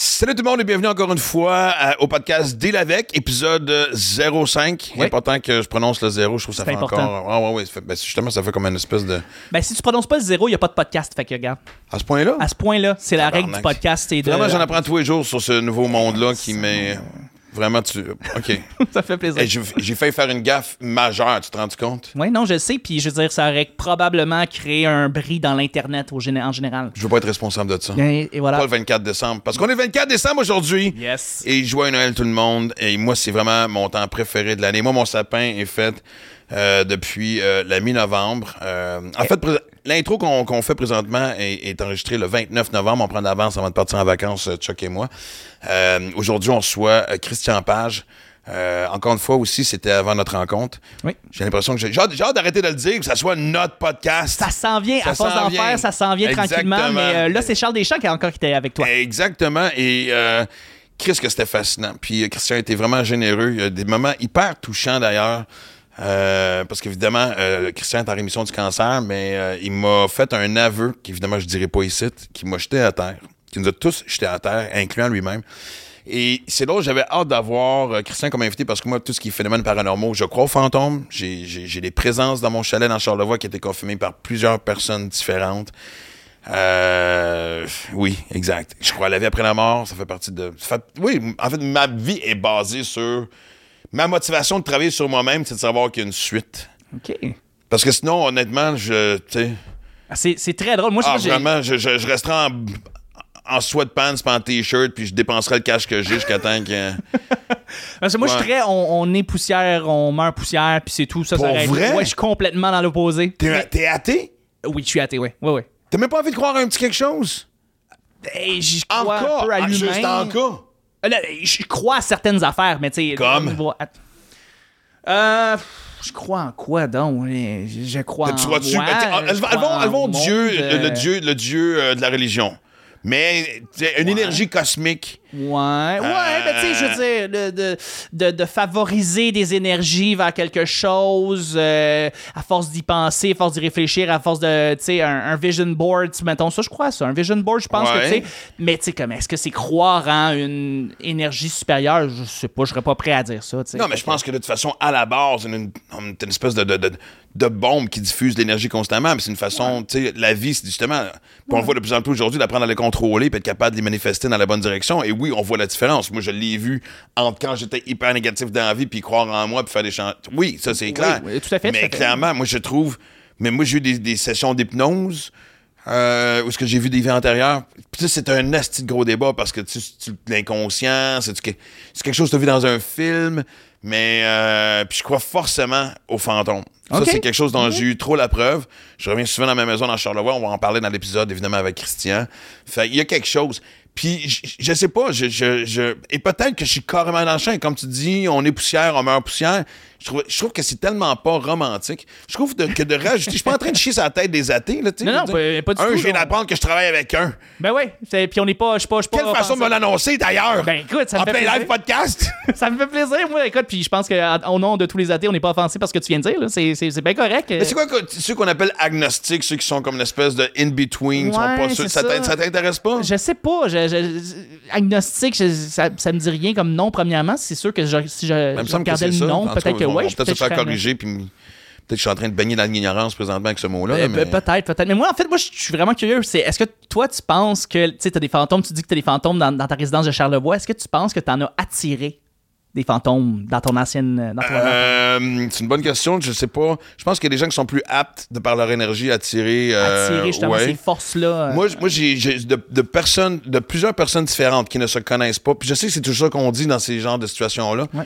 Salut tout le monde et bienvenue encore une fois euh, au podcast Deal avec, épisode 05. Oui. Important que je prononce le zéro, je trouve que ça C'est fait important. encore. Ah ouais, ouais, ça fait- ben, justement, ça fait comme une espèce de. Ben, si tu prononces pas le zéro, il n'y a pas de podcast. Fait que, regarde, À ce point-là? à ce point-là, c'est la règle du podcast. Et de... Vraiment, j'en apprends tous les jours sur ce nouveau monde-là qui m'est. Vraiment, tu. OK. ça fait plaisir. J'ai failli faire une gaffe majeure, tu te rends compte? Oui, non, je le sais. Puis, je veux dire, ça aurait probablement créé un bris dans l'Internet en général. Je veux pas être responsable de ça. Et, et voilà. Pas le 24 décembre. Parce qu'on est le 24 décembre aujourd'hui. Yes. Et joyeux Noël tout le monde. Et moi, c'est vraiment mon temps préféré de l'année. Moi, mon sapin est fait euh, depuis euh, la mi-novembre. Euh, en fait, pré- l'intro qu'on fait présentement est, est enregistrée le 29 novembre. On prend d'avance avant de partir en vacances, Chuck et moi. Aujourd'hui, on reçoit Christian Page. Euh, encore une fois aussi, c'était avant notre rencontre. Oui. J'ai l'impression que j'ai j'ai hâte, d'arrêter de le dire, que ça soit notre podcast. Ça s'en vient. Ça à force d'en faire, ça s'en vient tranquillement. Mais euh, là, c'est Charles Deschamps qui a encore été avec toi. Exactement. Et euh, Chris, que c'était fascinant. Puis Christian était vraiment généreux. Il y a des moments hyper touchants d'ailleurs. Euh, parce qu'évidemment, euh, Christian est en rémission du cancer, mais euh, il m'a fait un aveu, qu'évidemment je dirais pas ici, qui m'a jeté à terre, qui nous a tous jetés à terre, incluant lui-même. Et c'est là où j'avais hâte d'avoir euh, Christian comme invité parce que moi, tout ce qui est phénomène paranormaux, je crois aux fantômes. J'ai, des présences dans mon chalet dans Charlevoix qui étaient confirmées par plusieurs personnes différentes. Euh, oui, exact. Je crois à la vie après la mort, ça fait partie de. oui, en fait, ma vie est basée sur. Ma motivation de travailler sur moi-même, c'est de savoir qu'il y a une suite. OK. Parce que sinon, honnêtement, je. Ah, C'est très drôle. Moi, je Ah, vraiment, je, je, je resterai en, en sweatpants, pas en t-shirt, puis je dépenserai le cash que j'ai jusqu'à temps que. Parce que moi, je suis Ouais. très. On, on est poussière, on meurt poussière, puis c'est tout. Ça, Pour ça vrai? Ouais, je suis complètement dans l'opposé. T'es, athée? Oui, je suis athée, oui. Oui, oui. T'as même pas envie de croire à un petit quelque chose? Hey, j'y En crois cas, un peu à ah, juste l'humain. Euh, je crois à certaines affaires, mais tu sais. Comme? niveau- Euh. Je crois en quoi donc? Je, je crois en. Tu vois-tu? moi, Ben, t'sais, je crois au Dieu, monde, le, euh, Dieu, le Dieu euh, de la religion. Mais une énergie cosmique. Ouais, ouais, mais tu sais, je veux dire, de, de, de, favoriser des énergies vers quelque chose, euh, à force d'y penser, à force d'y réfléchir, à force de, tu sais, un, un vision board, tu- mettons ça, je crois ça, un vision board, je pense Ouais. que, tu sais, mais tu sais, comme, est-ce que c'est croire en une énergie supérieure? Je sais pas, je serais pas prêt à dire ça, tu sais. Non, mais je pense que de toute façon, à la base, c'est une, une- une espèce de, de, de, de bombe qui diffuse l'énergie constamment. Mais c'est une façon, tu sais, la vie, c'est justement, on le voit de plus en plus aujourd'hui, d'apprendre à les contrôler puis être capable de les manifester dans la bonne direction. Et oui, on voit la différence. Moi, je l'ai vu entre quand j'étais hyper négatif dans la vie puis croire en moi puis faire des chants. Oui, ça, c'est clair. oui, tout à fait, tout Mais à fait. clairement, moi, je trouve, mais moi, j'ai eu des, des sessions d'hypnose. Euh, où est-ce que j'ai vu des vies antérieures? Puis ça, c'est un asti de gros débat parce que tu, tu l'inconscient, c'est quelque chose que tu as vu dans un film, mais euh, puis je crois forcément aux fantômes. Ça, c'est quelque chose dont j'ai eu trop la preuve. Je reviens souvent dans ma maison dans Charlevoix, on va en parler dans l'épisode, évidemment, avec Christian. Fait il y a quelque chose. Puis, je, je sais pas, je, je, je- et peut-être que je suis carrément dans le champ. Comme tu dis, on est poussière, on meurt poussière. Je trouve, je trouve que c'est tellement pas romantique. Je trouve de- que de rajouter, je suis pas en train de chier sur la tête des athées, là. Non, non, pas- pas du un, tout, je viens d'apprendre que je travaille avec un. Ben c'est- puis on n'est pas, je suis pas, pas Quelle façon de me l'annoncer, d'ailleurs? Ben écoute, ça me en fait plein plaisir. live podcast? Ça me fait plaisir, moi, écoute, puis je pense qu'au nom de tous les athées, on n'est pas offensé par ce que tu viens de dire. C'est, bien correct. Mais c'est quoi ceux qu'on appelle agnostiques, ceux qui sont comme une espèce de in-between, sont Ouais, pas sûrs. Ça ça. t'in- ça t'intéresse pas? Je sais pas. Je, je- agnostique, je- ça, ça me dit rien comme nom, premièrement. C'est sûr que si je, Ben, regardais le nom, peut-être que on va oui. Peut-être se faire corriger, puis peut-être que je suis en train de baigner dans l'ignorance présentement avec ce mot-là. là, mais- Peut-être, peut-être. Mais moi, en fait, moi, je suis vraiment curieux. C'est, est-ce que toi, tu penses que, tu t'as des fantômes, tu dis que t'as des fantômes dans, dans ta résidence de Charlevoix. Est-ce que tu penses que t'en as attiré des fantômes dans ton ancienne. Dans ton Euh, c'est une bonne question, je sais pas. Je pense qu'il y a des gens qui sont plus aptes, de par leur énergie, à attirer. euh, attirer justement ouais. ces forces-là. euh, Moi, moi j'ai j'ai de, de personnes, de plusieurs personnes différentes qui ne se connaissent pas. Puis je sais que c'est toujours ça qu'on dit dans ces genres de situations-là. Ouais.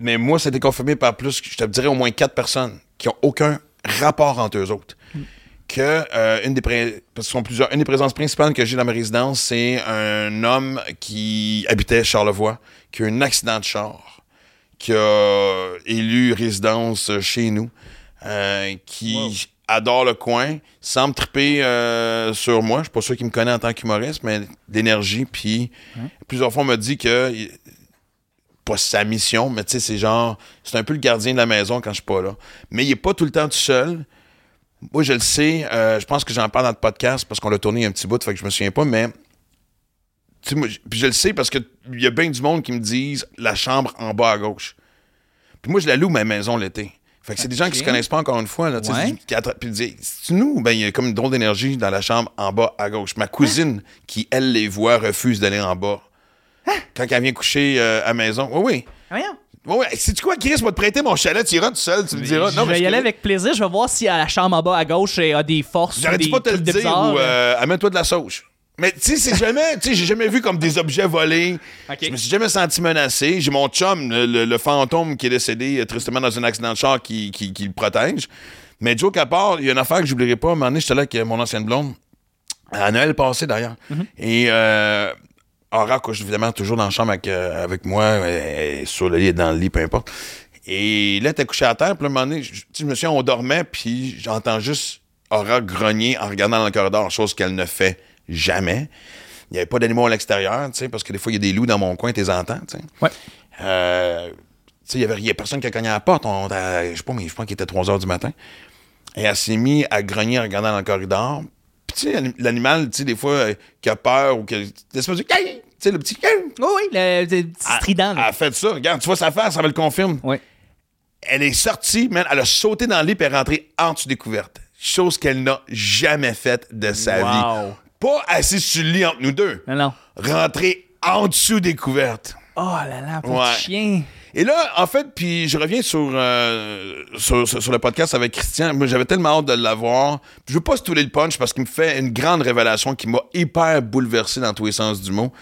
Mais moi, ça a été confirmé par plus, je te dirais au moins quatre personnes qui ont aucun rapport entre eux autres. Que euh, une des parce sont plusieurs, une des présences principales que j'ai dans ma résidence, c'est un homme qui habitait Charlevoix, qui a eu un accident de char, qui a élu résidence chez nous, euh, qui adore le coin, semble triper euh, sur moi. Je suis pas sûr qu'il me connaît en tant qu'humoriste, mais d'énergie. Puis plusieurs fois, on m'a dit que pas sa mission, mais tu sais, c'est genre, c'est un peu le gardien de la maison quand je suis pas là. Mais il est pas tout le temps tout seul. Moi, je le sais, euh, je pense que j'en parle dans le podcast parce qu'on l'a tourné un petit bout, fait que je me souviens pas, mais moi, puis je le sais parce qu'il y a bien du monde qui me disent la chambre en bas à gauche. Puis moi, je la loue, ma maison, l'été. Fait que c'est des gens qui se connaissent pas encore une fois. Là, Ouais. qui attra- Puis ils disent, c'est nous, ben, il y a comme une drôle d'énergie dans la chambre en bas à gauche? Ma cousine, qui, elle, les voit, refuse d'aller en bas. Quand elle vient coucher euh, à la maison. Oui, oui. Voyons. Oui, oui. C'est-tu quoi, Chris, va te prêter mon chalet, tu iras tout seul, tu me diras. je Non, mais vais y je- aller avec plaisir. Je vais voir si à la chambre en bas à gauche y a des forces. dû pas te le de dire ou euh, amène-toi de la sauge. Mais tu sais, c'est jamais, tu sais, j'ai jamais vu comme des objets volés. Je me suis jamais senti menacé. J'ai mon chum, le, le- le fantôme qui est décédé euh, tristement dans un accident de char qui, qui, qui le protège. Mais Joe part, il y a une affaire que j'oublierai pas. Un moment donné, j'étais là avec mon ancienne blonde. À Noël passé, d'ailleurs. Et euh, Aura couche évidemment toujours dans la chambre avec, euh, avec moi, euh, sur le lit, dans le lit, peu importe. Et là, t'es couché à terre, puis là, un moment donné, je, je me suis on dormait, puis j'entends juste Aura grogner en regardant dans le corridor, chose qu'elle ne fait jamais. Il n'y avait pas d'animaux à l'extérieur, tu sais, parce que des fois, il y a des loups dans mon coin, t'es entends, tu sais. Ouais. Euh, tu sais, il y avait y a personne qui a cogné à la porte. On, à- je sais pas, mais je pense qu'il était 3 heures du matin. Et elle s'est mise à grogner en regardant dans le corridor. Tu sais, l'animal, tu sais, des fois, euh, qui a peur ou. L'espèce de. Tu sais, le petit. Oui, oui, le, le petit strident. Elle a fait ça. Regarde, tu vois sa face, ça me le confirme. Oui. Elle est sortie, man, elle a sauté dans le lit et est rentrée en dessous des couvertes. Chose qu'elle n'a jamais faite de sa Wow. vie. Pas assise sur le lit entre nous deux. Non, non. Rentrée en dessous des couvertes. Oh là là, pour Ouais. chien. Et là, en fait, puis je reviens sur, euh, sur, le podcast avec Christian. Moi, j'avais tellement hâte de l'avoir. Je veux pas stouler le punch parce qu'il me fait une grande révélation qui m'a hyper bouleversé dans tous les sens du mot.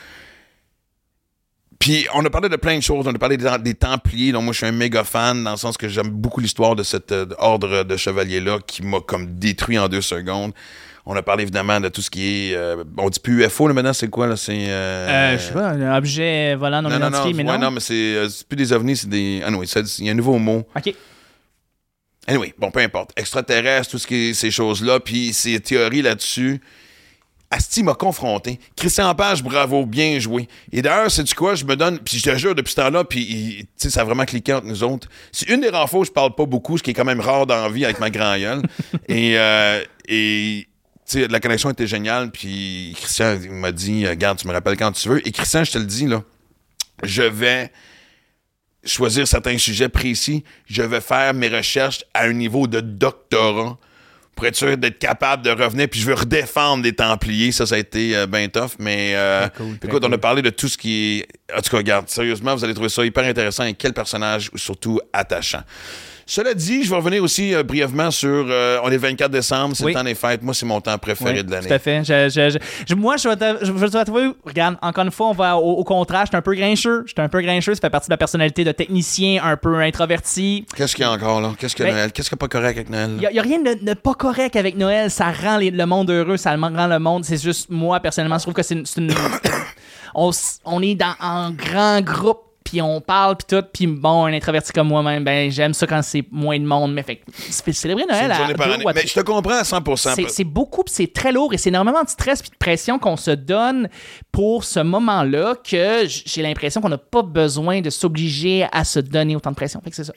Puis on a parlé de plein de choses. On a parlé des, des Templiers, dont moi je suis un méga fan, dans le sens que j'aime beaucoup l'histoire de cet euh, ordre de chevalier-là qui m'a comme détruit en deux secondes. On a parlé évidemment de tout ce qui est. euh, on dit plus UFO, là, maintenant, c'est quoi, là? C'est. euh, Euh, je sais pas, un objet volant non, non, non, non, identifié, mais ouais, non? non, mais c'est euh, c'est plus des ovnis, c'est des. Ah non, il y a un nouveau mot. OK. Anyway, bon, peu importe. Extraterrestre, tout ce qui est ces choses-là, puis ces théories là-dessus. Asti m'a confronté. Christian Page, bravo, bien joué. Et d'ailleurs, c'est du quoi, je me donne, puis je te jure, depuis ce temps-là, puis il- tu sais, ça a vraiment cliqué entre nous autres. C'est une des rares fois où je parle pas beaucoup, ce qui est quand même rare dans la vie avec ma grand gueule. et, euh, et tu sais, la connexion était géniale, puis Christian m'a dit, garde, tu me rappelles quand tu veux. Et Christian, je te le dis, là, je vais choisir certains sujets précis. Je vais faire mes recherches à un niveau de doctorat pour être sûr d'être capable de revenir. Puis je veux redéfendre les Templiers. Ça, ça a été euh, bien tough. Mais euh, cool, écoute, on a parlé de tout ce qui est... En tout cas, regarde, sérieusement, vous allez trouver ça hyper intéressant et quel personnage surtout attachant. Cela dit, je vais revenir aussi euh, brièvement sur... euh, on est 24 décembre, c'est Oui. le temps des fêtes. Moi, c'est mon temps préféré Oui, de l'année. Tout à fait. Je- je- je- je- moi, je vais t'avouer, regarde, encore une fois, on va au, au contraire, je suis un peu grincheux. Je suis un peu grincheux, ça fait partie de la personnalité de technicien, un peu introverti. Qu'est-ce qu'il y a encore, là? Qu'est-ce que Ben, Noël? Qu'est-ce qui n'est pas correct avec Noël? Il n'y a, rien de, de pas correct avec Noël. Ça rend les- le monde heureux, ça rend le monde. C'est juste, moi, personnellement, je trouve que c'est une. on, on est dans, en grand groupe, puis on parle, puis tout. Puis bon, un introverti comme moi-même, ben, j'aime ça quand c'est moins de monde. Mais fait célébrer Noël à par deux année. Mais je te comprends à 100 c'est, c'est beaucoup, puis c'est très lourd et c'est énormément de stress puis de pression qu'on se donne pour ce moment-là que j'ai l'impression qu'on n'a pas besoin de s'obliger à se donner autant de pression. Fait que c'est ça.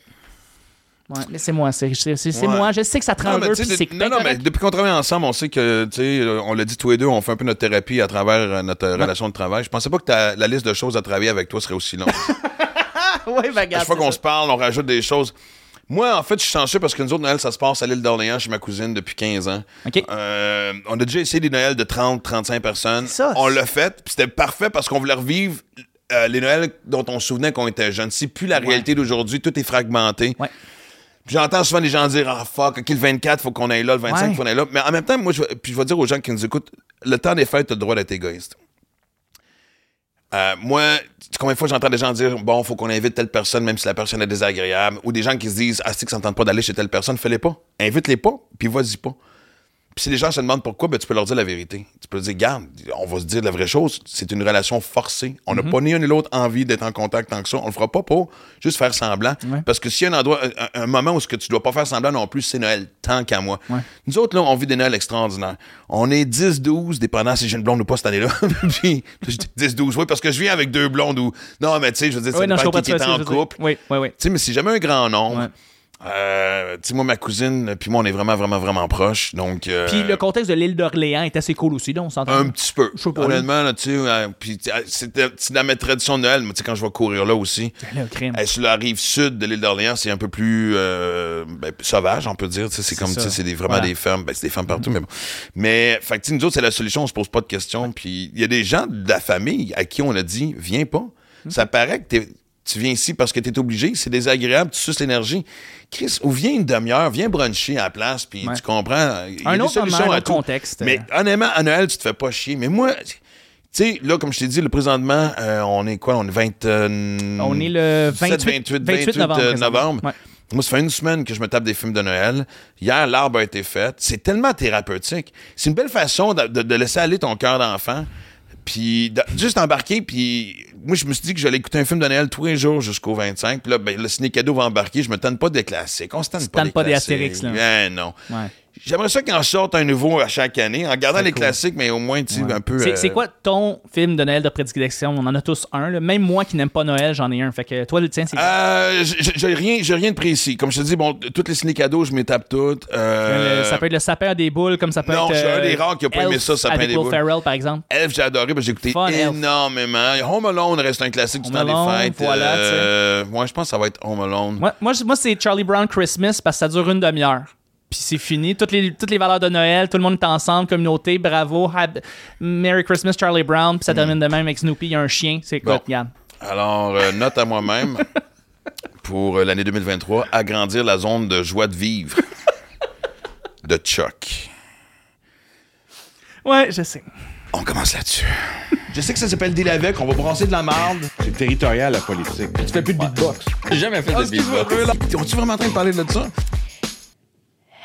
Ouais, mais c'est moi, c'est, Ouais. moi. Je sais que ça te rend heureux, non, non, mais depuis qu'on travaille ensemble, on sait que, tu sais, euh, on l'a dit tous les deux, on fait un peu notre thérapie à travers euh, notre euh, relation de travail. Je pensais pas que ta- la liste de choses à travailler avec toi serait aussi longue. ouais, ben, à regarde, chaque fois qu'on se parle, on rajoute des choses. Moi, en fait, je suis chanceux parce que nous autres, Noël, ça se passe à l'île d'Orléans chez ma cousine depuis 15 ans. Euh, on a déjà essayé des Noëls de 30, 35 personnes. Ça, on l'a fait, puis c'était parfait parce qu'on voulait revivre euh, les Noëls dont on se souvenait quand on était jeune. C'est plus la réalité d'aujourd'hui, tout est fragmenté. Ouais. Puis J'entends souvent des gens dire Ah fuck, ok, le 24, faut qu'on aille là, le 25, Ouais. faut qu'on aille là. Mais en même temps, moi, je, vais- puis je vais dire aux gens qui nous écoutent le temps des fêtes, tu as le droit d'être égoïste. Euh, moi, combien de fois j'entends des gens dire Bon, faut qu'on invite telle personne, même si la personne est désagréable, ou des gens qui se disent Ah, c'est que ça pas d'aller chez telle personne, fais-les pas. Invite-les pas, puis vas-y pas. Puis si les gens se demandent pourquoi, ben, tu peux leur dire la vérité. Tu peux leur dire, garde, on va se dire la vraie chose. C'est une relation forcée. On n'a pas ni un ni l'autre envie d'être en contact tant que ça. On le fera pas pour juste faire semblant. Ouais. Parce que s'il y a un endroit, un, un moment où ce que tu dois pas faire semblant non plus, c'est Noël, tant qu'à moi. Ouais. Nous autres, là, on vit des Noëls extraordinaires. On est 10-12, dépendant si j'ai une blonde ou pas cette année-là. Puis, je dis 10-12, oui, parce que je viens avec deux blondes ou. Non, mais tu sais, je veux dire, dépend comprends qui, qui est en couple. Oui, oui, oui. Tu sais, mais c'est jamais un grand nombre. Ouais. Euh, tu sais, moi, ma cousine, puis moi, on est vraiment, vraiment, vraiment proches. Donc, euh, Puis le contexte de l'île d'Orléans est assez cool aussi, là, on s'entend. un petit peu. Je sais pas, Honnêtement, là, tu sais, euh, puis c'était- c'est dans ma tradition de Noël, mais tu sais, quand je vais courir là aussi, crime. euh, sur la rive sud de l'île d'Orléans, c'est un peu plus euh, ben, sauvage, on peut dire. tu sais, C'est comme, tu sais, c'est vraiment Voilà. des femmes. Ben, c'est des femmes partout, mais bon. Mais, fait que, nous autres, c'est la solution, on se pose pas de questions. Puis, il y a des gens de la famille à qui on a dit, viens pas. Hmm. Ça paraît que t'es- tu viens ici parce que tu es obligé, c'est désagréable, tu suces l'énergie. Chris, ou viens une demi-heure, viens bruncher à la place, puis Ouais. tu comprends. Il y a Un des autre solutions moment, un à tout. contexte. Mais honnêtement, à Noël, tu te fais pas chier. Mais moi, tu sais, là, comme je t'ai dit, le présentement, euh, on est quoi? On est 20... euh, On est le 17, 28, 28 novembre. euh, présentement. novembre. Ouais. Moi, ça fait une semaine que je me tape des films de Noël. Hier, l'arbre a été fait. C'est tellement thérapeutique. C'est une belle façon de, de- de laisser aller ton cœur d'enfant. Puis de- juste embarquer, puis moi, je me suis dit que j'allais écouter un film de Noël tous les jours jusqu'au 25. Puis là, ben, le ciné cadeau va embarquer. Je me tente pas des classiques. On se tente pas tentes des pas des classiques. Astérix, là. Ben non. Ouais. J'aimerais ça qu'il en sorte un nouveau à chaque année, en gardant les cool. classiques, mais au moins, tu sais, Ouais. un peu... C'est euh, c'est quoi ton film de Noël de prédilection? On en a tous un. là. Même moi qui n'aime pas Noël, j'en ai un. Fait que toi, le tien, c'est quoi? Euh, j'ai- rien, j'ai rien de précis. Comme je te dis, bon, toutes les ciné cadeaux, je m'étape toutes. Euh, Le- ça peut être le sapin à des boules, comme ça peut non, être. je suis un euh, des rares qui a pas aimé ça, sapin avec des Will boules. Ferrell, par exemple. Elf, j'ai adoré, parce que j'ai écouté Fun, Elf. énormément. Home Alone reste un classique du Home temps des Alone, fêtes. voilà, Euh, moi, je pense que ça va être Home Alone. Moi, moi, c'est Charlie Brown Christmas parce que ça dure une demi-heure. Puis c'est fini. Toutes les, toutes les valeurs de Noël, tout le monde est ensemble, communauté, bravo. Merry Christmas, Charlie Brown. Puis ça termine de même avec Snoopy. Il y a un chien. C'est quoi, Bon. regarde. Alors, euh, note à moi-même pour euh, l'année 2023, agrandir la zone de joie de vivre de Chuck. Ouais, je sais. On commence là-dessus. Je sais que ça s'appelle Deal avec, on va brasser de la marde. C'est territorial, la politique. Tu fais plus de beatbox. J'ai jamais fait de beatbox. On-tu vraiment en train de parler de ça?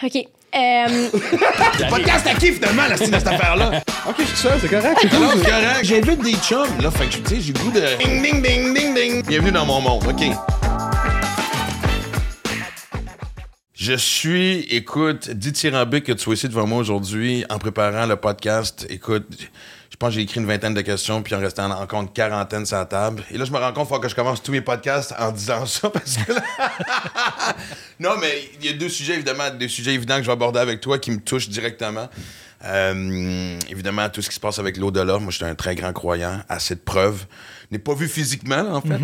OK. Euh, Le podcast à qui finalement, la style de cette affaire-là? OK, je suis seul, c'est correct. c'est Non, cool. c'est correct. J'invite des chums, là. Fait que, tu sais, j'ai le goût de. Ding, ding, ding, ding, ding. Bienvenue dans mon monde, OK. Je suis, écoute, dithyrambique que tu sois ici devant moi aujourd'hui en préparant le podcast. Écoute, je pense que j'ai écrit une vingtaine de questions, puis en restait en- encore une quarantaine sur la table. Et là, je me rends compte faut que je commence tous mes podcasts en disant ça, parce que là... non, mais il y a deux sujets, évidemment, deux sujets évidents que je vais aborder avec toi qui me touchent directement. Euh, évidemment, tout ce qui se passe avec l'au-delà. Moi, je suis un très grand croyant, assez de preuves. Je n'ai pas vu physiquement, en fait.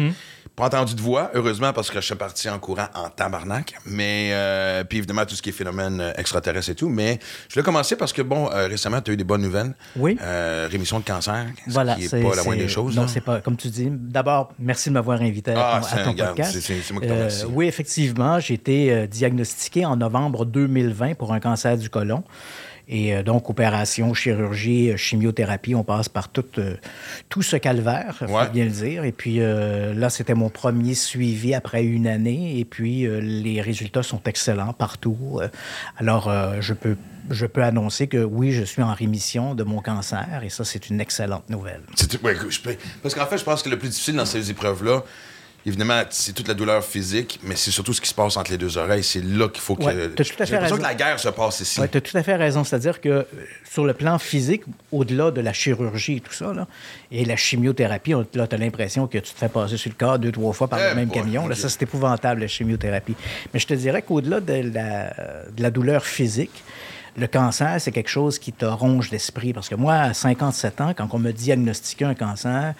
Pas entendu de voix, heureusement, parce que je suis parti en courant en tabarnak. Mais, euh, puis évidemment, tout ce qui est phénomène euh, extraterrestre et tout. Mais je voulais commencer parce que, bon, euh, récemment, tu as eu des bonnes nouvelles. Oui. Euh, rémission de cancer, ce Voilà, qui c'est n'est pas la moindre des choses. Non, c'est pas comme tu dis. D'abord, merci de m'avoir invité Ah, à, à ton gars, podcast. c'est- moi qui te remercie. oui, effectivement, j'ai été diagnostiqué en novembre 2020 pour un cancer du côlon. Et euh, donc, opération, chirurgie, euh, chimiothérapie, on passe par tout, euh, tout ce calvaire, faut Ouais. bien le dire. Et puis là, c'était mon premier suivi après une année. Et puis, les résultats sont excellents partout. Alors, je peux je peux annoncer que oui, je suis en rémission de mon cancer et ça, c'est une excellente nouvelle. C'est tout- ouais, je peux- Parce qu'en fait, je pense que le plus difficile dans ces épreuves-là, évidemment, c'est toute la douleur physique, mais c'est surtout ce qui se passe entre les deux oreilles. C'est là qu'il faut que. Ouais, t'as tout à fait raison. que la guerre se passe ici. Oui, tu as tout à fait raison. C'est-à-dire que euh, sur le plan physique, au-delà de la chirurgie et tout ça, là, et la chimiothérapie, on- là, tu as l'impression que tu te fais passer sur le corps deux, trois fois par Eh le même boy, camion. Là, ça, c'est épouvantable, la chimiothérapie. Mais je te dirais qu'au-delà de la, de la douleur physique, le cancer, c'est quelque chose qui te ronge l'esprit. Parce que moi, à 57 ans, quand on me diagnostiquait un cancer,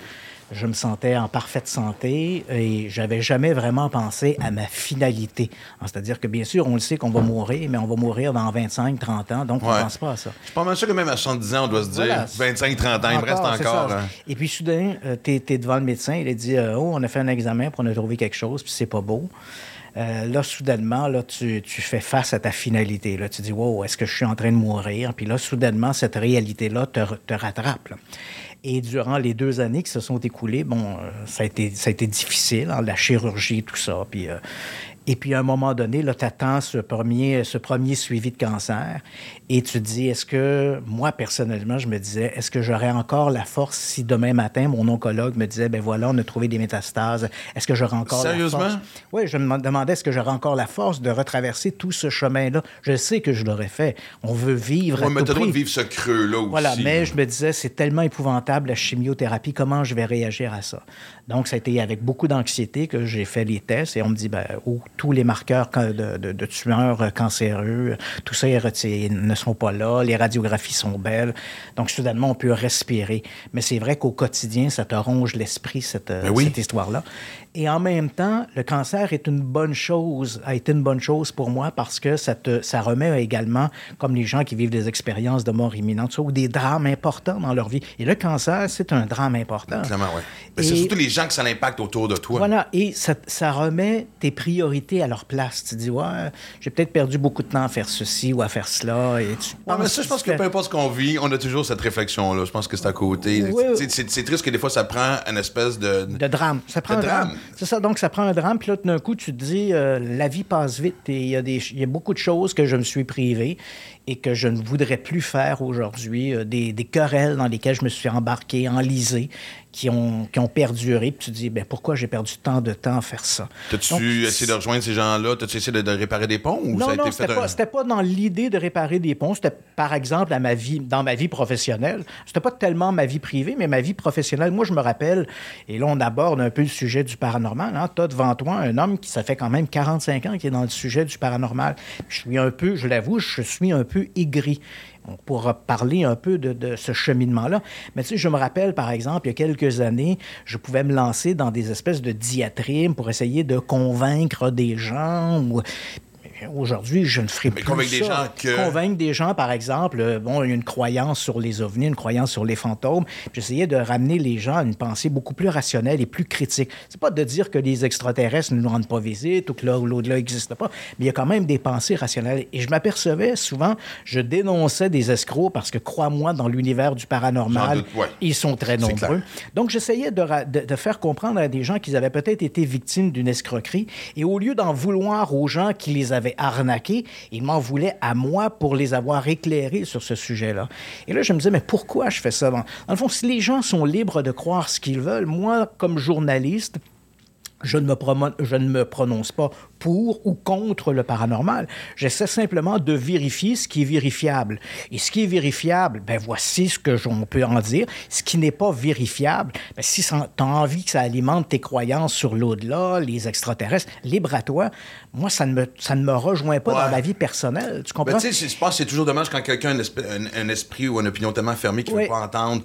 je me sentais en parfaite santé et j'avais jamais vraiment pensé à ma finalité. C'est-à-dire que, bien sûr, on le sait qu'on va mourir, mais on va mourir dans 25, 30 ans, donc on ne pense pas à ça. Je suis pas mal sûr que même à 70 ans, on doit se dire Voilà. 25-30 ans, il me reste encore. hein. Et puis soudain, tu es, devant le médecin, il a dit euh, Oh, on a fait un examen, puis on a trouvé quelque chose, puis c'est pas beau. Euh, là, soudainement, là, tu, tu fais face à ta finalité. Là. Tu dis, wow, est-ce que je suis en train de mourir? Puis là, soudainement, cette réalité-là te, rattrape. là. Et durant les deux années qui se sont écoulées, bon, euh, ça, a été, ça a été difficile, hein, la chirurgie, tout ça. Puis, euh, et puis, à un moment donné, là, tu attends ce premier, ce premier suivi de cancer et tu te dis, est-ce que, moi, personnellement, je me disais, est-ce que j'aurais encore la force si demain matin, mon oncologue me disait, ben voilà, on a trouvé des métastases, est-ce que j'aurais encore Sérieusement? la force? Oui, je me demandais, est-ce que j'aurais encore la force de retraverser tout ce chemin-là? Je sais que je l'aurais fait. On veut vivre Ouais, le droit prix. de vivre ce creux-là aussi. Voilà, mais je me disais, c'est tellement épouvantable la chimiothérapie, comment je vais réagir à ça? Donc, ça a été avec beaucoup d'anxiété que j'ai fait les tests et on me dit, ben, oh, tous les marqueurs de, de- de tueurs euh, cancéreux, tout ça retiré- ne sont pas là, les radiographies sont belles. Donc, soudainement, on peut respirer. Mais c'est vrai qu'au quotidien, ça te ronge l'esprit, cette, Ben oui. cette histoire-là. Et en même temps, le cancer est une bonne chose, a été une bonne chose pour moi parce que ça, te, ça remet également, comme les gens qui vivent des expériences de mort imminente, ou des drames importants dans leur vie. Et le cancer, c'est un drame important. Clairement, oui. Mais c'est surtout les gens que ça l'impacte autour de toi. Voilà, et ça, ça remet tes priorités à leur place. Tu dis, ouais, j'ai peut-être perdu beaucoup de temps à faire ceci ou à faire cela. Et tu Ouais, mais ça, je pense que peu importe ce qu'on vit, on a toujours cette réflexion-là. Je pense que c'est à côté. Oui, C'est triste que des fois, ça prend une espèce de. de drame. Ça prend De drame. C'est ça, donc ça prend un drame. Puis là, d'un coup, tu te dis, euh, la vie passe vite et il y, y a beaucoup de choses que je me suis privé et que je ne voudrais plus faire aujourd'hui. Euh, des, des querelles dans lesquelles je me suis embarqué, enlisé, qui ont, qui ont perduré. Puis tu te dis, ben, pourquoi j'ai perdu tant de temps à faire ça? T'as-tu essayé de rejoindre ces gens-là? T'as-tu essayé de, de réparer des ponts? Ou non, ça a non, c'était pas, un- c'était pas dans l'idée de réparer des ponts. C'était, par exemple, à ma vie, dans ma vie professionnelle. C'était pas tellement ma vie privée, mais ma vie professionnelle. Moi, je me rappelle, et là, on aborde un peu le sujet du paranormal. Hein. Tu as devant toi un homme qui, ça fait quand même 45 ans, qui est dans le sujet du paranormal. Je suis un peu, je l'avoue, je suis un peu aigri. On pourra parler un peu de, ce cheminement-là. Mais tu sais, je me rappelle, par exemple, il y a quelques années, je pouvais me lancer dans des espèces de diatribes pour essayer de convaincre des gens. Aujourd'hui, je ne ferai Mais plus convaincre des ça. gens que- Convaincre des gens, par exemple, euh, bon, il y a une croyance sur les ovnis, une croyance sur les fantômes. J'essayais de ramener les gens à une pensée beaucoup plus rationnelle et plus critique. C'est pas de dire que les extraterrestres ne nous rendent pas visite ou que l'au-delà n'existe pas, mais il y a quand même des pensées rationnelles. Et je m'apercevais souvent, je dénonçais des escrocs parce que, crois-moi, dans l'univers du paranormal, doute, ouais. ils sont très nombreux. clair. Donc, j'essayais de- de faire comprendre à des gens qu'ils avaient peut-être été victimes d'une escroquerie. Et au lieu d'en vouloir aux gens qui les avaient arnaqués, ils m'en voulaient à moi pour les avoir éclairés sur ce sujet-là. Et là, je me disais, mais pourquoi je fais ça? Dans, dans le fond, si les gens sont libres de croire ce qu'ils veulent, moi, comme journaliste, je ne, me promo- je ne me prononce pas pour ou contre le paranormal. J'essaie simplement de vérifier ce qui est vérifiable. Et ce qui est vérifiable, ben voici ce que j'en peux en dire. Ce qui n'est pas vérifiable, ben si tu as envie que ça alimente tes croyances sur l'au-delà, les extraterrestres, libre à toi. Moi, ça ne me, ça ne me rejoint pas Ouais. dans ma vie personnelle. Tu comprends? Ben, tu sais, je pense que c'est toujours dommage quand quelqu'un a un, esp- un- un esprit ou une opinion tellement fermée qu'il ne Oui. veut pas entendre.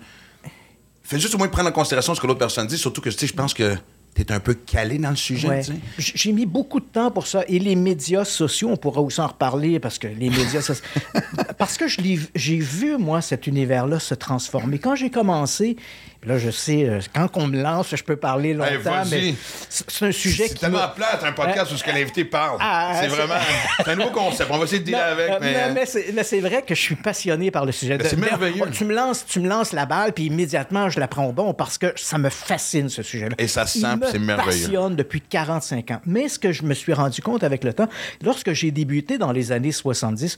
Fais juste au moins prendre en considération ce que l'autre personne dit, surtout que, tu sais, je pense que tu es un peu calé dans le sujet, Ouais. J'ai mis beaucoup de temps pour ça. Et les médias sociaux, on pourra aussi en reparler parce que les médias sociaux. parce que j'ai vu, moi, cet univers-là se transformer. Quand j'ai commencé, là, je sais, euh, quand on me lance, je peux parler longtemps, vas-y. mais c'est c'est un sujet C'est qui. tellement m'a- plate, un podcast où ce que l'invité parle. Ah, c'est c'est- vraiment... C'est un nouveau concept. On va essayer de dealer avec, euh, mais... non, mais c'est- c'est vrai que je suis passionné par le sujet. Mais c'est merveilleux. Tu me lances, tu me lances la balle, puis immédiatement je la prends au bon parce que ça me fascine ce sujet-là. Et ça se sent, me c'est merveilleux. passionne depuis 45 ans. Mais ce que je me suis rendu compte avec le temps, lorsque j'ai débuté dans les années 70,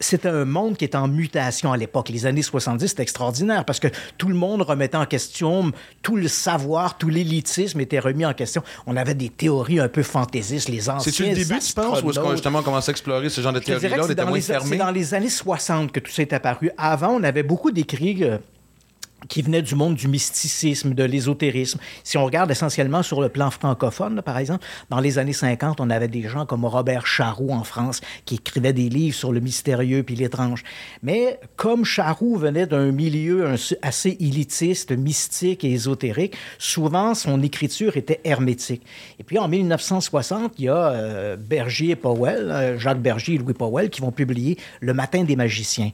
c'était un monde qui était en mutation à l'époque. Les années 70, c'était extraordinaire parce que tout le monde remettait en question, tout le savoir, tout l'élitisme était remis en question. On avait des théories un peu fantaisistes, les anciens. C'est-tu le début, tu penses, ou est-ce qu'on justement commencé à explorer ce genre de théories-là? On c'est était dans, moins les, c'est dans les années 60 que tout ça est apparu. Avant, on avait beaucoup d'écrits euh, qui venaient du monde du mysticisme, de l'ésotérisme. Si on regarde essentiellement sur le plan francophone, par exemple, dans les années 50, on avait des gens comme Robert Charroux en France qui écrivaient des livres sur le mystérieux puis l'étrange. Mais comme Charroux venait d'un milieu assez élitiste, mystique et ésotérique, souvent son écriture était hermétique. Et puis en 1960, il y a euh, Berger et Powell, euh, Jacques Berger et Louis Powell, qui vont publier Le Matin des magiciens.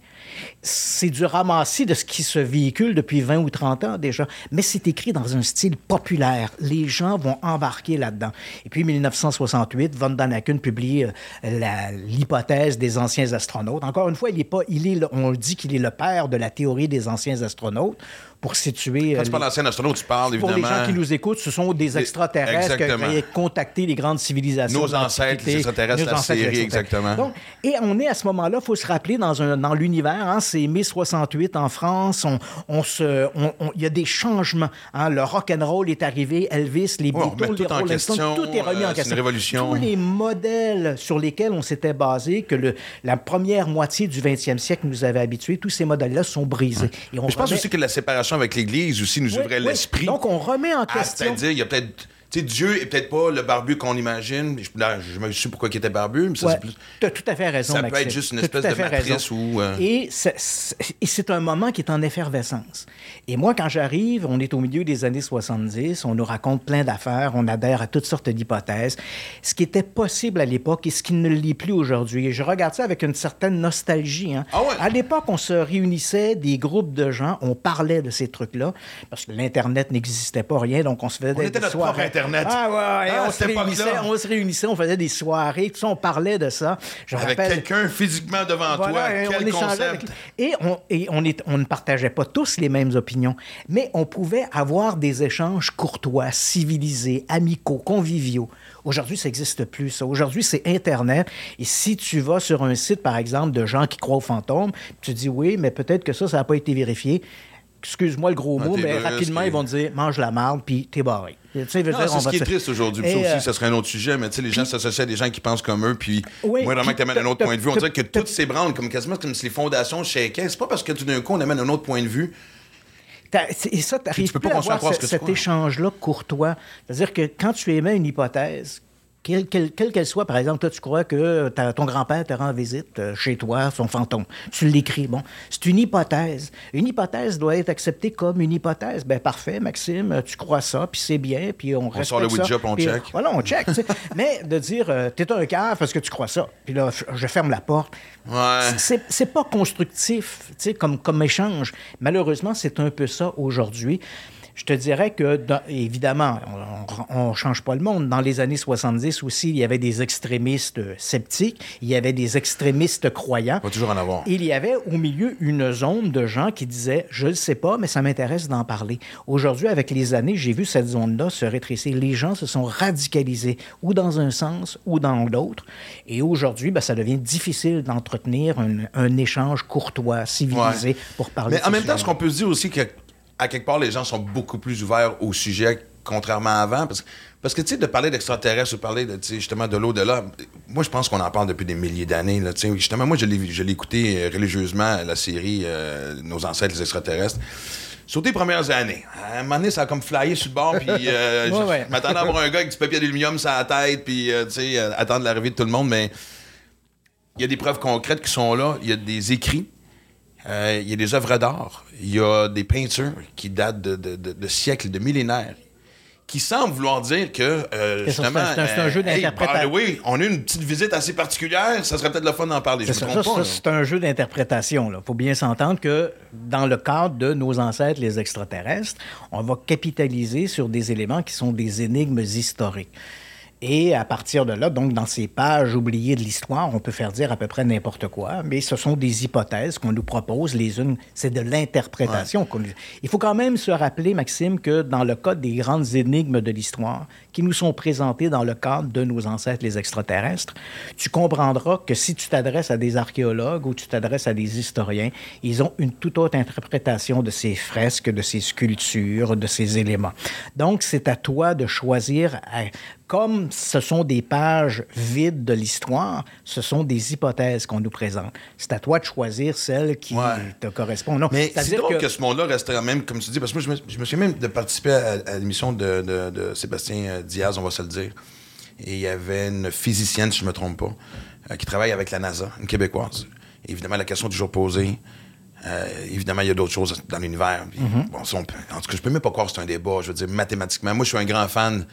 C'est du ramassis de ce qui se véhicule depuis 20 ou 30 ans déjà, mais c'est écrit dans un style populaire. Les gens vont embarquer là-dedans. Et puis 1968, Von Daniken publie euh, l'hypothèse des anciens astronautes. Encore une fois, il est pas, il est, on dit qu'il est le père de la théorie des anciens astronautes pour situer. Quand euh, tu parles les- d'ancien astronaute, tu parles pour évidemment... les gens qui nous écoutent, ce sont des extraterrestres qui avaient contacté les grandes civilisations. Nos ancêtres, les extraterrestres, Nos la ancêtres, série, exactement. Donc, et on est à ce moment-là, il faut se rappeler, dans, un, dans l'univers, hein, c'est mai 68 en France, on, on se, on- on- il y a des changements. hein, le rock and roll est arrivé, Elvis, les Ouais, Beatles, remet les tout en Rolling Stones, question, tout est remis euh, en c'est question. une révolution. Tous les modèles sur lesquels on s'était basé, que le, la première moitié du 20e siècle nous avait habitués, tous ces modèles-là sont brisés. Et on Mais je pense aussi que la séparation avec l'Église aussi nous ouvrait oui. l'esprit. Donc, on remet en à- question. C'est-à-dire, il y a peut-être. Tu Tu sais, Dieu est peut-être pas le barbu qu'on imagine. Je, là, je me sais pourquoi il était barbu, mais ça, Ouais, c'est plus... t'as tout à fait raison, Ça peut Maxime. être juste une espèce de matrice où, euh, Et c'est- c'est et c'est un moment qui est en effervescence. Et moi, quand j'arrive, on est au milieu des années 70, on nous raconte plein d'affaires, on adhère à toutes sortes d'hypothèses, ce qui était possible à l'époque et ce qui ne l'est plus aujourd'hui. Et je regarde ça avec une certaine nostalgie. hein. Ah ouais? À l'époque, on se réunissait, des groupes de gens, on parlait de ces trucs-là, parce que l'Internet n'existait pas, rien, donc on se faisait On des était notre soirées. Internet. Ah ouais, ouais, Ah, on, se réunissait, on se réunissait, on faisait des soirées, tout ça, on parlait de ça. Je Avec rappelle- quelqu'un physiquement devant voilà, toi, quel on concept. avec- Et, on, et on, est- on ne partageait pas tous les mêmes opinions, mais on pouvait avoir des échanges courtois, civilisés, amicaux, conviviaux. Aujourd'hui, ça n'existe plus, ça. Aujourd'hui, c'est Internet. Et si tu vas sur un site, par exemple, de gens qui croient aux fantômes, tu dis oui, mais peut-être que ça, ça n'a pas été vérifié. Excuse-moi le gros Ah, mot, mais rapidement, et- ils vont dire mange la marde, puis t'es barré. Tu sais, c'est ce qui est te- triste aujourd'hui. Ça euh, aussi, ça serait un autre sujet, mais tu sais, les gens s'associent à des gens qui pensent comme eux, puis moi, vraiment, que t'amènes un autre point de vue. On dirait que toutes ces branles, comme quasiment comme si les fondations shakaient. C'est pas parce que tout d'un coup, on amène un autre point de vue. Et ça, tu peux pas à avoir ce- cet échange-là courtois. C'est-à-dire que quand tu émets une hypothèse, quelle quelle- soit, par exemple, toi, tu crois que ta- ton grand-père te rend visite euh, chez toi, son fantôme. Tu l'écris. Bon, c'est une hypothèse. Une hypothèse doit être acceptée comme une hypothèse. Ben parfait, Maxime, tu crois ça, puis c'est bien, puis on, sort le Ouija, on check. Voilà, on check. Mais de dire, euh, t'es un cave parce que tu crois ça, puis là, je- ferme la porte. Ouais. C'est- C'est pas constructif, tu sais, comme, comme échange. Malheureusement, c'est un peu ça aujourd'hui. Je te dirais que, dans- évidemment, on ne change pas le monde. Dans les années 70 aussi, il y avait des extrémistes euh, sceptiques, il y avait des extrémistes croyants. Il va toujours en avoir. Il y avait au milieu une zone de gens qui disaient Je ne sais pas, mais ça m'intéresse d'en parler. Aujourd'hui, avec les années, j'ai vu cette zone-là se rétrécir. Les gens se sont radicalisés, ou dans un sens, ou dans l'autre. Et aujourd'hui, ben, ça devient difficile d'entretenir un, un échange courtois, civilisé, Ouais. pour parler Mais en même temps, ce qu'on peut se dire aussi, que à quelque part, les gens sont beaucoup plus ouverts au sujet, contrairement à avant. Parce, parce que, tu sais, de parler d'extraterrestres ou parler de, justement de l'au-delà, moi, je pense qu'on en parle depuis des milliers d'années. là. Justement, moi, je l'ai je l'ai écouté euh, religieusement, la série euh, Nos ancêtres, les extraterrestres. Sur les premières années, à un moment donné, ça a comme flyé sur le bord, puis euh, Ouais, je ouais. je m'attendais à avoir un gars avec du papier d'aluminium sur la tête, puis, euh, tu sais, attendre l'arrivée de tout le monde, mais il y a des preuves concrètes qui sont là. Il y a des écrits. Il y a des œuvres d'art. Il y a des peintures qui datent de, de- de- de siècles, de millénaires, qui semblent vouloir dire que, euh, justement... c'est un- un jeu d'interprétation. oui, on a eu une petite visite assez particulière. Ça serait peut-être le fun d'en parler. Je ça, ça, ça, c'est un jeu d'interprétation. Il faut bien s'entendre que dans le cadre de nos ancêtres, les extraterrestres, on va capitaliser sur des éléments qui sont des énigmes historiques. Et à partir de là, donc dans ces pages oubliées de l'histoire, on peut faire dire à peu près n'importe quoi, mais ce sont des hypothèses qu'on nous propose les unes. C'est de l'interprétation. qu'on- Il faut quand même se rappeler, Maxime, que dans le cas des grandes énigmes de l'histoire qui nous sont présentées dans le cadre de nos ancêtres, les extraterrestres, tu comprendras que si tu t'adresses à des archéologues ou tu t'adresses à des historiens, ils ont une toute autre interprétation de ces fresques, de ces sculptures, de ces éléments. Donc, c'est à toi de choisir, à- comme ce sont des pages vides de l'histoire, ce sont des hypothèses qu'on nous présente. C'est à toi de choisir celle qui Ouais. te correspond. Non, Mais c'est drôle que... ce monde-là reste quand même, comme tu dis, parce que moi, je me, je me souviens même de participer à, à l'émission de, de- de Sébastien euh, Diaz, on va se le dire. Et il y avait une physicienne, si je ne me trompe pas, euh, qui travaille avec la NASA, une Québécoise. Et évidemment, la question est toujours posée. Euh, évidemment, il y a d'autres choses dans l'univers. Bon, peut- en tout cas, je peux même pas croire que c'est un débat. Je veux dire, mathématiquement. Moi, je suis un grand fan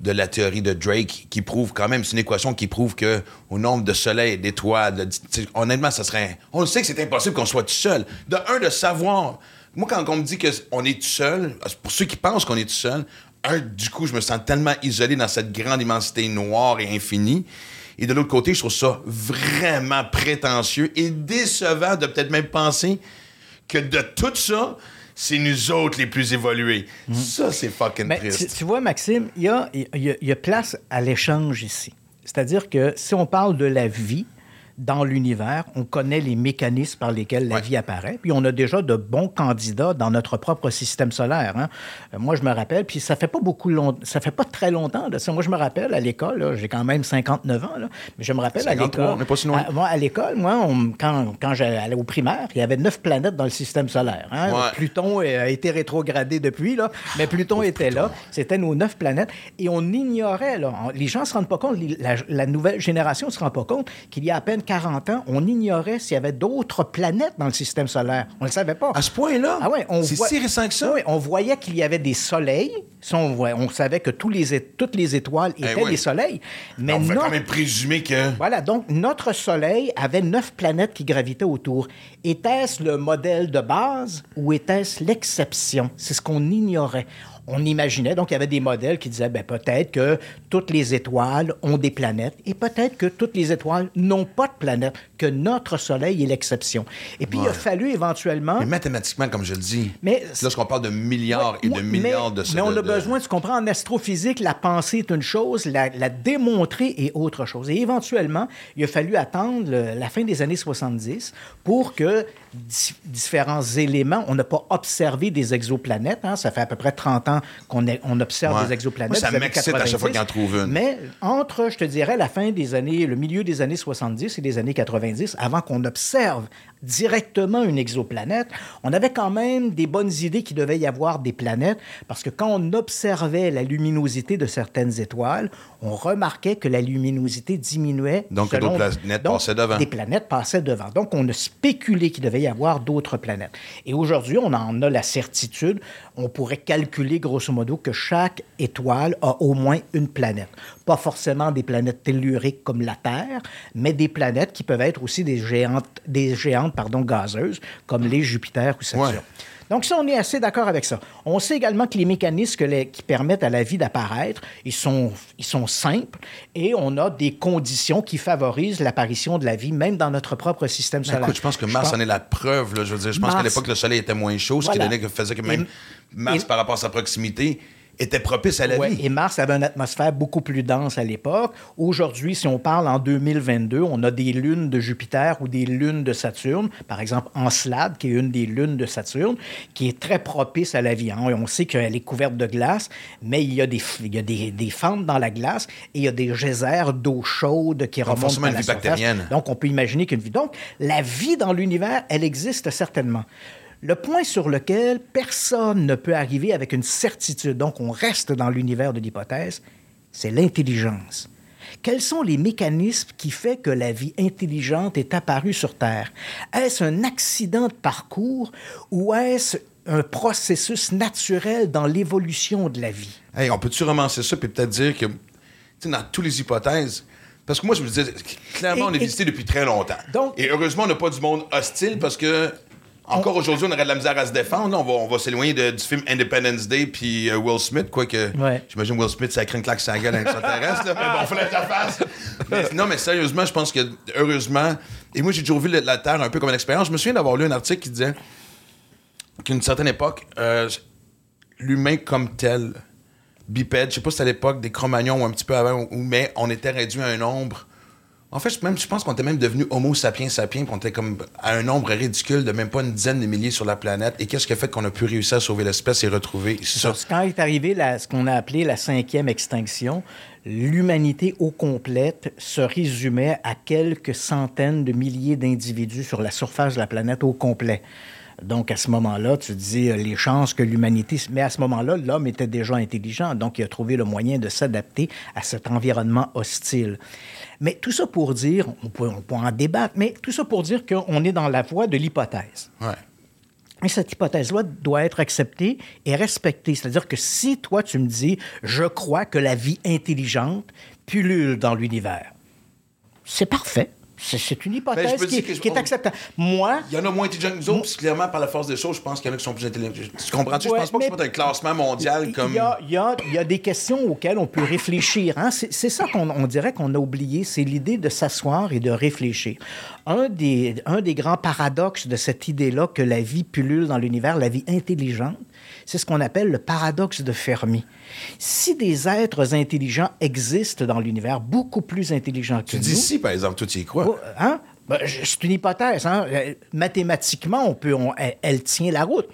de la théorie de Drake qui prouve quand même, c'est une équation qui prouve que au nombre de soleils, d'étoiles, honnêtement, ça serait. On le sait que c'est impossible qu'on soit tout seul. De un, de savoir. Moi, quand on me dit qu'on est tout seul, pour ceux qui pensent qu'on est tout seul, un, du coup, je me sens tellement isolé dans cette grande immensité noire et infinie. Et de l'autre côté, je trouve ça vraiment prétentieux et décevant de peut-être même penser que de tout ça, c'est nous autres les plus évolués. Ça, c'est fucking Mais triste. tu, tu vois, Maxime, il y a, il y a- il y a place à l'échange ici. C'est-à-dire que si on parle de la vie, dans l'univers, on connaît les mécanismes par lesquels la Ouais. vie apparaît, puis on a déjà de bons candidats dans notre propre système solaire. hein. Euh, Moi, je me rappelle, puis ça fait pas beaucoup long, ça fait pas très longtemps de ça. Moi, je me rappelle à l'école, j'ai quand même 59 ans, là, mais je me rappelle à 53, l'école. on n'est pas si loin. à- moi, à l'école, moi, on- quand, quand j'allais au primaire, il y avait neuf planètes dans le système solaire. hein. Ouais. Pluton a été rétrogradé depuis, là, mais Pluton était là. C'était nos neuf planètes. Et on ignorait, là, on- les gens ne se rendent pas compte, la, la nouvelle génération ne se rend pas compte qu'il y a à peine 40 ans, on ignorait s'il y avait d'autres planètes dans le système solaire. On ne le savait pas. À ce point-là? Ah ouais, on c'est voit- si récent que ça? Oui, on voyait qu'il y avait des soleils. Ça, on, voit- on savait que tous les, toutes les étoiles étaient Eh oui. des soleils. Mais on notre- quand même présumer que... voilà, donc notre Soleil avait neuf planètes qui gravitaient autour. Était-ce le modèle de base ou était-ce l'exception? C'est ce qu'on ignorait. On imaginait, donc il y avait des modèles qui disaient ben, peut-être que toutes les étoiles ont des planètes et peut-être que toutes les étoiles n'ont pas de planètes, que notre Soleil est l'exception. Et puis il a fallu éventuellement... Mais mathématiquement, comme je le dis, Mais- lorsqu'on parle de milliards et de milliards mais, de... Mais on de- a besoin, tu comprends, en astrophysique, la pensée est une chose, la, la démontrer est autre chose. Et éventuellement, il a fallu attendre le- la fin des années 70 pour que di- différents éléments, on n'a pas observé des exoplanètes, hein, ça fait à peu près 30 ans qu'on on observe Ouais. des exoplanètes. Moi, ça m'excite à chaque fois 90. qu'il en trouve une. Mais entre, je te dirais, la fin des années, le milieu des années 70 et des années 90, avant qu'on observe directement une exoplanète, on avait quand même des bonnes idées qu'il devait y avoir des planètes, parce que quand on observait la luminosité de certaines étoiles, on remarquait que la luminosité diminuait. Donc, selon- d'autres planètes donc, passaient devant. Des planètes passaient devant. Donc, on a spéculé qu'il devait y avoir d'autres planètes. Et aujourd'hui, on en a la certitude. On pourrait calculer, grosso modo, que chaque étoile a au moins une planète. Pas forcément des planètes telluriques comme la Terre, mais des planètes qui peuvent être aussi des géantes, des géantes pardon, gazeuses, comme les Jupiter ou Saturne. Ouais. Donc ça, on est assez d'accord avec ça. On sait également que les mécanismes que les- qui permettent à la vie d'apparaître, ils sont, ils sont simples et on a des conditions qui favorisent l'apparition de la vie, même dans notre propre système Ben, solaire. écoute, je pense que Mars en est la preuve. Là, je veux dire, je pense qu'à l'époque, le Soleil était moins chaud, ce Voilà. qui donnait que faisait que même Et- Mars, et- par rapport à sa proximité, était propice à la Ouais, vie. et Mars avait une atmosphère beaucoup plus dense à l'époque. Aujourd'hui, si on parle en 2022, on a des lunes de Jupiter ou des lunes de Saturne, par exemple Encelade, qui est une des lunes de Saturne, qui est très propice à la vie. hein. On sait qu'elle est couverte de glace, mais il y a des, il y a des, des fentes dans la glace et il y a des geysers d'eau chaude qui remontent à une la vie surface. bactérienne. Donc, on peut imaginer qu'une vie. Donc, la vie dans l'univers, elle existe certainement. Le point sur lequel personne ne peut arriver avec une certitude, donc on reste dans l'univers de l'hypothèse, c'est l'intelligence. Quels sont les mécanismes qui font que la vie intelligente est apparue sur Terre? Est-ce un accident de parcours ou est-ce un processus naturel dans l'évolution de la vie? Hey, on peut-tu romancer ça puis peut-être dire que, dans toutes les hypothèses, parce que moi, je me disais, clairement, Et- on est et- visité depuis très longtemps. Donc- et heureusement, on n'a pas du monde hostile parce que, encore aujourd'hui, on aurait de la misère à se défendre. on va, on va s'éloigner du film Independence Day puis euh, Will Smith, quoique Ouais. j'imagine Will Smith, ça crée une claque sur la gueule extraterrestre. là. Mais bon, fallait fasse. Mais, non, mais sérieusement, je pense que, heureusement, et moi, j'ai toujours vu la, la Terre un peu comme une expérience. Je me souviens d'avoir lu un article qui disait qu'à une certaine époque, euh, l'humain comme tel, bipède, je sais pas si c'était à l'époque des Cro-Magnons ou un petit peu avant, ou- mais on était réduit à un nombre. En fait, je- même, je pense qu'on était même devenu Homo sapiens sapiens, puis on était comme à un nombre ridicule de même pas une dizaine de milliers sur la planète. Et qu'est-ce qui a fait qu'on a pu réussir à sauver l'espèce et retrouver ça? Quand est arrivé la- ce qu'on a appelé la cinquième extinction, l'humanité au complète se résumait à quelques centaines de milliers d'individus sur la surface de la planète au complet. Donc, à ce moment-là, tu dis euh, les chances que l'humanité... Mais à ce moment-là, l'homme était déjà intelligent, donc il a trouvé le moyen de s'adapter à cet environnement hostile. Mais tout ça pour dire, on peut, on peut en débattre, mais tout ça pour dire qu'on est dans la voie de l'hypothèse. Ouais. Et cette hypothèse-là doit être acceptée et respectée. C'est-à-dire que si toi, tu me dis, je crois que la vie intelligente pullule dans l'univers, c'est parfait. C'est- une hypothèse Ben, je peux qui, je- est acceptable. Moi, Il y en a moins intelligents que nous autres, puis clairement, par la force des choses, je pense qu'il y en a qui sont plus intelligents. Tu comprends-tu? je Ouais, pense pas que c'est un classement mondial comme. Il y a, y a- y a des questions auxquelles on peut réfléchir. hein. C'est ça qu'on on dirait qu'on a oublié, c'est l'idée de s'asseoir et de réfléchir. Un des, un des grands paradoxes de cette idée-là que la vie pullule dans l'univers, la vie intelligente, c'est ce qu'on appelle le paradoxe de Fermi. Si des êtres intelligents existent dans l'univers, beaucoup plus intelligents que Tu nous... dis si, par exemple, tu y crois. Oh, hein? Ben, c'est une hypothèse. hein? Euh, Mathématiquement, on peut, on- elle, elle tient la route.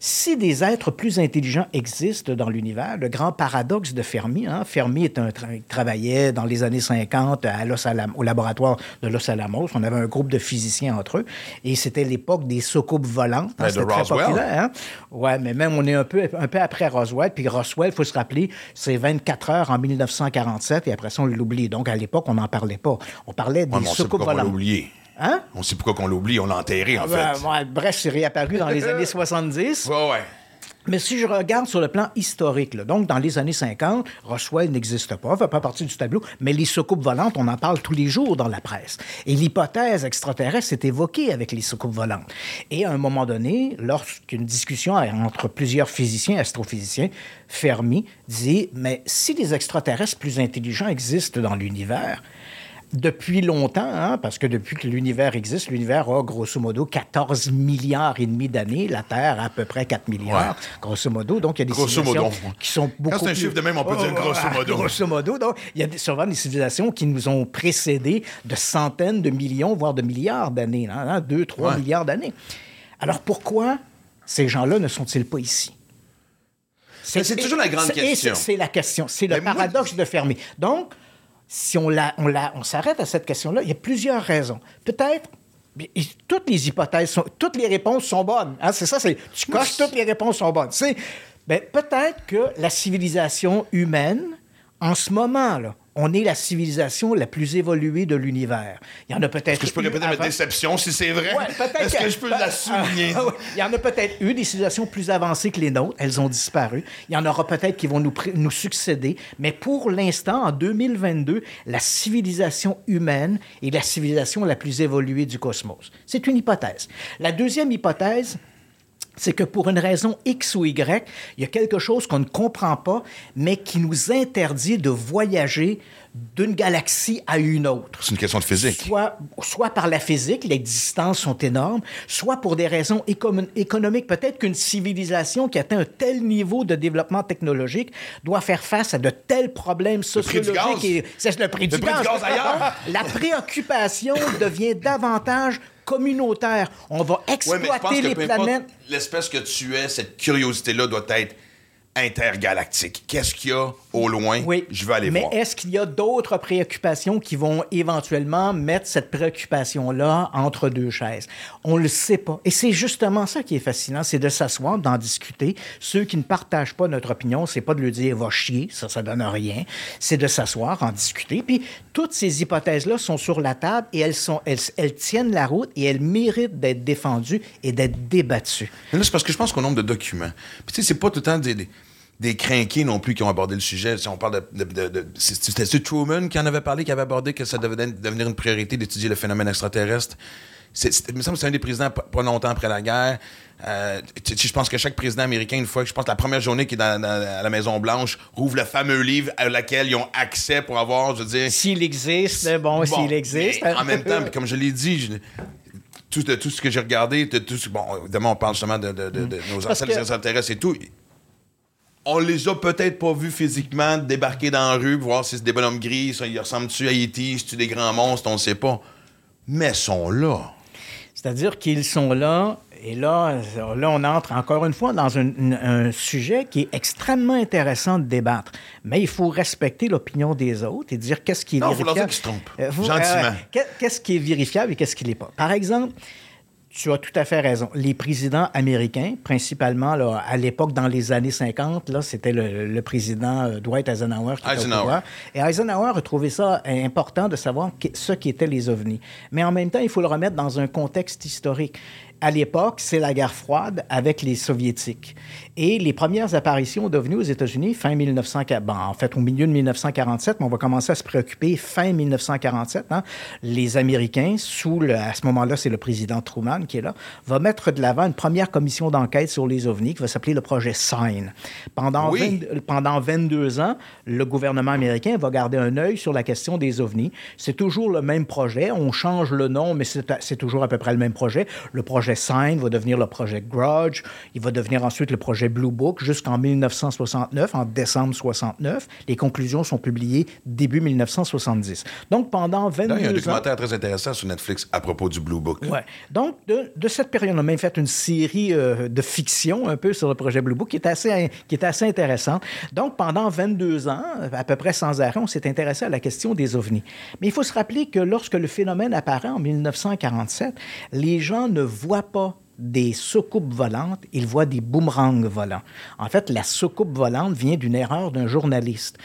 Si des êtres plus intelligents existent dans l'univers, le grand paradoxe de Fermi, hein, Fermi est un tra- il travaillait dans les années 50 à Los au laboratoire de Los Alamos. On avait un groupe de physiciens entre eux, et c'était l'époque des soucoupes volantes. hein, c'était très Roswell. populaire. Hein? Ouais, mais même on est un peu, un peu après Roswell. Puis Roswell, il faut se rappeler, c'est 24 heures en 1947 et après ça, on l'oublie. Donc à l'époque, on n'en parlait pas. On parlait des Ouais, soucoupes volantes. Hein? On sait pourquoi qu'on l'a oublié, on l'a enterré, en Ben, fait. ouais, bref, c'est réapparu dans les années 70. Ouais, ouais. Mais si je regarde sur le plan historique, là, donc dans les années 50, Roswell n'existe pas, fait pas partie du tableau, mais les soucoupes volantes, on en parle tous les jours dans la presse. Et l'hypothèse extraterrestre est évoquée avec les soucoupes volantes. Et à un moment donné, lorsqu'une discussion entre plusieurs physiciens, astrophysiciens, Fermi dit, mais si des extraterrestres plus intelligents existent dans l'univers, depuis longtemps, hein, parce que depuis que l'univers existe, l'univers a grosso modo 14 milliards et demi d'années, la Terre a à peu près 4 milliards, Ouais. grosso modo. Donc, il y a des Grosso civilisations modo. qui sont beaucoup c'est un chiffre de même, on peut dire grosso modo. Grosso modo. Donc, il y a souvent des civilisations qui nous ont précédés de centaines de millions, voire de milliards d'années, 2, 3 Ouais. milliards d'années. Alors, pourquoi ces gens-là ne sont-ils pas ici? C'est toujours la grande question. C'est la question. C'est le moi- paradoxe de Fermi. Donc, si on, la, on, la, on s'arrête à cette question-là, il y a plusieurs raisons. Peut-être. Toutes les hypothèses, sont, toutes les réponses sont bonnes. hein, c'est ça, c'est, tu coches, toutes les réponses sont bonnes. C'est, ben, peut-être que la civilisation humaine, en ce moment, là, on est la civilisation la plus évoluée de l'univers. Il y en a peut-être. Est-ce que je peux eu répéter ma déception si c'est vrai? Ouais, Est-ce que je peux la souligner? Ah, ouais. Il y en a peut-être eu des civilisations plus avancées que les nôtres. Elles ont disparu. Il y en aura peut-être qui vont nous succéder. Mais pour l'instant, en 2022, la civilisation humaine est la civilisation la plus évoluée du cosmos. C'est une hypothèse. La deuxième hypothèse, c'est que pour une raison X ou Y, il y a quelque chose qu'on ne comprend pas, mais qui nous interdit de voyager d'une galaxie à une autre C'est une question de physique. soit, soit par la physique, les distances sont énormes, soit pour des raisons écono- économiques. Peut-être qu'une civilisation qui atteint un tel niveau de développement technologique doit faire face à de tels problèmes prix du sociologiques. gaz. et C'est le prix du prix du gaz. gaz ailleurs. La préoccupation devient davantage communautaire. On va Ouais, mais je pense exploiter que les importe planètes. l'espèce que tu es, cette curiosité-là doit être intergalactique. Qu'est-ce qu'il y a au loin? Oui. Je veux aller Mais voir. est-ce qu'il y a d'autres préoccupations qui vont éventuellement mettre cette préoccupation-là entre deux chaises? On le sait pas. Et c'est justement ça qui est fascinant, c'est de s'asseoir, d'en discuter. Ceux qui ne partagent pas notre opinion, c'est pas de lui dire va chier, ça, ça donne rien. C'est de s'asseoir, en discuter. Puis toutes ces hypothèses-là sont sur la table et elles, sont, elles, elles tiennent la route et elles méritent d'être défendues et d'être débattues. Mais là, c'est parce que je pense qu'au nombre de documents. Puis tu sais, c'est pas tout le temps des, des, des crinqués non plus qui ont abordé le sujet. Si on parle de. de, de- C'était Truman qui en avait parlé, qui avait abordé que ça devait devenir une priorité d'étudier le phénomène extraterrestre. C'est, c'est- il me semble que c'est un des présidents pas, longtemps après la guerre. Euh, tu je pense que chaque président américain, une fois, je pense que la première journée qui est dans, dans- à la Maison-Blanche, rouvre le fameux livre à laquelle ils ont accès pour avoir, je veux dire. S'il existe, bon, Bon, s'il existe. en même temps, comme je l'ai dit, je- tout, de, tout ce que j'ai regardé, de, tout ce- bon, évidemment, on parle justement de, de- de- de nos Mm. Parce ancêtres que- extraterrestres et tout. On les a peut-être pas vus physiquement débarquer dans la rue, voir si c'est des bonhommes gris, ça, ils ressemblent-tu à E.T., si tu des grands monstres, on ne sait pas. Mais ils sont là. C'est-à-dire qu'ils sont là, et là, là, on entre encore une fois dans un, sujet qui est extrêmement intéressant de débattre. Mais il faut respecter l'opinion des autres et dire qu'est-ce qui est Non, faut leur vérifiable. dire qu'ils se trompent. Euh, vous- Gentiment. qu'est- qu'est-ce qui est vérifiable et qu'est-ce qui l'est pas. Par exemple, tu as tout à fait raison. Les présidents américains, principalement là, à l'époque, dans les années 50, là, c'était le, le président euh, Dwight Eisenhower qui était au Eisenhower. pouvoir. Et Eisenhower a trouvé ça important de savoir ce qu'étaient les ovnis. Mais en même temps, il faut le remettre dans un contexte historique. À l'époque, c'est la guerre froide avec les Soviétiques. Et les premières apparitions d'ovnis aux États-Unis, fin 1940, bon, en fait, au milieu de 1947, mais on va commencer à se préoccuper fin 1947. hein. les Américains, sous le, à ce moment-là, c'est le président Truman qui est là, va mettre de l'avant une première commission d'enquête sur les ovnis qui va s'appeler le projet SIGN. Pendant, Oui. 20 pendant 22 ans, le gouvernement américain va garder un œil sur la question des ovnis. C'est toujours le même projet. On change le nom, mais c'est c'est toujours à peu près le même projet. Le projet projet Sign va devenir le projet Grudge. Il va devenir ensuite le projet Blue Book jusqu'en 1969, en décembre 69. Les conclusions sont publiées début 1970. Donc, pendant 22 Là, il y a un ans... documentaire très intéressant sur Netflix à propos du Blue Book. Ouais. Donc, de, de cette période, on a même fait une série euh, de fiction un peu sur le projet Blue Book qui est assez, qui est assez intéressante. Donc, pendant 22 ans, à peu près sans arrêt, on s'est intéressé à la question des ovnis. Mais il faut se rappeler que lorsque le phénomène apparaît en 1947, les gens ne voient pas des soucoupes volantes, ils voient des boomerangs volants. En fait, la soucoupe volante vient d'une erreur d'un journaliste.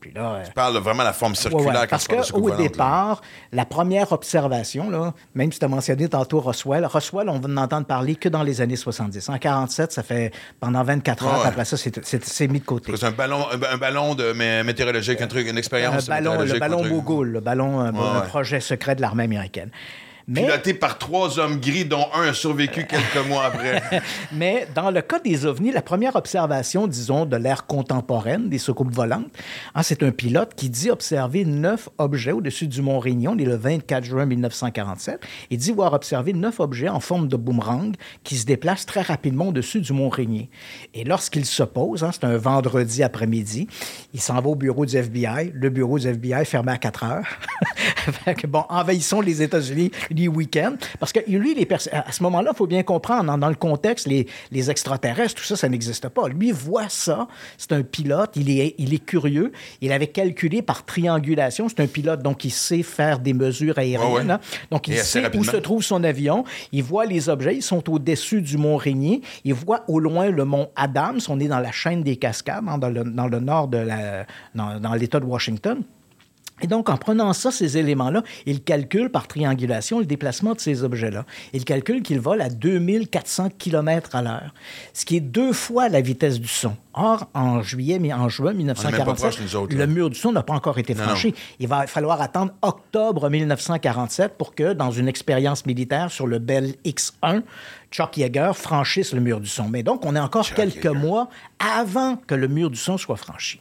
Puis là, euh, Tu parles de vraiment la forme Ouais, circulaire ouais, quand parce de qu'au volante, là. départ, la première observation, là, même si tu as mentionné tantôt Roswell, Roswell, on entendre parler que dans les années 70. En 47, ça fait pendant 24 heures, Ouais, ouais. après ça, c'est- mis de côté. C'est un ballon, un, un ballon de mé- météorologique, un truc, une Un expérience ballon, le ballon. Mogul, le ballon, un, Ouais, ouais. projet secret de l'armée américaine. Mais, Piloté par trois hommes gris, dont un a survécu quelques mois après. mais dans le cas des ovnis, la première observation, disons, de l'ère contemporaine des soucoupes volantes, hein, c'est un pilote qui dit observer neuf objets au-dessus du mont Réunion, est le 24 juin 1947. Il dit voir observer neuf objets en forme de boomerang qui se déplacent très rapidement au-dessus du mont Rainier. Et lorsqu'il se pose, hein, c'est un vendredi après-midi, il s'en va au bureau du FBI. Le bureau du FBI fermé à 4 heures. Bon, envahissons les États-Unis les week-ends. Parce que lui, les à ce moment-là, il faut bien comprendre, dans, dans le contexte, les, les extraterrestres, tout ça, ça n'existe pas. Lui voit ça. C'est un pilote. Il est, il est curieux. Il avait calculé par triangulation. C'est un pilote, donc il sait faire des mesures aériennes. Ouais, ouais. hein. Donc, il Et sait où se trouve son avion. Il voit les objets. Ils sont au-dessus du mont Rainier. Il voit au loin le mont Adams. On est dans la chaîne des cascades, hein, dans, le, dans le nord de la, dans, dans l'État de Washington. Et donc, en prenant ça, ces éléments-là, il calcule par triangulation le déplacement de ces objets-là. Il calcule qu'ils volent à 2400 km à l'heure, ce qui est deux fois la vitesse du son. Or, en juillet, mais en juin même pas 1947, proches, nous autres, là. le mur du son n'a pas encore été Non, franchi. Il va falloir attendre octobre 1947 pour que, dans une expérience militaire sur le Bell X-1, Chuck Yeager franchisse le mur du son. Mais donc, on est encore quelques Yeager. mois avant que le mur du son soit franchi.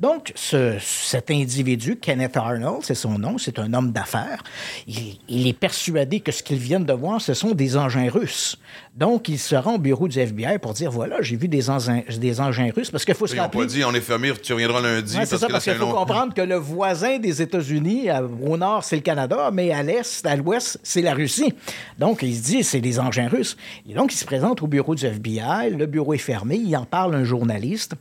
Donc, ce- cet individu, Kenneth Arnold, c'est son nom, c'est un homme d'affaires. Il, il est persuadé que ce qu'ils viennent de voir, ce sont des engins russes. Donc, il se rend au bureau du FBI pour dire, voilà, j'ai vu des engins, des engins parce qu'il faut se Ils n'ont rappeler... pas dit on est fermé, tu reviendras lundi. Ouais, c'est ça, que parce qu'il faut long- comprendre que le voisin des États-Unis, au nord, c'est le Canada, mais à l'est, à l'ouest, c'est la Russie. Donc, il se dit, c'est des engins russes. Et donc, il se présente au bureau du FBI. Le bureau est fermé. Il en parle à un journaliste.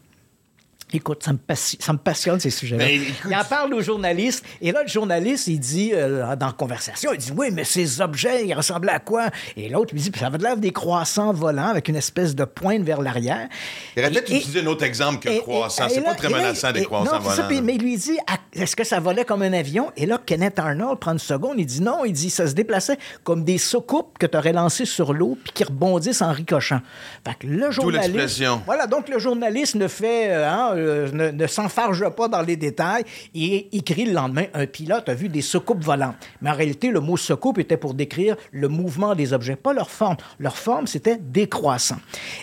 Écoute, ça me, ça me passionne ces sujets-là. Écoute- Il en parle au journaliste. Et là, le journaliste, il dit, euh, dans la conversation, il dit Oui, mais ces objets, ils ressemblaient à quoi? Et l'autre lui dit Ça avait l'air des croissants volants avec une espèce de pointe vers l'arrière. Il aurait peut-être utilisé un autre exemple que et- croissant. C'est pas très là, menaçant des et- croissants non, ça, volants. mais il lui dit Est-ce que ça volait comme un avion? Et là, Kenneth Arnold prend une seconde. Il dit Non, il dit Ça se déplaçait comme des soucoupes que tu aurais lancées sur l'eau puis qui rebondissent en ricochant. Fait que le journaliste. l'expression. Voilà, donc le journaliste ne fait. euh, hein, euh, ne, ne s'enfarge pas dans les détails et écrit le lendemain Un pilote a vu des soucoupes volantes. Mais en réalité, le mot soucoupe était pour décrire le mouvement des objets, pas leur forme. Leur forme, c'était décroissant.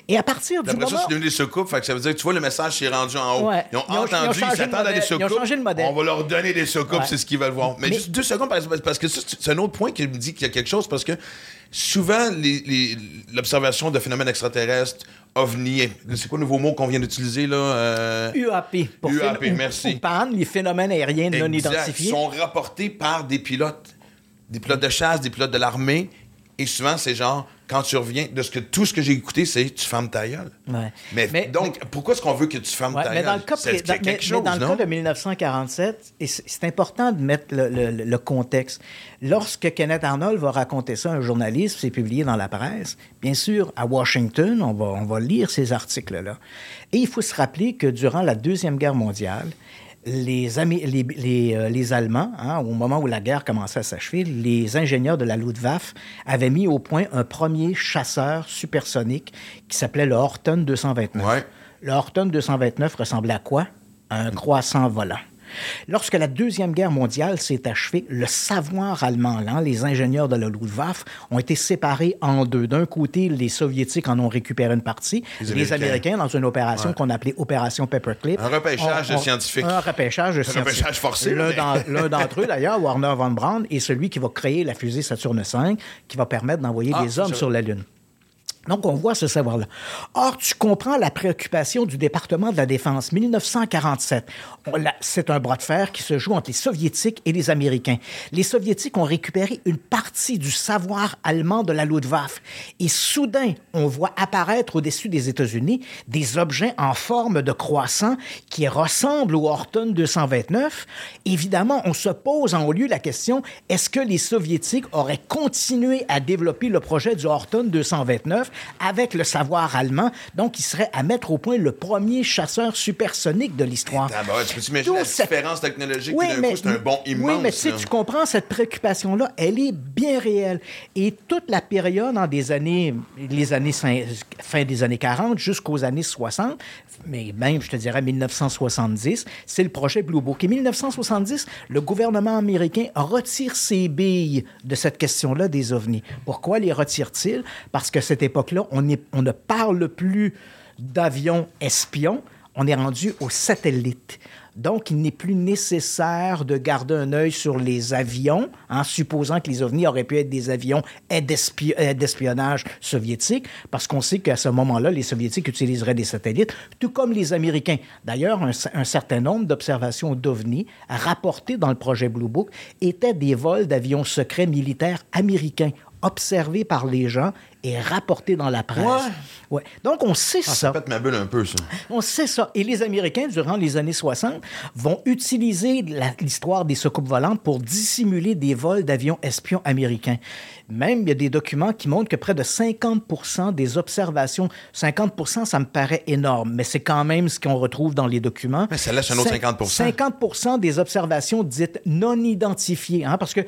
Et à partir du Après moment. ça, c'est devenu des soucoupes. Fait que ça veut dire que tu vois, le message s'est rendu en haut. Ouais. Ils ont Ils entendu, ils s'attendent à des Ils ont soucoupes. changé le modèle. On va leur donner des soucoupes, Ouais. c'est ce qu'ils veulent voir. Mais, Mais- juste deux secondes, parce, que c'est un autre point qui me dit qu'il y a quelque chose, parce que souvent, les- les- l'observation de phénomènes extraterrestres, ovni, c'est quoi le nouveau mot qu'on vient d'utiliser, là? euh, UAP. Pour UAP, merci. ou les phénomènes aériens non identifiés. sont rapportés par des pilotes, des pilotes de chasse, des pilotes de l'armée. Et souvent, c'est genre, quand tu reviens, de ce que tout ce que j'ai écouté, c'est tu fermes ta gueule. Ouais. Mais, Mais- donc, pourquoi est-ce qu'on veut que tu fermes Ouais, ta mais gueule? dans le cas, C'est dans- mais- quelque mais chose, dans le cas de 1947, et c'est c'est important de mettre le, le- le contexte. Lorsque Kenneth Arnold va raconter ça à un journaliste, c'est publié dans la presse, bien sûr, à Washington, on va, on va lire ces articles-là. Et il faut se rappeler que durant la Deuxième Guerre mondiale, les, Amé- les, les, euh, les Allemands, hein, au moment où la guerre commençait à s'achever, les ingénieurs de la Luftwaffe avaient mis au point un premier chasseur supersonique qui s'appelait le Horton 229. Ouais. Le Horton 229 ressemblait à quoi? À un croissant volant. Lorsque la Deuxième Guerre mondiale s'est achevée, le savoir allemand, là, les ingénieurs de la Luftwaffe, ont été séparés en deux. D'un côté, les Soviétiques en ont récupéré une partie, Les les, Américains. Dans une opération Ouais. qu'on appelait Opération Paperclip. Un repêchage de scientifiques. Un repêchage de Un repêchage forcé, L'un mais- d'entre eux, d'ailleurs, Warner von Braun, est celui qui va créer la fusée Saturne V, qui va permettre d'envoyer Ah, des hommes je- sur la Lune. Donc, on voit ce savoir-là. Or, tu comprends la préoccupation du département de la Défense. 1947, on l'a- c'est un bras de fer qui se joue entre les Soviétiques et les Américains. Les Soviétiques ont récupéré une partie du savoir allemand de la Luftwaffe. Et soudain, on voit apparaître au-dessus des États-Unis des objets en forme de croissant qui ressemblent au Horton 229. Évidemment, on se pose en haut lieu la question, est-ce que les Soviétiques auraient continué à développer le projet du Horton 229 avec le savoir allemand? Donc, il serait à mettre au point le premier chasseur supersonique de l'histoire. Ah, bah tu peux t'imaginer D'où la cette- différence technologique, d'un coup, c'est un bon immense. Oui, mais là. tu comprends, cette préoccupation-là, elle est bien réelle. Et toute la période en des années, les années fin des années 40 jusqu'aux années 60, mais même, je te dirais, 1970, c'est le projet Blue Book. Et 1970, le gouvernement américain retire ses billes de cette question-là des ovnis. Pourquoi les retire-t-il? Parce qu'à cette époque-là, on, ne parle plus d'avions espions, on est rendu aux satellites. Donc, il n'est plus nécessaire de garder un œil sur les avions, en supposant que les ovnis auraient pu être des avions d'espionnage soviétiques, parce qu'on sait qu'à ce moment-là, les Soviétiques utiliseraient des satellites, tout comme les Américains. D'ailleurs, un, un certain nombre d'observations d'ovnis rapportées dans le projet Blue Book étaient des vols d'avions secrets militaires américains observés par les gens et rapportés dans la presse. Ouais. Ouais. Donc, on sait Ah, ça. ça pète ma bulle un peu, ça. On sait ça. Et les Américains, durant les années 60, vont utiliser l'histoire des soucoupes volantes pour dissimuler des vols d'avions espions américains. Même, il y a des documents qui montrent que près de 50 des observations, 50 ça me paraît énorme, mais c'est quand même ce qu'on retrouve dans les documents. Mais ça laisse un autre Cin- 50 50 des observations dites non identifiées, hein, parce que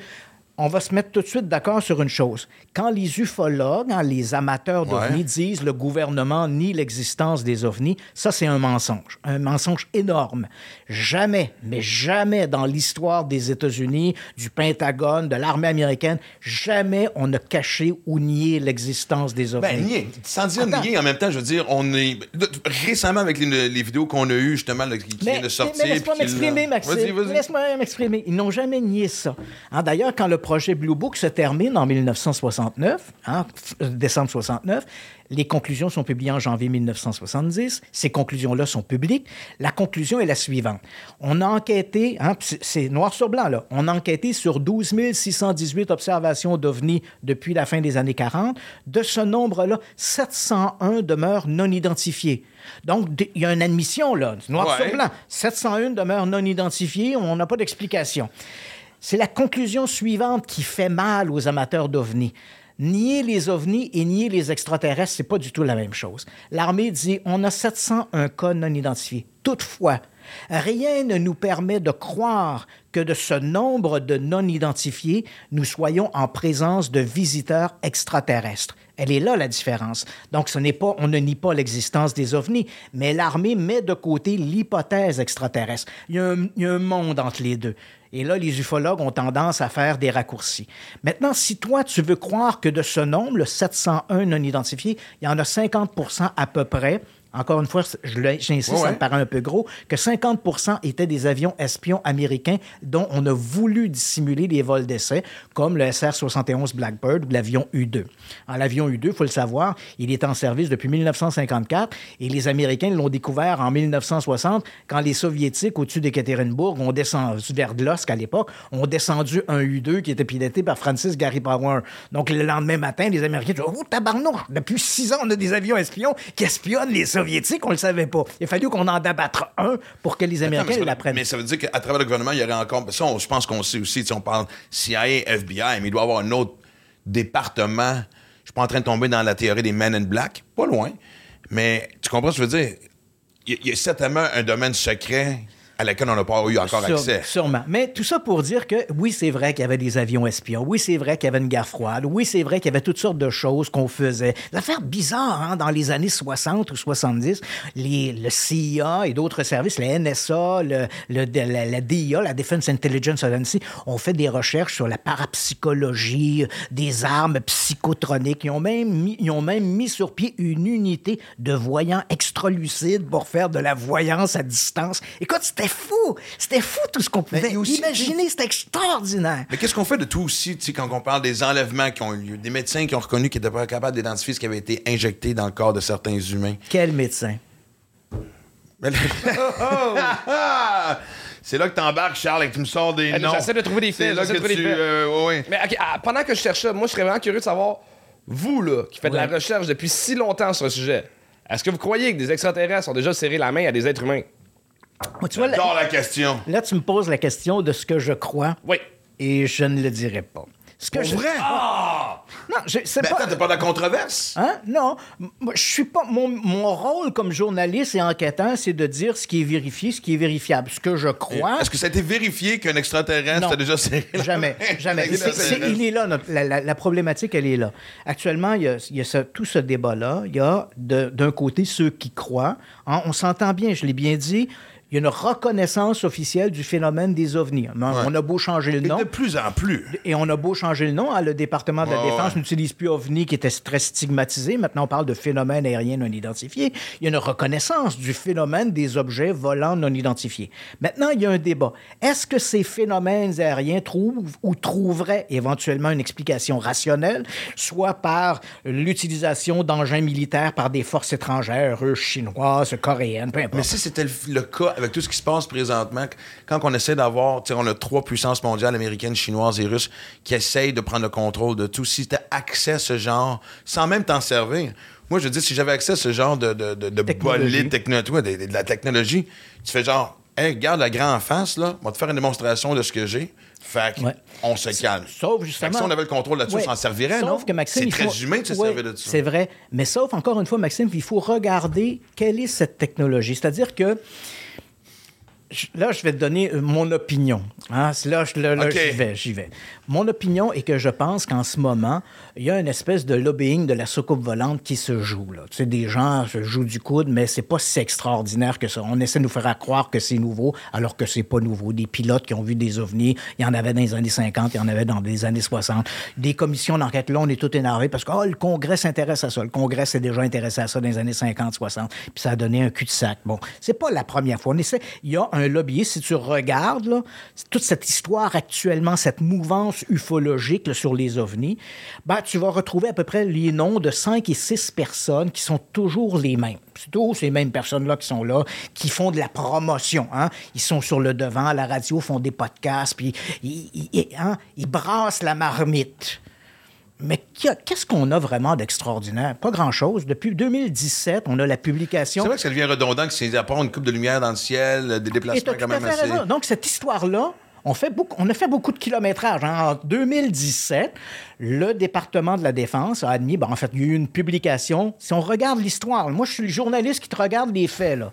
on va se mettre tout de suite d'accord sur une chose. Quand les ufologues, hein, les amateurs d'ovnis Ouais. disent le gouvernement nie l'existence des ovnis, ça c'est un mensonge, un mensonge énorme. Jamais, mais jamais dans l'histoire des États-Unis, du Pentagone, de l'armée américaine, jamais on n'a caché ou nié l'existence des ovnis. Ben, nier. Sans dire Attends. nier, en même temps, je veux dire, on est. Récemment, avec les, les vidéos qu'on a eues, justement, là, qui, qui viennent de sortir. mais laisse-moi m'exprimer, Maxime. Laisse-moi m'exprimer. Ils n'ont jamais nié ça. Hein, D'ailleurs, quand le projet Blue Book se termine en 1969, hein, euh, décembre 69, les conclusions sont publiées en janvier 1970. Ces conclusions-là sont publiques. La conclusion est la suivante. On a enquêté, hein, c'est- noir sur blanc, là, on a enquêté sur 12 618 observations d'OVNI depuis la fin des années 40. De ce nombre-là, 701 demeurent non identifiées. Donc, il y a une admission, là, noir Ouais. sur blanc. 701 demeurent non identifiées, on n'a pas d'explication. C'est la conclusion suivante qui fait mal aux amateurs d'ovnis. Nier les ovnis et nier les extraterrestres, c'est pas du tout la même chose. L'armée dit on a 701 cas non identifiés. Toutefois, rien ne nous permet de croire que de ce nombre de non identifiés, nous soyons en présence de visiteurs extraterrestres. Elle est là la différence. Donc, ce n'est pas, on ne nie pas l'existence des ovnis, mais l'armée met de côté l'hypothèse extraterrestre. Il y, a un, monde entre les deux. Et là, les ufologues ont tendance à faire des raccourcis. Maintenant, si toi, tu veux croire que de ce nombre, le 701 non identifié, il y en a 50 à peu près encore une fois, j'insiste, Ouais, ça me paraît un peu gros, que 50 étaient des avions espions américains dont on a voulu dissimuler les vols d'essai, comme le SR-71 Blackbird ou l'avion U-2. Alors, L'avion U-2, il faut le savoir, il est en service depuis 1954 et les Américains l'ont découvert en 1960 quand les Soviétiques, au-dessus d'Ekaterinbourg, ont descendu, vers Gloucester à l'époque, ont descendu un U-2 qui était piloté par Francis Gary Power. Donc, le lendemain matin, les Américains disent Oh, tabarnouche, depuis six ans, on a des avions espions qui espionnent les Soviétiques, on le savait pas. Il a fallu qu'on en abattre un pour que les Américains l'apprennent. Mais ça veut dire qu'à travers le gouvernement, il y aurait encore. Ça, on- je pense qu'on sait aussi. On parle CIA, FBI, mais il doit y avoir un autre département. Je suis pas en train de tomber dans la théorie des Men in Black. Pas loin. Mais tu comprends ce que je veux dire? Il y a certainement un domaine secret à laquelle on n'a pas eu encore Sûre- accès. Sûrement. Mais tout ça pour dire que oui, c'est vrai qu'il y avait des avions espions. Oui, c'est vrai qu'il y avait une guerre froide. Oui, c'est vrai qu'il y avait toutes sortes de choses qu'on faisait. Des affaires bizarres, hein, dans les années 60 ou 70. Les, le CIA et d'autres services, la NSA, le, le- la DIA, la Defense Intelligence Agency, ont fait des recherches sur la parapsychologie, des armes psychotroniques. Ils ont même mis, ils ont même mis sur pied une unité de voyants extra-lucides pour faire de la voyance à distance. Écoute, c'était fou! C'était fou tout ce qu'on pouvait aussi- imaginer. C'était extraordinaire. Mais qu'est-ce qu'on fait de tout aussi, tu sais, quand on parle des enlèvements qui ont eu lieu, des médecins qui ont reconnu qu'ils n'étaient pas capables d'identifier ce qui avait été injecté dans le corps de certains humains? Quel médecin? C'est là que t'embarques, Charles, et que tu me sors des Hey, noms. J'essaie de trouver des faits. là j'essaie que de trouver tu... des faits. euh. Mais ok, ah, pendant que je cherche ça, moi, je serais vraiment curieux de savoir, vous, là, qui faites de la recherche depuis si longtemps sur le sujet, est-ce que vous croyez que des extraterrestres ont déjà serré la main à des êtres humains? Tu vois, là, la question. là, tu me poses la question de ce que je crois Oui. et je ne le dirai pas. Ce que Pour je... vrai? Non, je, c'est Mais pas... attends, t'es pas dans la controverse? Hein? Non. Je suis pas. Mon, mon rôle comme journaliste et enquêteur, c'est de dire ce qui est vérifié, ce qui est vérifiable. Ce que je crois. Est-ce que ça a été vérifié qu'un extraterrestre Non. a déjà serré Jamais, jamais. C'est- c'est- il est là, notre- la, la- la problématique, elle est là. Actuellement, il y a, il y a ce- tout ce débat-là. Il y a de- d'un côté ceux qui croient. Hein, on s'entend bien, je l'ai bien dit. Il y a une reconnaissance officielle du phénomène des ovnis. On a beau changer le Et nom. de plus en plus. Et on a beau changer le nom, hein, le département de la Défense ouais. n'utilise plus OVNI, qui était très stigmatisé. Maintenant, on parle de phénomène aérien non identifié. Il y a une reconnaissance du phénomène des objets volants non identifiés. Maintenant, il y a un débat. Est-ce que ces phénomènes aériens trouvent ou trouveraient éventuellement une explication rationnelle, soit par l'utilisation d'engins militaires par des forces étrangères, chinoises, coréennes, peu importe? Mais si c'était le, le cas avec tout ce qui se passe présentement, quand on essaie d'avoir, on a trois puissances mondiales, américaines, chinoises et russes, qui essayent de prendre le contrôle de tout. Si tu as accès à ce genre, sans même t'en servir, moi je dis, si j'avais accès à ce genre de, de, de, de Technologie. bolide techno- ouais, de, la technologie, tu fais genre, hey, regarde la grand en face, là, on va te faire une démonstration de ce que j'ai. Fait que Ouais. on se calme. Sauf Fait justement. que si on avait le contrôle là-dessus, Ouais. on s'en servirait, non? Sauf que Maxime. C'est très faut- humain de se Ouais, servir de ça. C'est vrai. Mais sauf, encore une fois, Maxime, il faut regarder quelle est cette technologie. C'est-à-dire que. Là, je vais te donner euh, mon opinion. Hein? Là, je- là, j'y vais, j'y vais. Mon opinion est que je pense qu'en ce moment, il y a une espèce de lobbying de la soucoupe volante qui se joue. Là. Tu sais, des gens se jouent du coude, mais c'est pas si extraordinaire que ça. On essaie de nous faire croire que c'est nouveau, alors que c'est pas nouveau. Des pilotes qui ont vu des ovnis, il y en avait dans les années 50, il y en avait dans les années 60. Des commissions d'enquête, là, on est tout énervé parce que oh, le Congrès s'intéresse à ça. Le Congrès s'est déjà intéressé à ça dans les années 50, 60. Puis ça a donné un cul-de-sac. Bon, c'est pas la première fois. On essaie, il y a un lobbyiste. Si tu regardes, toute cette histoire actuellement, cette mouvance ufologique sur les ovnis, ben, tu vas retrouver à peu près les noms de cinq et six personnes qui sont toujours les mêmes. C'est toujours ces mêmes personnes-là qui sont là, qui font de la promotion. Hein? Ils sont sur le devant, à la radio, font des podcasts, puis ils, hein, ils brassent la marmite. Mais qu'est-ce qu'on a vraiment d'extraordinaire? Pas grand-chose. Depuis 2017, on a la publication. C'est vrai que ça devient redondant que c'est à part une coupe de lumière dans le ciel, des déplacements quand même assez. raison. Donc, cette histoire-là, on, fait beaucoup, on a fait beaucoup de kilométrage. hein. En 2017, le département de la Défense a admis, ben, en fait, il y a eu une publication. Si on regarde l'histoire, moi, je suis le journaliste qui te regarde les faits. Là.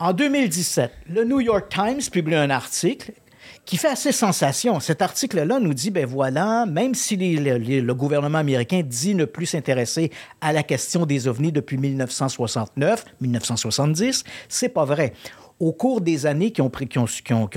En 2017, le New York Times publie un article qui fait assez sensation. Cet article-là nous dit, ben voilà, même si le gouvernement américain dit ne plus s'intéresser à la question des ovnis depuis 1969, 1970, c'est pas vrai. Au cours des années qui ont,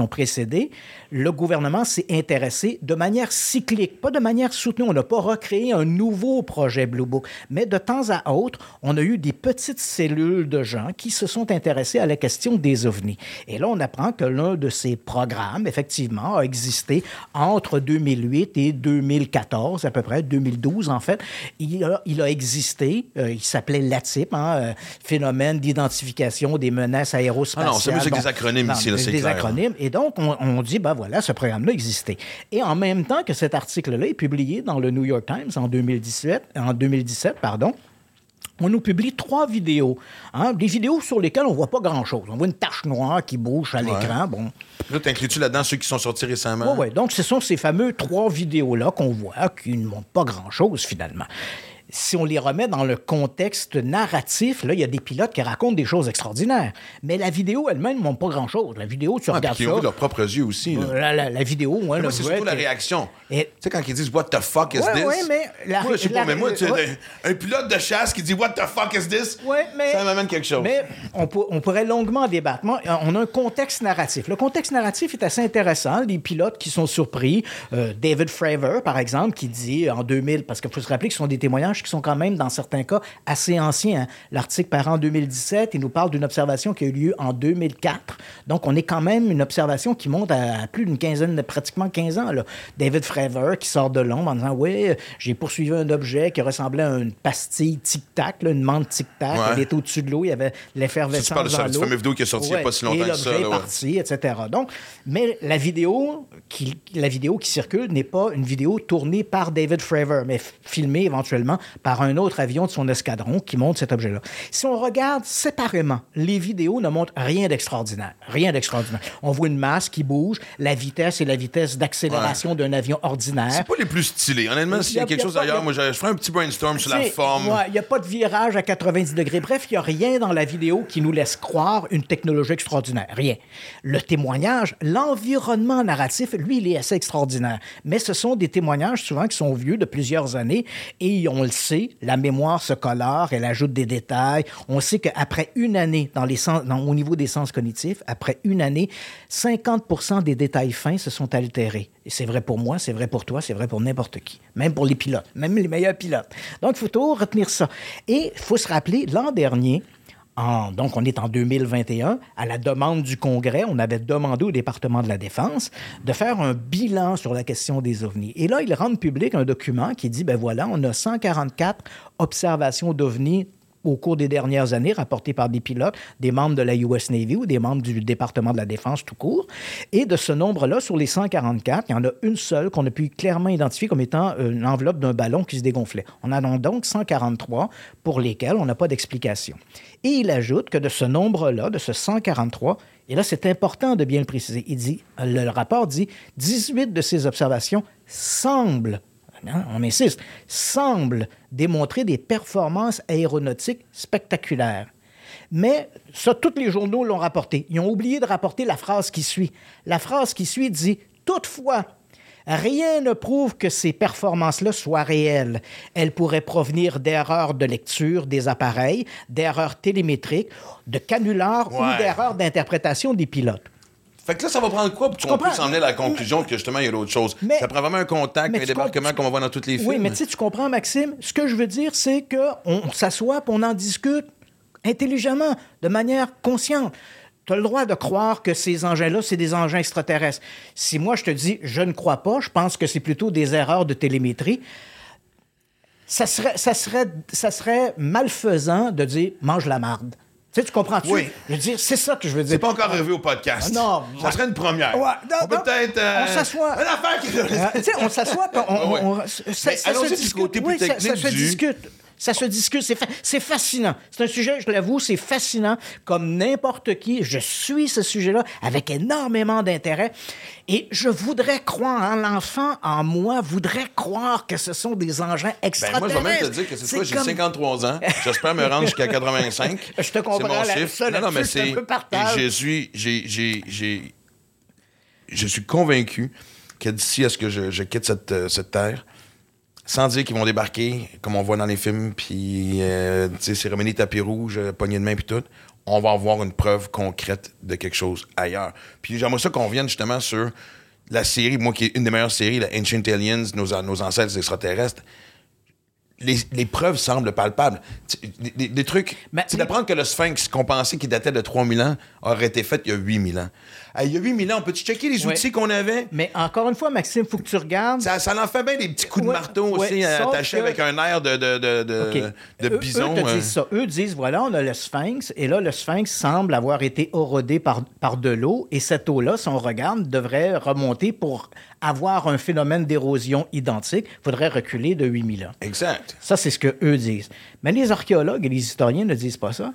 précédé, le gouvernement s'est intéressé de manière cyclique, pas de manière soutenue. On n'a pas recréé un nouveau projet Blue Book, mais de temps à autre, on a eu des petites cellules de gens qui se sont intéressés à la question des ovnis. Et là, on apprend que l'un de ces programmes, effectivement, a existé entre 2008 et 2014, à peu près, 2012 en fait. Il a, existé, euh, il s'appelait LATIP, hein, euh, phénomène d'identification des menaces aérospatiales. Ah avec Bon, des acronymes ici, là, c'est des clair. acronymes. Et donc, on, on dit, ben voilà, ce programme-là existait. Et en même temps que cet article-là est publié dans le New York Times en 2017, en 2017 pardon, on nous publie trois vidéos. hein, des vidéos sur lesquelles on voit pas grand-chose. On voit une tache noire qui bouge à l'écran. Bon, Là, t'inclus-tu là-dedans ceux qui sont sortis récemment? oui, oui. Donc, ce sont ces fameux trois vidéos-là qu'on voit qui ne montrent pas grand-chose, finalement. Si on les remet dans le contexte narratif, là, il y a des pilotes qui racontent des choses extraordinaires. Mais la vidéo elle-même ne montre pas grand-chose. La vidéo, tu Ouais, puis regardes qui ça. ont vu leurs propres yeux aussi. là. euh, La, la- la vidéo, ouais, c'est surtout la que- réaction. Et- Tu sais, quand ils disent What the fuck is Ouais, this? ouais, mais la- Moi, je sais pas, mais moi, tu sais, un pilote de chasse qui dit What the fuck is this? Mais- Ça m'amène quelque chose. Mais on, pour- on pourrait longuement débattre. On a un contexte narratif. Le contexte narratif est assez intéressant. Les pilotes qui sont surpris. euh, David Fravor, par exemple, qui dit en 2000, parce qu'il faut se rappeler que ce sont des témoignages qui sont quand même, dans certains cas, assez anciens. hein. L'article paraît en 2017. Il nous parle d'une observation qui a eu lieu en 2004. Donc, on est quand même une observation qui monte à, à plus d'une quinzaine, pratiquement 15 ans. Là. David Fravor qui sort de l'ombre en disant Oui, j'ai poursuivi un objet qui ressemblait à une pastille tic-tac, une menthe tic-tac. Ouais. Elle était au-dessus de l'eau, il y avait l'effervescence Ça, tu parles de cette fameuse vidéo qui est sortie il y a pas si longtemps et que ça, là, est ouais. parti, etc. Donc, mais la vidéo qui, la vidéo qui circule n'est pas une vidéo tournée par David Fravor, mais filmée éventuellement par un autre avion de son escadron qui montre cet objet-là. Si on regarde séparément, les vidéos ne montrent rien d'extraordinaire. Rien d'extraordinaire. On voit une masse qui bouge, la vitesse et la vitesse d'accélération d'un avion ordinaire. C'est pas les plus stylés. Honnêtement, s'il y a Y a- quelque y a chose d'ailleurs, moi, je ferais un petit brainstorm sur la forme. ouais, Il n'y a pas de virage à 90 degrés. Bref, il n'y a rien dans la vidéo qui nous laisse croire une technologie extraordinaire. Rien. Le témoignage, l'environnement narratif, lui, il est assez extraordinaire. Mais ce sont des témoignages souvent qui sont vieux de plusieurs années et on le sait, la mémoire se colore, elle ajoute des détails. On sait qu'après une année, au niveau des sens cognitifs, après une année, 50% des détails fins se sont altérés. Et c'est vrai pour moi, c'est vrai pour toi, c'est vrai pour n'importe qui, même pour les pilotes, même les meilleurs pilotes. Donc, il faut toujours retenir ça. Et il faut se rappeler, l'an dernier, donc, on est en 2021. À la demande du Congrès, on avait demandé au département de la Défense de faire un bilan sur la question des ovnis. Et là, ils rendent public un document qui dit, ben voilà, on a 144 observations d'ovnis au cours des dernières années, rapportées par des pilotes, des membres de la US Navy ou des membres du département de la Défense tout court. Et de ce nombre-là, sur les 144, il y en a une seule qu'on a pu clairement identifier comme étant euh, une enveloppe d'un ballon qui se dégonflait. On en a donc 143 pour lesquels on n'a pas d'explication. Et il ajoute que de ce nombre-là, de ce 143, et là c'est important de bien le préciser, il dit, le rapport dit 18 de ces observations semblent hein, on insiste, semble démontrer des performances aéronautiques spectaculaires. Mais ça, tous les journaux l'ont rapporté. Ils ont oublié de rapporter la phrase qui suit. La phrase qui suit dit Toutefois, rien ne prouve que ces performances-là soient réelles. Elles pourraient provenir d'erreurs de lecture des appareils, d'erreurs télémétriques, de canulars ou d'erreurs d'interprétation des pilotes. Fait que là, ça va prendre quoi pour qu'on puisse emmener à la conclusion que justement, il y a d'autres choses? Mais- ça prend vraiment un contact, un débarquement qu'on va voir dans tous les films. Oui, mais tu sais, tu comprends, Maxime? Ce que je veux dire, c'est qu'on s'assoit et on en discute intelligemment, de manière consciente. Tu as le droit de croire que ces engins-là, c'est des engins extraterrestres. Si moi, je te dis, je ne crois pas, je pense que c'est plutôt des erreurs de télémétrie, ça serait, ça serait, ça serait malfaisant de dire, mange la marde. Tu sais, tu comprends-tu? Oui. Je veux dire, c'est ça que je veux dire. C'est pas encore arrivé au podcast. Ah, non, Ça serait une première. Ouais, non, on peut peut-être. euh, On s'assoit. Une affaire qui. Euh, tu sais, on s'assoit, on, ouais. on- ça, ça se du discute. côté plus Oui, ça- se discute. Ça se discute. C'est fa- c'est fascinant. C'est un sujet, je l'avoue, c'est fascinant. Comme n'importe qui, je suis ce sujet-là avec énormément d'intérêt. Et je voudrais croire, hein, l'enfant en moi voudrait croire que ce sont des engins Ben, extraterrestres. moi, je vais même te dire que c'est toi, j'ai comme- 53 ans. J'espère me rendre jusqu'à 85. Je te comprends, C'est mon chiffre. non, non, mais c'est. partage. Je suis. j'ai- j'ai- j'ai- Je suis convaincu que d'ici à ce que je, je quitte cette, euh, cette terre, sans dire qu'ils vont débarquer, comme on voit dans les films, puis, euh, cérémonie tapis rouge, euh, poignée de main, puis tout, on va avoir une preuve concrète de quelque chose ailleurs. Puis j'aimerais ça qu'on vienne justement sur la série, moi qui est une des meilleures séries, la Ancient Aliens, nos, nos ancêtres extraterrestres. Les, les preuves semblent palpables. Des, trucs. C'est d'apprendre que le sphinx qu'on pensait qui datait de 3000 ans aurait été fait il y a 8000 ans. Il y a 8000 ans, on peut-tu checker les Ouais. outils qu'on avait? Mais encore une fois, Maxime, il faut que tu regardes. Ça, ça en fait bien des petits coups de marteau aussi, euh, attachés que- avec un air de, de, de, de, OK. de Eux- bison. Eux, te euh. disent ça. Eux disent, voilà, on a le sphinx, et là, le sphinx semble avoir été érodé par, par de l'eau, et cette eau-là, si on regarde, devrait remonter pour avoir un phénomène d'érosion identique. Il faudrait reculer de 8000 ans. Exact. Ça, c'est ce que eux disent. Mais les archéologues et les historiens ne disent pas ça.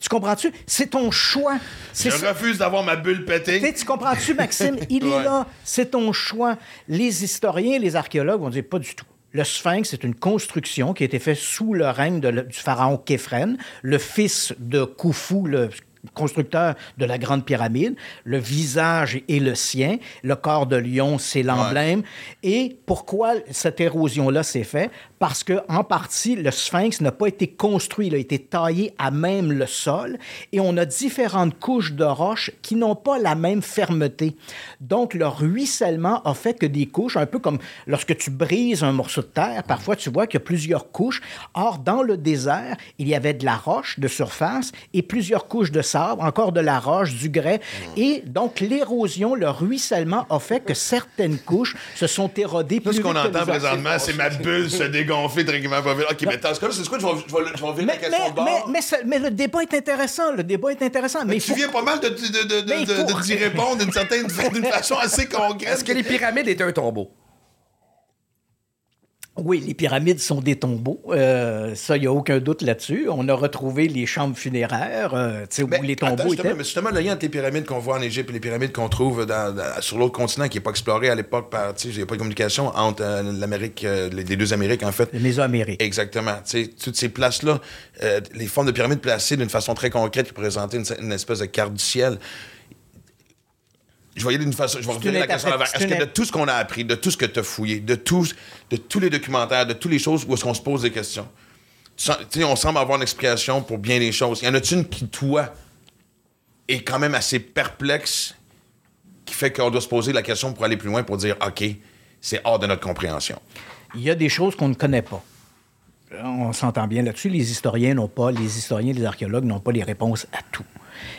Tu comprends-tu? C'est ton choix. Je ça. refuse d'avoir ma bulle pétée. tu comprends-tu, Maxime? Il est là. C'est ton choix. Les historiens, les archéologues vont dire pas du tout. Le sphinx, c'est une construction qui a été faite sous le règne de du pharaon Képhren, le fils de Khufu, le constructeur de la Grande Pyramide. Le visage est le sien. Le corps de lion, c'est l'emblème. Et pourquoi cette érosion-là s'est faite? Parce que, en partie, le sphinx n'a pas été construit. Il a été taillé à même le sol. Et on a différentes couches de roches qui n'ont pas la même fermeté. Donc, le ruissellement a fait que des couches, un peu comme lorsque tu brises un morceau de terre, parfois tu vois qu'il y a plusieurs couches. Or, dans le désert, il y avait de la roche de surface et plusieurs couches de sable, encore de la roche, du grès. Et donc, l'érosion, le ruissellement a fait que certaines couches se sont érodées plus ce qu'on entend présentement, c'est ma bulle se dégonfler tranquillement pas vite. OK, mais dans ce cas-là, c'est ce que je vais, je vais, je vais virer la Mais, question mais, de bord. mais, mais ça- mais le débat est intéressant. Le débat est intéressant. Mais, il tu faut- viens pas mal de, de, de, de, Mais il de- faut- de t'y répondre d'une certaine d'une façon assez concrète. Est-ce que les pyramides étaient un tombeau? Oui, les pyramides sont des tombeaux. Euh, ça, il n'y a aucun doute là-dessus. On a retrouvé les chambres funéraires, euh, tu sais, où Mais les attends, tombeaux justement, étaient. mais justement, le lien entre les pyramides qu'on voit en Égypte et les pyramides qu'on trouve dans- dans- sur l'autre continent qui n'est pas exploré à l'époque par, il n'y a pas de communication entre euh, l'Amérique, euh, les, les deux Amériques, en fait. Les Mésoamériques. Exactement. Tu sais, toutes ces places-là, euh, les formes de pyramides placées d'une façon très concrète qui présentaient une, une espèce de carte du ciel. Je vais y aller d'une façon. Je vais revenir la question avant. Est-ce que de tout ce qu'on a appris, de tout ce que tu as fouillé, de, tous- de tous les documentaires, de toutes les choses où est-ce qu'on se pose des questions, tu on semble avoir une explication pour bien les choses. Y en a-tu une qui, toi, est quand même assez perplexe, qui fait qu'on doit se poser la question pour aller plus loin, pour dire, OK, c'est hors de notre compréhension? Il y a des choses qu'on ne connaît pas. On s'entend bien là-dessus. Les historiens n'ont pas, les historiens, les archéologues n'ont pas les réponses à tout.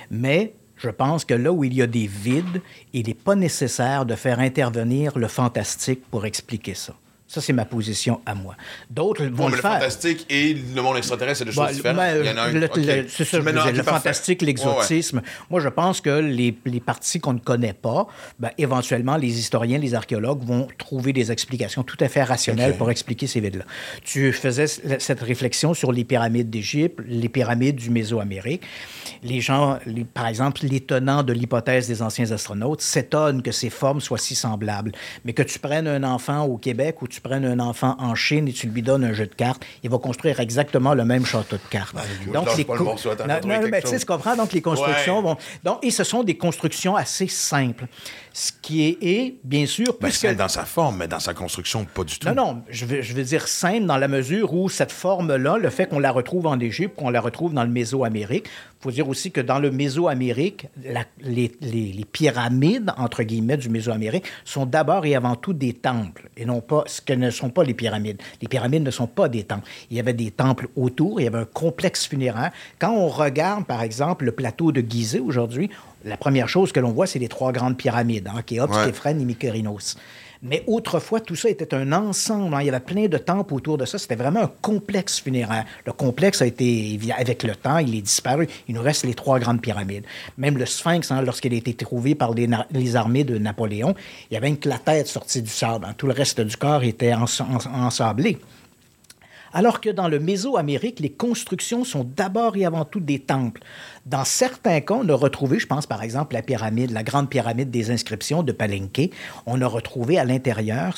Mais je pense que là où il y a des vides, il n'est pas nécessaire de faire intervenir le fantastique pour expliquer ça. Ça, c'est ma position à moi. D'autres vont le le faire. fantastique et le monde extraterrestre, c'est deux Bah, choses différentes. Il y en a un. le- OK. le- c'est ça, je Mais non, veux OK, dire, le parfait. fantastique, Ouais, ouais. l'exotisme. Moi, je pense que les, les parties qu'on ne connaît pas, ben, éventuellement, les historiens, les archéologues vont trouver des explications tout à fait rationnelles pour expliquer ces vides-là. Tu faisais cette réflexion sur les pyramides d'Égypte, les pyramides du Mésoamérique. Les gens, les- par exemple, les tenants de l'hypothèse des anciens astronautes s'étonnent que ces formes soient si semblables. Mais que tu prennes un enfant au Québec ou tu prennes un enfant en Chine et tu lui donnes un jeu de cartes, il va construire exactement le même château de cartes. je lâche pas le co- vais Non, non, mais tu tu comprends? Donc, les constructions Ouais. vont... Donc, et ce sont des constructions assez simples. Ce qui est, bien sûr, Ben, puisque... dans sa forme, mais dans sa construction, pas du tout. Non, non, je veux, je veux dire simple dans la mesure où cette forme-là, le fait qu'on la retrouve en Égypte, qu'on la retrouve dans le Mésoamérique, il faut dire aussi que dans le Mésoamérique, la- les, les- les pyramides, entre guillemets, du Mésoamérique sont d'abord et avant tout des temples, et non pas ce que ne sont pas les pyramides. Les pyramides ne sont pas des temples. Il y avait des temples autour, il y avait un complexe funéraire. Quand on regarde, par exemple, le plateau de Gizeh aujourd'hui, la première chose que l'on voit, c'est les trois grandes pyramides, hein, Khéops, Ouais. Képhren et Mykérinos. Mais autrefois, tout ça était un ensemble. hein. Il y avait plein de temples autour de ça. C'était vraiment un complexe funéraire. Le complexe a été, avec le temps, il est disparu. Il nous reste les trois grandes pyramides. Même le sphinx, hein, lorsqu'il a été trouvé par les, armées de Napoléon, il y avait une que la tête sortie du sable. hein. Tout le reste du corps était ens- ens- ensablé. Alors que dans le Mésoamérique, les constructions sont d'abord et avant tout des temples. Dans certains cas, on a retrouvé, je pense par exemple la pyramide, la grande pyramide des inscriptions de Palenque, on a retrouvé à l'intérieur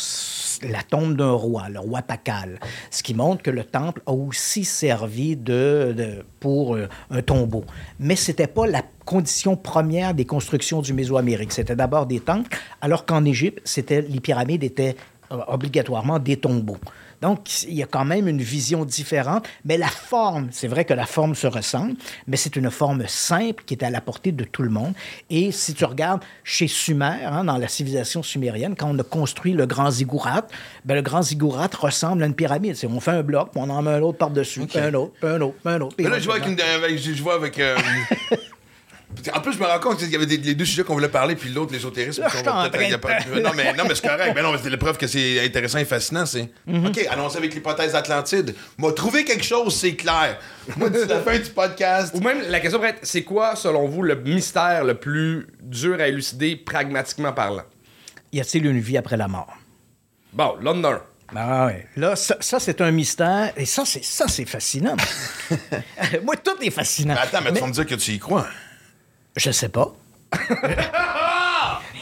la tombe d'un roi, le roi Pakal, ce qui montre que le temple a aussi servi de, pour euh, un tombeau. Mais ce n'était pas la condition première des constructions du Mésoamérique. C'était d'abord des temples, alors qu'en Égypte, les pyramides étaient euh, obligatoirement des tombeaux. Donc, il y a quand même une vision différente, mais la forme, c'est vrai que la forme se ressemble, mais c'est une forme simple qui est à la portée de tout le monde. Et si tu regardes chez Sumer, hein, dans la civilisation sumérienne, quand on a construit le grand ziggurat, ben, le grand ziggurat ressemble à une pyramide. C'est, on fait un bloc, puis on en met un autre par-dessus, puis un autre, puis un autre, puis un autre. puis là, je vois avec, une, avec- je vois avec euh, En plus, je me rends compte qu'il y avait des, les deux sujets qu'on voulait parler, puis l'autre, l'ésotérisme. Là, va peut-être- pas- Non, mais, non, mais c'est correct. Mais non, mais c'est la preuve que c'est intéressant et fascinant. C'est OK, allons-y avec l'hypothèse Atlantide. M'a trouvé quelque chose, c'est clair. Moi, d'ici la fin du podcast. Ou même, la question pourrait être c'est quoi, selon vous, le mystère le plus dur à élucider pragmatiquement parlant? Y a-t-il une vie après la mort? Bon, London. Ah ouais. Là, ça, ça, c'est un mystère. Et ça, c'est ça, c'est fascinant. Moi, tout est fascinant. Mais attends, mais, tu vas me dire que tu y crois. Je sais pas.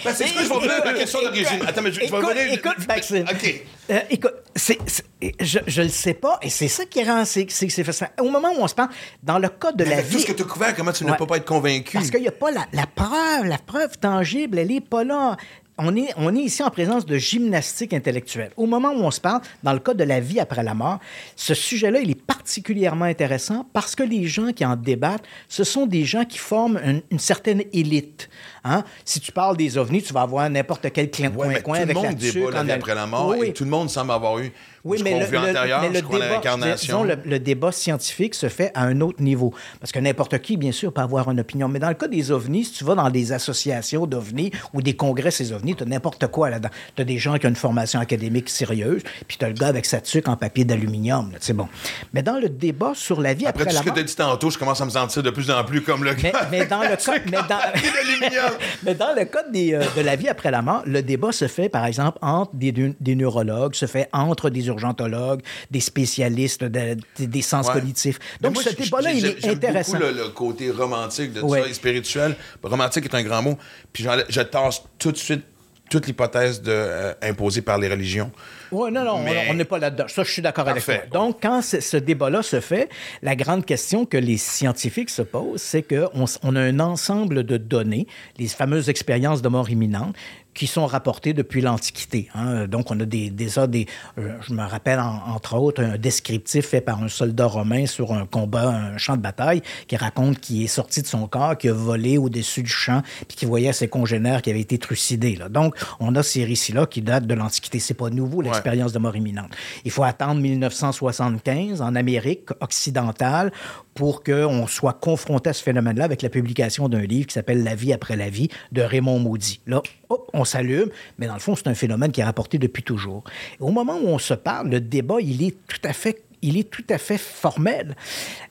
Ben, c'est ce que je vais revenir à la question d'origine. Attends, mais je, je vais Écoute, revenir. écoute, Maxime. OK. Euh, écoute, c'est, c'est- je, je le sais pas, et c'est ça qui rend c'est, c'est, c'est fascinant. Au moment où on se parle, dans le cas de la Avec tout vie. ce que tu as couvert, comment tu ne Ouais. peux pas être convaincu? Parce qu'il n'y a pas la, la preuve, la preuve tangible, elle n'est pas là. On est, on est ici en présence de gymnastique intellectuelle. Au moment où on se parle, dans le cas de la vie après la mort, ce sujet-là, il est particulièrement intéressant parce que les gens qui en débattent, ce sont des gens qui forment une, une certaine élite. Hein? Si tu parles des ovnis, tu vas avoir n'importe quel clin Ouais, tout coin le avec la monde débat la vie après la mort Oui, oui. et tout le monde semble avoir eu Oui, je mais le, le- antérieur, mais le je crois à débat, l'incarnation. le, le débat scientifique se fait à un autre niveau. Parce que n'importe qui, bien sûr, peut avoir une opinion. Mais dans le cas des ovnis, si tu vas dans des associations d'ovnis ou des congrès ces ovnis, tu as n'importe quoi là-dedans. Tu as des gens qui ont une formation académique sérieuse, puis tu as le gars avec sa tuque en papier d'aluminium. C'est bon. Mais dans le débat sur la vie Après après, tout la ce que tu as dit tantôt, je commence à me sentir de plus en plus comme le Mais, gars. mais dans le cas, mais dans, d'aluminium. mais dans le cas des, euh, de la vie après la mort, le débat se fait, par exemple, entre des, des neurologues, se fait entre des urgentologues, des spécialistes de- des- des sens Ouais. cognitifs. Donc, moi, ce débat-là, il est intéressant. beaucoup le, le côté romantique de Ouais. ça et spirituel. Romantique est un grand mot. Puis je tasse tout de suite toute l'hypothèse de, euh, imposée par les religions. Oui, non, non, Mais- on- n'est pas là-dedans. Ça, je suis d'accord avec toi. Donc, quand ce, ce débat-là se fait, la grande question que les scientifiques se posent, c'est qu'on on a un ensemble de données, les fameuses expériences de mort imminente, qui sont rapportées depuis l'Antiquité. hein. Donc, on a des, déjà des... euh, je me rappelle, en- entre autres, un descriptif fait par un soldat romain sur un combat, un champ de bataille, qui raconte qu'il est sorti de son corps, qu'il a volé au-dessus du champ, puis qu'il voyait ses congénères qui avaient été trucidés. là. Donc, on a ces récits-là qui datent de l'Antiquité. C'est pas nouveau, l'expérience de mort imminente. Il faut attendre 1975 en Amérique occidentale pour qu'on soit confronté à ce phénomène-là avec la publication d'un livre qui s'appelle La vie après la vie de Raymond Maudit. Là, hop, on s'allume, mais dans le fond, c'est un phénomène qui est rapporté depuis toujours. Au moment où on se parle, le débat, il est tout à fait il est tout à fait formel.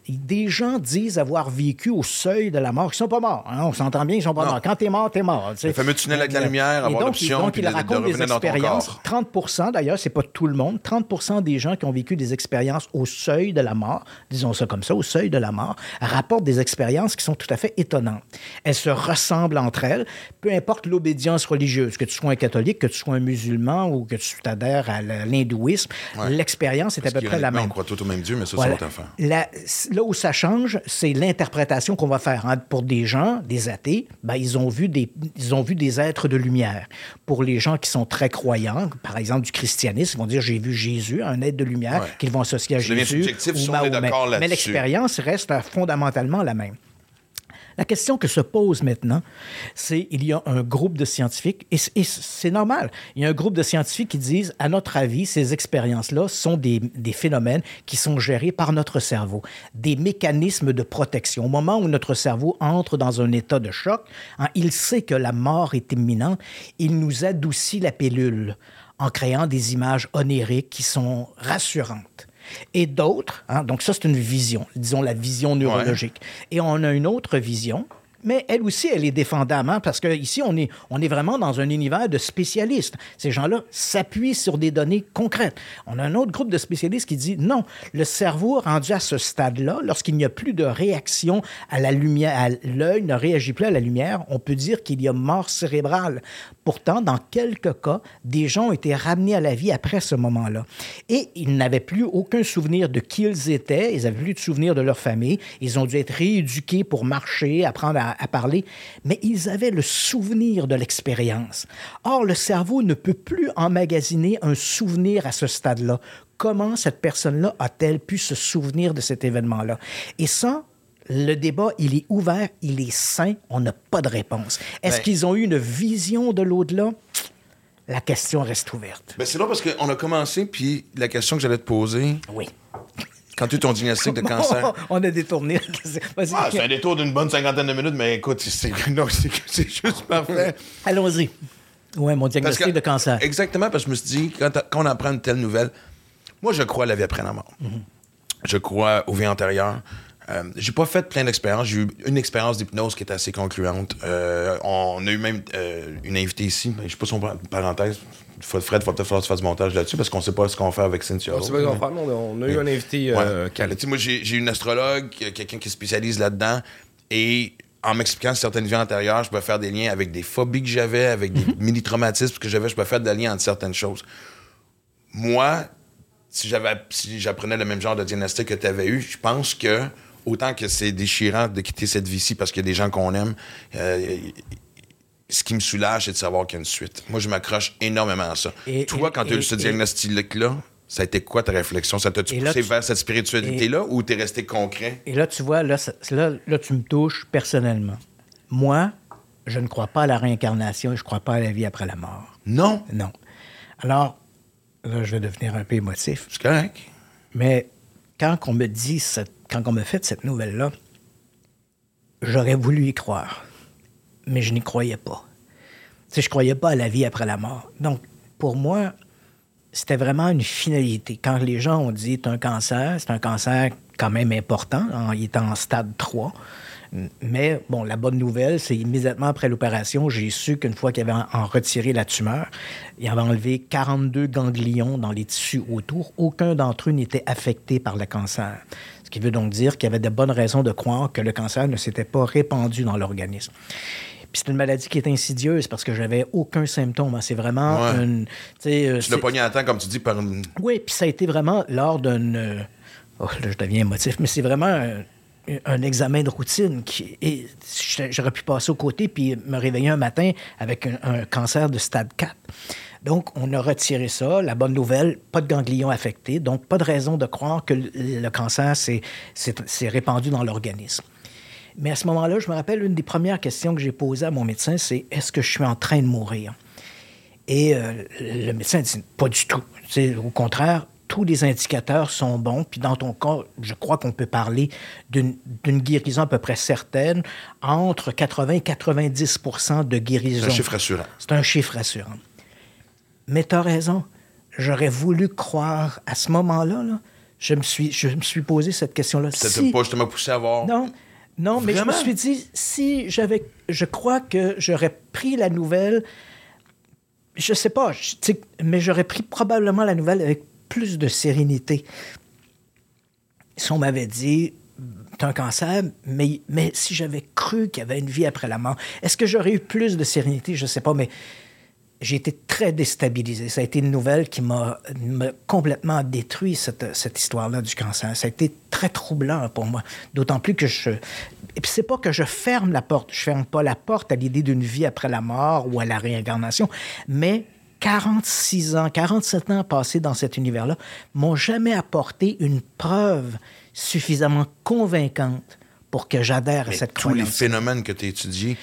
Des gens disent avoir vécu au seuil de la mort. Ils sont pas morts. hein. On s'entend bien, ils sont pas Non. morts. Quand t'es mort, t'es mort. tu sais. Le fameux tunnel avec la lumière, avoir donc, l'option, donc, puis il de- de raconte des revenir dans ton expériences. corps. 30 d'ailleurs, c'est pas tout le monde, 30% des gens qui ont vécu des expériences au seuil de la mort, disons ça comme ça, au seuil de la mort, rapportent des expériences qui sont tout à fait étonnantes. Elles se ressemblent entre elles, peu importe l'obédience religieuse, que tu sois un catholique, que tu sois un musulman ou que tu t'adhères à l'hindouisme, l'expérience est à peu près la même. Croit tout au même Dieu, mais ça, Voilà. c'est autre affaire. La- là où ça change, c'est l'interprétation qu'on va faire. hein. Pour des gens, des athées, ben, ils, ont vu des, ils ont vu des êtres de lumière. Pour les gens qui sont très croyants, par exemple du christianisme, ils vont dire j'ai vu Jésus, un être de lumière Ouais. qu'ils vont associer à Jésus. subjectif ou si on est Mahomet. d'accord Mais l'expérience reste euh, fondamentalement la même. La question que se pose maintenant, c'est il y a un groupe de scientifiques, et c'est normal, il y a un groupe de scientifiques qui disent, à notre avis, ces expériences-là sont des, phénomènes qui sont gérés par notre cerveau, des mécanismes de protection. Au moment où notre cerveau entre dans un état de choc, hein, il sait que la mort est imminente, il nous adoucit la pilule en créant des images onériques qui sont rassurantes. Et d'autres, hein, donc ça c'est une vision, disons la vision neurologique. Et on a une autre vision, mais elle aussi, elle est défendable, hein, parce qu'ici, on est, on est vraiment dans un univers de spécialistes. Ces gens-là s'appuient sur des données concrètes. On a un autre groupe de spécialistes qui dit non, le cerveau rendu à ce stade-là, lorsqu'il n'y a plus de réaction à la lumière, à l'œil ne réagit plus à la lumière, on peut dire qu'il y a mort cérébrale. Pourtant, dans quelques cas, des gens ont été ramenés à la vie après ce moment-là. Et ils n'avaient plus aucun souvenir de qui ils étaient, ils n'avaient plus de souvenir de leur famille, ils ont dû être rééduqués pour marcher, apprendre à, à parler, mais ils avaient le souvenir de l'expérience. Or, le cerveau ne peut plus emmagasiner un souvenir à ce stade-là. Comment cette personne-là a-t-elle pu se souvenir de cet événement-là? Et ça, le débat, il est ouvert, il est sain, on n'a pas de réponse. Est-ce Ben- qu'ils ont eu une vision de l'au-delà? La question reste ouverte. Ben, c'est là parce qu'on a commencé, puis la question que j'allais te poser, Oui. quand tu ton diagnostic de cancer? on a détourné la question. Vas-y. Ah, c'est un détour d'une bonne cinquantaine de minutes, mais écoute, c'est juste parfait. Allons-y. Oui, mon diagnostic que- de cancer. Exactement, parce que je me suis dit, quand on apprend une telle nouvelle, moi, je crois à la vie après la mort. Mhm. Je crois aux vies antérieures. Euh, j'ai pas fait plein d'expériences. J'ai eu une expérience d'hypnose qui était assez concluante. Euh, on a eu même euh, une invitée ici. Je sais pas son parenthèse. Fred, il va peut-être falloir que tu fasses du montage là-dessus parce qu'on sait pas ce qu'on fait avec Cynthia. On sait pas ce qu'on mais on a- eu un invité Ouais. calé. Moi, j'ai une astrologue, quelqu'un qui se spécialise là-dedans. Et en m'expliquant certaines vies antérieures, je pouvais faire des liens avec des phobies que j'avais, avec des mini-traumatismes que j'avais. Je pouvais faire des liens entre certaines choses. Moi, si j'avais si j'apprenais le même genre de diagnostic que tu avais eu, je pense que autant que c'est déchirant de quitter cette vie-ci parce qu'il y a des gens qu'on aime, euh, ce qui me soulage, c'est de savoir qu'il y a une suite. Moi, je m'accroche énormément à ça. Et- Toi, et- quand tu as eu ce diagnostic-là, ça a été quoi ta réflexion? Ça t'a-tu poussé tu- vers cette spiritualité-là ou t'es resté concret? Et là, tu vois, là, ça- là, là, tu me touches personnellement. Moi, je ne crois pas à la réincarnation et je ne crois pas à la vie après la mort. Non, Non. Alors, là, je vais devenir un peu émotif. c'est correct. Mais quand on me dit, cette- quand on me fait cette nouvelle-là, j'aurais voulu y croire, mais je n'y croyais pas. Tu sais, je croyais pas à la vie après la mort. Donc, pour moi, c'était vraiment une finalité. Quand les gens ont dit c'est un cancer, c'est un cancer quand même important. hein, il est en stade 3. Mais bon, la bonne nouvelle, c'est immédiatement après l'opération, j'ai su qu'une fois qu'il avait en, en retiré la tumeur, il avait enlevé 42 ganglions dans les tissus autour. Aucun d'entre eux n'était affecté par le cancer. Qui veut donc dire qu'il y avait de bonnes raisons de croire que le cancer ne s'était pas répandu dans l'organisme. Puis c'est une maladie qui est insidieuse parce que j'avais aucun symptôme. hein. C'est vraiment Ouais. une. tu euh, l'as pogné à temps, comme tu dis, par une. oui, puis ça a été vraiment lors d'un. euh, oh, là, je deviens émotif, mais c'est vraiment un, un examen de routine. Qui, et j'aurais pu passer au côté puis me réveiller un matin avec un, un cancer de stade 4. Donc, on a retiré ça. La bonne nouvelle, pas de ganglions affectés. Donc, pas de raison de croire que le, cancer s'est- répandu dans l'organisme. Mais à ce moment-là, je me rappelle, une des premières questions que j'ai posées à mon médecin, c'est est-ce que je suis en train de mourir? Et euh, le médecin dit pas du tout. Au contraire, tous les indicateurs sont bons. Puis dans ton cas, je crois qu'on peut parler d'une d'une guérison à peu près certaine, entre 80 et 90% de guérison. C'est un chiffre rassurant. C'est un chiffre rassurant. Mais tu as raison. J'aurais voulu croire à ce moment-là. là, je, me suis, je me suis posé cette question-là. Ça Si- pas justement poussé à voir. non, non, mais je me suis dit, si j'avais. Je crois que j'aurais pris la nouvelle. Je sais pas, je- mais j'aurais pris probablement la nouvelle avec plus de sérénité. Si on m'avait dit, t'as un cancer, mais, mais si j'avais cru qu'il y avait une vie après la mort, est-ce que j'aurais eu plus de sérénité? Je sais pas, mais j'ai été très déstabilisé. Ça a été une nouvelle qui m'a complètement détruit, cette, cette histoire-là du cancer. Ça a été très troublant pour moi. D'autant plus que je... Et puis c'est pas que je ferme la porte. Je ferme pas la porte à l'idée d'une vie après la mort ou à la réincarnation, mais 46 ans, 47 ans passés dans cet univers-là m'ont jamais apporté une preuve suffisamment convaincante pour que j'adhère à cette tous les croyance. phénomènes que tu as étudiés,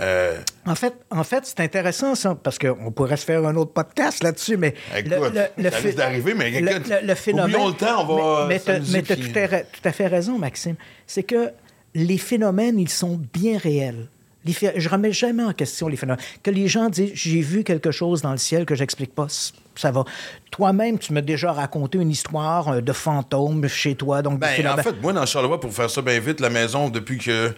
euh, En fait, en fait c'est intéressant ça, parce qu'on pourrait se faire un autre podcast là-dessus, mais Écoute, ça risque d'arriver, mais le, le- le phénomène. oublions le temps, on va Mais, tu as tout, à fait raison, Maxime. C'est que les phénomènes, ils sont bien réels. Les phé- je remets jamais en question les phénomènes. Que les gens disent j'ai vu quelque chose dans le ciel que j'explique pas, ça va. Toi-même, tu m'as déjà raconté une histoire euh, de fantômes chez toi, donc Ben, en fait, moi, dans Charlevoix, pour faire ça bien vite, la maison, depuis que.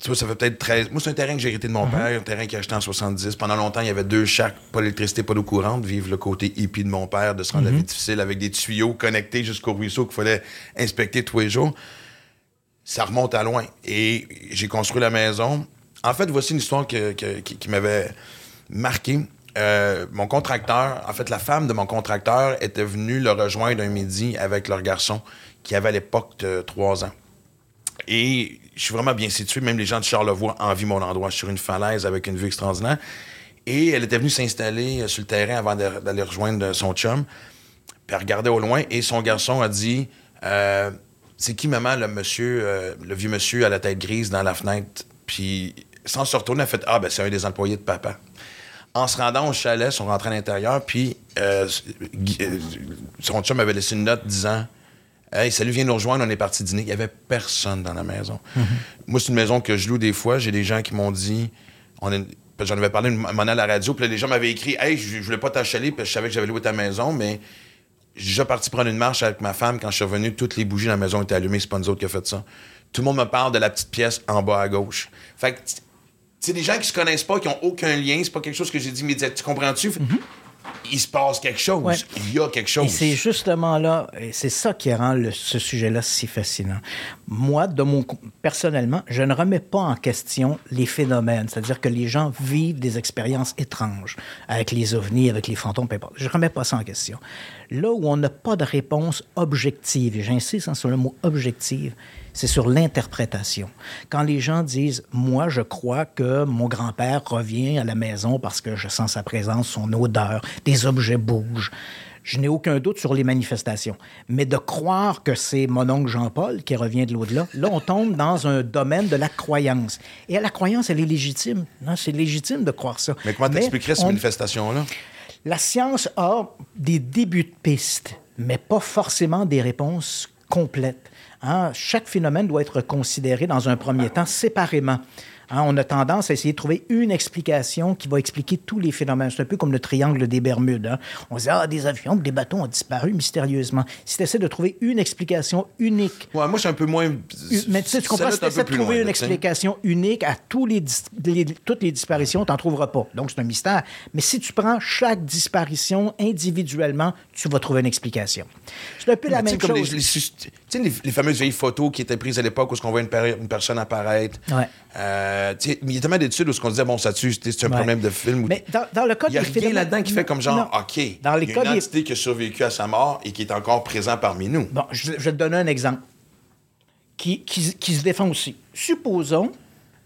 Tu vois, ça fait peut-être 13. Moi, c'est un terrain que j'ai hérité de Mhm. mon père, un terrain qu'il a acheté en 70. Pendant longtemps, il y avait deux chacs, pas d'électricité, pas d'eau courante. Vive le côté hippie de mon père, de se rendre Mhm. la vie difficile avec des tuyaux connectés jusqu'au ruisseau qu'il fallait inspecter tous les jours. Ça remonte à loin. Et j'ai construit la maison. En fait, voici une histoire que- que- qui, qui m'avait marqué. Euh, mon contracteur, en fait, la femme de mon contracteur était venue le rejoindre un midi avec leur garçon qui avait à l'époque trois ans. Et je suis vraiment bien situé. Même les gens de Charlevoix envient mon endroit. Je suis sur une falaise avec une vue extraordinaire. Et elle était venue s'installer euh, sur le terrain avant d'aller rejoindre son chum. Puis elle regardait au loin et son garçon a dit euh, C'est qui, maman, le monsieur, euh, le vieux monsieur à la tête grise dans la fenêtre Puis sans se retourner, elle a fait Ah, ben c'est un des employés de papa. En se rendant au chalet, ils sont rentrés à l'intérieur, puis euh, euh, son chum avait laissé une note disant Hey, salut, viens nous rejoindre, on est parti dîner. Il n'y avait personne dans la maison. Moi, c'est une maison que je loue des fois. J'ai des gens qui m'ont dit on est- J'en avais parlé moment à la radio, puis là, les gens m'avaient écrit Hey, je, je voulais pas t'achaler, parce que je savais que j'avais loué ta maison, mais j'ai déjà parti prendre une marche avec ma femme. Quand je suis revenu, toutes les bougies dans la maison étaient allumées. C'est pas nous autres qui a fait ça. Tout le monde me parle de la petite pièce en bas à gauche. Fait que, c'est des gens qui se connaissent pas, qui ont aucun lien. C'est pas quelque chose que j'ai dit immédiatement. Tu comprends-tu? Puis il se passe quelque chose. Ouais. Il y a quelque chose. C'est justement là, c'est ça qui rend le- ce sujet-là si fascinant. Moi, de mon, co- personnellement, je ne remets pas en question les phénomènes, c'est-à-dire que les gens vivent des expériences étranges avec les ovnis, avec les fantômes, peu importe. Je ne remets pas ça en question. Là où on n'a pas de réponse objective, et j'insiste hein, sur le mot objective, c'est sur l'interprétation. Quand les gens disent, moi, je crois que mon grand-père revient à la maison parce que je sens sa présence, son odeur, des objets bougent. Je n'ai aucun doute sur les manifestations. Mais de croire que c'est mon oncle Jean-Paul qui revient de l'au-delà, là, on tombe dans un domaine de la croyance. Et la croyance, elle est légitime. Non, c'est légitime de croire ça. Mais comment t'expliquerais cette on- manifestation-là? la science a des débuts de pistes, mais pas forcément des réponses complètes. Hein, Chaque phénomène doit être considéré dans un premier temps séparément. Hein, on a tendance à essayer de trouver une explication qui va expliquer tous les phénomènes. C'est un peu comme le triangle des Bermudes. hein. On se dit, ah, des avions, des bateaux ont disparu mystérieusement. Si tu essaies de trouver une explication unique Ouais, moi, je suis un peu moins. mais tu sais, tu comprends, si tu essaies de trouver une explication unique à tous les, dis- les- toutes les disparitions, tu n'en trouveras pas. Donc, c'est un mystère. Mais si tu prends chaque disparition individuellement, tu vas trouver une explication. C'est un peu la même comme chose. les, les sus- tu sais, les- les fameuses vieilles photos qui étaient prises à l'époque où on voit une, personne apparaître. Ouais. Euh, il y a tellement d'études où on disait, bon, ça tue, c'est un Ouais. problème de film. Mais dans, dans le cas il n'y a rien là-dedans qui fait comme genre, Non. OK, Dans les y a une entité qui a survécu à sa mort et qui est encore présent parmi nous. Bon, je, je vais te donner un exemple qui, qui- qui se défend aussi. Supposons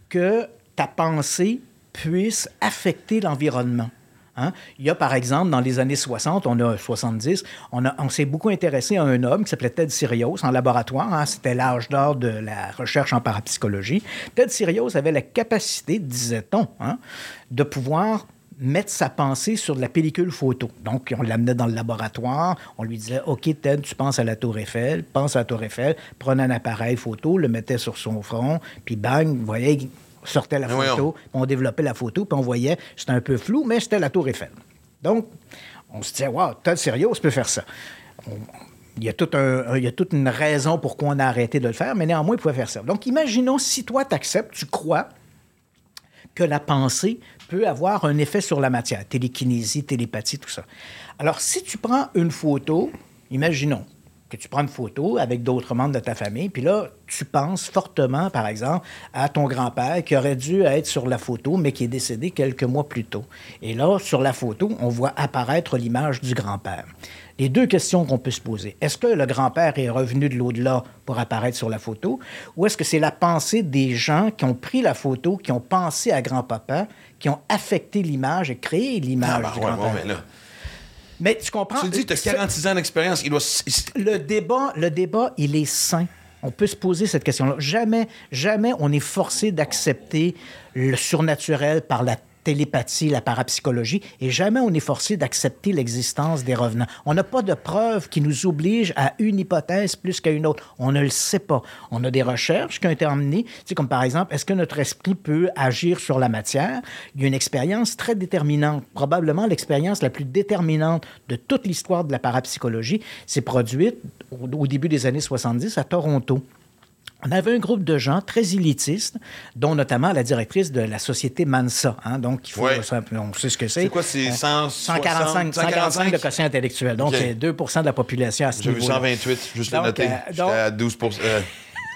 que ta pensée puisse affecter l'environnement. Hein? Il y a, par exemple, dans les années 60, on a 70, on, on s'est beaucoup intéressé à un homme qui s'appelait Ted Sirios en laboratoire. hein? C'était l'âge d'or de la recherche en parapsychologie. Ted Sirios avait la capacité, disait-on, hein, de pouvoir mettre sa pensée sur de la pellicule photo. Donc, on l'amenait dans le laboratoire, on lui disait OK, Ted, tu penses à la Tour Eiffel, pense à la Tour Eiffel, prenait un appareil photo, le mettait sur son front, puis bang, voyez, sortait la photo, puis on développait la photo, puis on voyait, c'était un peu flou, mais c'était la Tour Eiffel. Donc, on se disait, wow, Ted Sirius peut faire ça. On- il y, a tout un- il y a toute une raison pourquoi on a arrêté de le faire, mais néanmoins, il pouvait faire ça. Donc, imaginons si toi, tu acceptes, tu crois que la pensée peut avoir un effet sur la matière, télékinésie, télépathie, tout ça. Alors, si tu prends une photo, imaginons que tu prends une photo avec d'autres membres de ta famille, puis là, tu penses fortement, par exemple, à ton grand-père qui aurait dû être sur la photo, mais qui est décédé quelques mois plus tôt. Et là, sur la photo, on voit apparaître l'image du grand-père. Les deux questions qu'on peut se poser. Est-ce que le grand-père est revenu de l'au-delà pour apparaître sur la photo ou est-ce que c'est la pensée des gens qui ont pris la photo, qui ont pensé à grand-papa, qui ont affecté l'image et créé l'image Ah, ben, du ouais, grand-père? ouais, mais tu comprends? Tu dis, tu as Ce- 46 ans d'expérience, il doit. il- le débat, le débat, il est sain. On peut se poser cette question-là. Jamais, jamais on est forcé d'accepter le surnaturel par la télépathie, la parapsychologie, et jamais on est forcé d'accepter l'existence des revenants. On n'a pas de preuves qui nous obligent à une hypothèse plus qu'à une autre. On ne le sait pas. On a des recherches qui ont été emmenées, tu sais, comme par exemple, est-ce que notre esprit peut agir sur la matière? Il y a une expérience très déterminante, probablement l'expérience la plus déterminante de toute l'histoire de la parapsychologie, s'est produite au, au début des années 70 à Toronto. On avait un groupe de gens très élitistes, dont notamment la directrice de la société Mansa. hein, donc, il faut, Ouais. on sait ce que c'est. C'est quoi, c'est Euh, 160, 145, 145 de quotient intellectuel. Donc, OK. c'est 2 de la population à ce J'ai vu niveau 128, juste le Donc, noter. euh, donc- à 12 euh,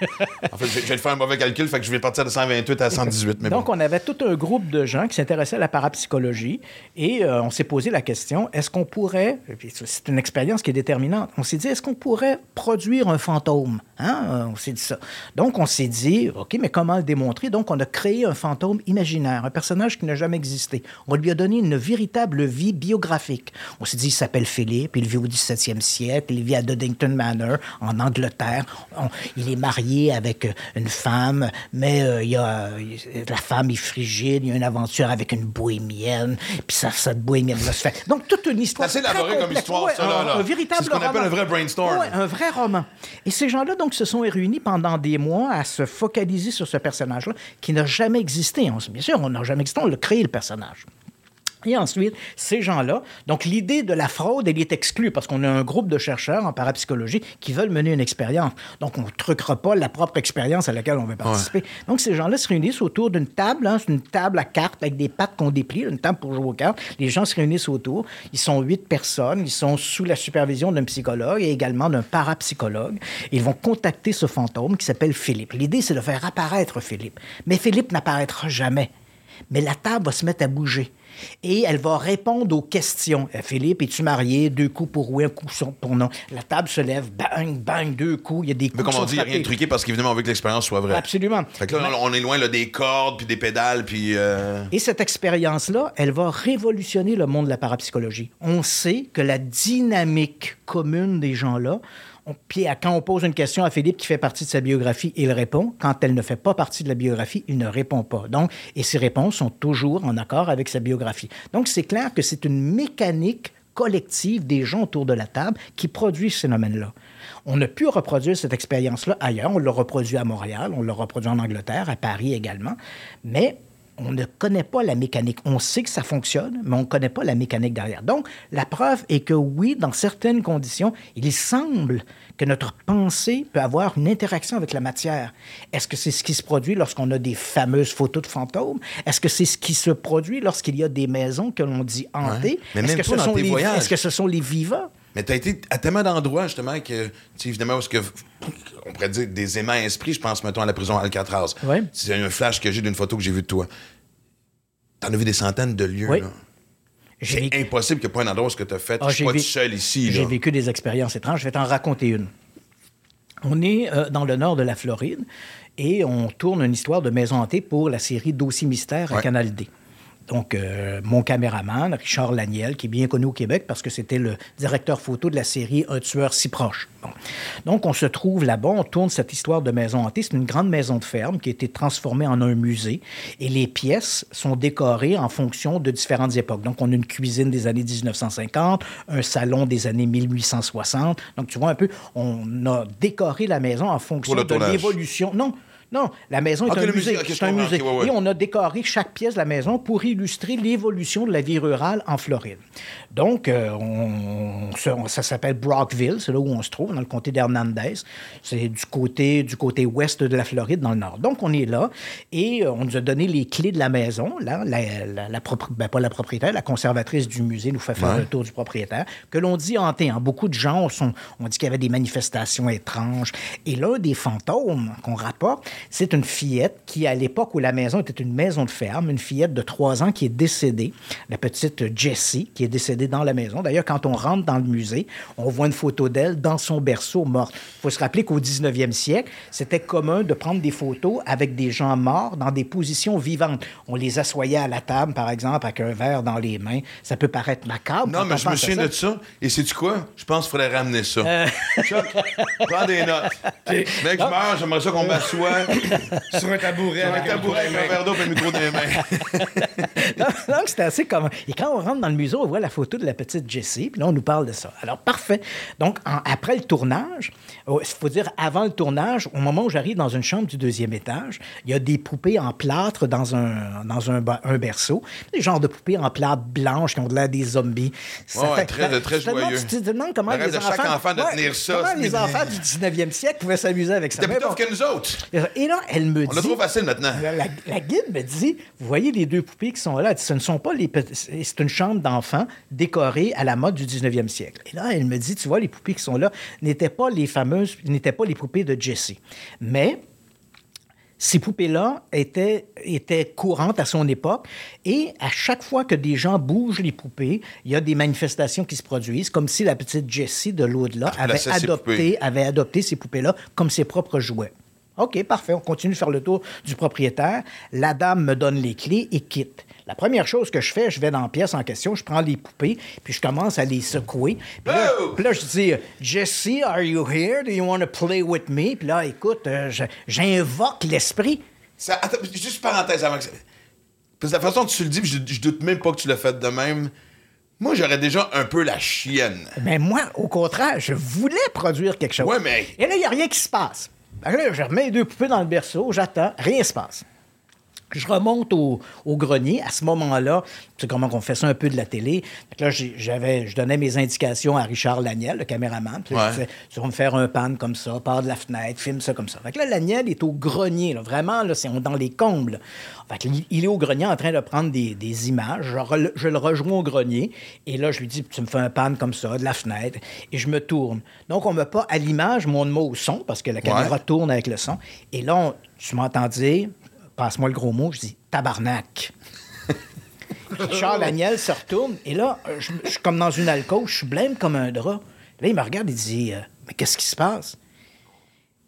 En fait, je vais faire un mauvais calcul, fait que je vais partir de 128 à 118. Mais Donc, bon. on avait tout un groupe de gens qui s'intéressaient à la parapsychologie et euh, on s'est posé la question est-ce qu'on pourrait, c'est une expérience qui est déterminante, on s'est dit est-ce qu'on pourrait produire un fantôme Hein? Euh, On s'est dit ça. Donc, on s'est dit OK, mais comment le démontrer? Donc, on a créé un fantôme imaginaire, un personnage qui n'a jamais existé. On lui a donné une véritable vie biographique. On s'est dit il s'appelle Philippe, il vit au 17e siècle, il vit à Doddington Manor, en Angleterre. On- il est marié avec euh, une femme, mais euh, il y a, euh, la femme est frigide, il y a une aventure avec une bohémienne, puis ça, cette bohémienne-là se fait. Donc, toute une histoire. C'est élaboré comme histoire, Ouais, ça, là, un, là. un véritable C'est ce qu'on appelle un vrai brainstorm. Ouais, un vrai roman. Et ces gens-là, donc, se sont réunis pendant des mois à se focaliser sur ce personnage-là qui n'a jamais existé. On- bien sûr, on n'a jamais existé, on l'a créé, le personnage. Et ensuite, ces gens-là, donc l'idée de la fraude, elle est exclue parce qu'on a un groupe de chercheurs en parapsychologie qui veulent mener une expérience. Donc, on ne truquera pas la propre expérience à laquelle on veut participer. Donc, ces gens-là se réunissent autour d'une table, hein, c'est une table à cartes avec des pattes qu'on déplie, une table pour jouer aux cartes. Les gens se réunissent autour. Ils sont huit personnes. Ils sont sous la supervision d'un psychologue et également d'un parapsychologue. Ils vont contacter ce fantôme qui s'appelle Philippe. L'idée, c'est de faire apparaître Philippe. Mais Philippe n'apparaîtra jamais. Mais la table va se mettre à bouger. Et elle va répondre aux questions. Euh, Philippe, es-tu marié? Deux coups pour oui, un coup pour non. La table se lève, bang, bang, deux coups. Il y a des coups Mais comme on dit, il n'y a rien de truqué parce qu'évidemment, on veut que l'expérience soit vraie. Absolument. Fait que là, on est loin là, des cordes, puis des pédales, puis... euh, Et cette expérience-là, elle va révolutionner le monde de la parapsychologie. On sait que la dynamique commune des gens-là, on- puis quand on pose une question à Philippe qui fait partie de sa biographie, il répond. Quand elle ne fait pas partie de la biographie, il ne répond pas. Donc, et ses réponses sont toujours en accord avec sa biographie. Donc, c'est clair que c'est une mécanique collective des gens autour de la table qui produit ce phénomène-là. On a pu reproduire cette expérience-là ailleurs. On l'a reproduit à Montréal, on l'a reproduit en Angleterre, à Paris également. Mais on ne connaît pas la mécanique. On sait que ça fonctionne, mais on ne connaît pas la mécanique derrière. Donc, la preuve est que oui, dans certaines conditions, il semble que notre pensée peut avoir une interaction avec la matière. Est-ce que c'est ce qui se produit lorsqu'on a des fameuses photos de fantômes? Est-ce que c'est ce qui se produit lorsqu'il y a des maisons que l'on dit hantées? Est-ce que, pas ce sont les, que ce sont les vivants? Mais tu as été à tellement d'endroits, justement, que, tu sais, évidemment, parce que, on pourrait dire des aimants esprits, je pense, mettons, à la prison Alcatraz. Ouais. C'est un flash que j'ai d'une photo que j'ai vue de toi. T'en as vu des centaines de lieux, Oui. là. C'est vécu- impossible qu'il n'y ait pas un endroit où ce que tu as fait. Ah, je suis pas vé- seul ici, J'ai vécu des expériences étranges. Je vais t'en raconter une. On est euh, dans le nord de la Floride et on tourne une histoire de maison hantée pour la série Dossier mystère à Ouais. Canal D. Donc, euh, mon caméraman, Richard Laniel, qui est bien connu au Québec parce que c'était le directeur photo de la série Un tueur si proche. Bon. Donc, on se trouve là-bas, on tourne cette histoire de maison hantée. C'est une grande maison de ferme qui a été transformée en un musée et les pièces sont décorées en fonction de différentes époques. Donc, on a une cuisine des années 1950, un salon des années 1860. Donc, tu vois un peu, on a décoré la maison en fonction de l'évolution. Non, non, la maison est un musée. musée, ok, je c'est un comprends, musée. ok, ouais, ouais. Et on a décoré chaque pièce de la maison pour illustrer l'évolution de la vie rurale en Floride. Donc, euh, on, on ça s'appelle Brockville, c'est là où on se trouve, dans le comté d'Hernandez. C'est du côté, du côté ouest de la Floride, dans le nord. Donc, on est là et euh, on nous a donné les clés de la maison. Là, la, la- la propri- ben, pas la propriétaire, la conservatrice du musée nous fait faire Ouais. le tour du propriétaire, que l'on dit hanté. hein. Beaucoup de gens sont, on dit qu'il y avait des manifestations étranges. Et l'un des fantômes qu'on rapporte, c'est une fillette qui, à l'époque où la maison était une maison de ferme, une fillette de trois ans qui est décédée, la petite Jessie, qui est décédée dans la maison. D'ailleurs, quand on rentre dans le musée, on voit une photo d'elle dans son berceau morte. Il faut se rappeler qu'au 19e siècle, c'était commun de prendre des photos avec des gens morts dans des positions vivantes. On les assoyait à la table, par exemple, avec un verre dans les mains. Ça peut paraître macabre. Non, mais je me souviens ça. de ça. Et sais-tu quoi? Je pense qu'il faudrait ramener ça. Euh. Chuck, prends des notes. Mec, je meurs, j'aimerais ça qu'on m'assoie. Sur un tabouret avec un tabouret, avec un verre d'eau et un micro dans les mains. Donc, donc, c'était assez commun. Et quand on rentre dans le musée, on voit la photo de la petite Jessie, puis là, on nous parle de ça. Alors, parfait. Donc, en- après le tournage, oh, il faut dire avant le tournage, au moment où j'arrive dans une chambre du deuxième étage, il y a des poupées en plâtre dans un, dans un, berceau. Des genres de poupées en plâtre blanche qui ont de l'air des zombies. Ça ouais, très- très joyeux. Tu te demandes comment les de chaque enfants... enfant de Ouais, tenir ça, Comment les enfants du 19e siècle pouvaient s'amuser avec ça. Mais plus bon. que nous autres. Et là, elle me On dit... l'a trop facile maintenant. La, la- la guide me dit Vous voyez les deux poupées qui sont là Elle dit, Ce ne sont pas les C'est une chambre d'enfants décorée à la mode du 19e siècle. Et là, elle me dit Tu vois, les poupées qui sont là n'étaient pas les fameuses, n'étaient pas les poupées de Jessie. Mais. Ces poupées-là étaient, étaient courantes à son époque et à chaque fois que des gens bougent les poupées, il y a des manifestations qui se produisent, comme si la petite Jessie de l'au-delà avait adopté avait adopté ces poupées-là comme ses propres jouets. OK, parfait. On continue de faire le tour du propriétaire. La dame me donne les clés et quitte. La première chose que je fais, je vais dans la pièce en question, je prends les poupées, puis je commence à les secouer. Puis là, Oh! puis là, je dis Jessie, are you here? Do you want to play with me? Puis là, écoute, euh, j'invoque l'esprit. Ça, attends, juste parenthèse avant que ça... Parce que la façon dont tu le dis, je, je doute même pas que tu l'as fait de même. Moi, j'aurais déjà un peu la chienne. Mais moi, au contraire, je voulais produire quelque chose. Ouais, mais- Et là, il n'y a rien qui se passe. Que là, je remets les deux poupées dans le berceau, j'attends, rien ne se passe. Je remonte au, au grenier. À ce moment-là, c'est comment on fait ça un peu de la télé. Là, j'avais, je donnais mes indications à Richard Laniel, le caméraman. Puis là, Ouais. je disais, tu vas me faire un pan comme ça, part de la fenêtre, filme ça comme ça. Fait que là, Laniel est au grenier. là. Vraiment, là, c'est dans les combles. Fait que il- est au grenier en train de prendre des, des images. Je, re- je le rejoins au grenier. Et là, je lui dis, tu me fais un pan comme ça, de la fenêtre. Et je me tourne. Donc, on ne met pas à l'image, mais on le met au son, parce que la caméra tourne avec le son. Et là, on- tu m'entends dire, passe-moi le gros mot, je dis, tabarnak. Charles Agnel se retourne et là, euh, je, je suis comme dans une alcôve, je suis blême comme un drap. Là, il me regarde et dit euh, Mais qu'est-ce qui se passe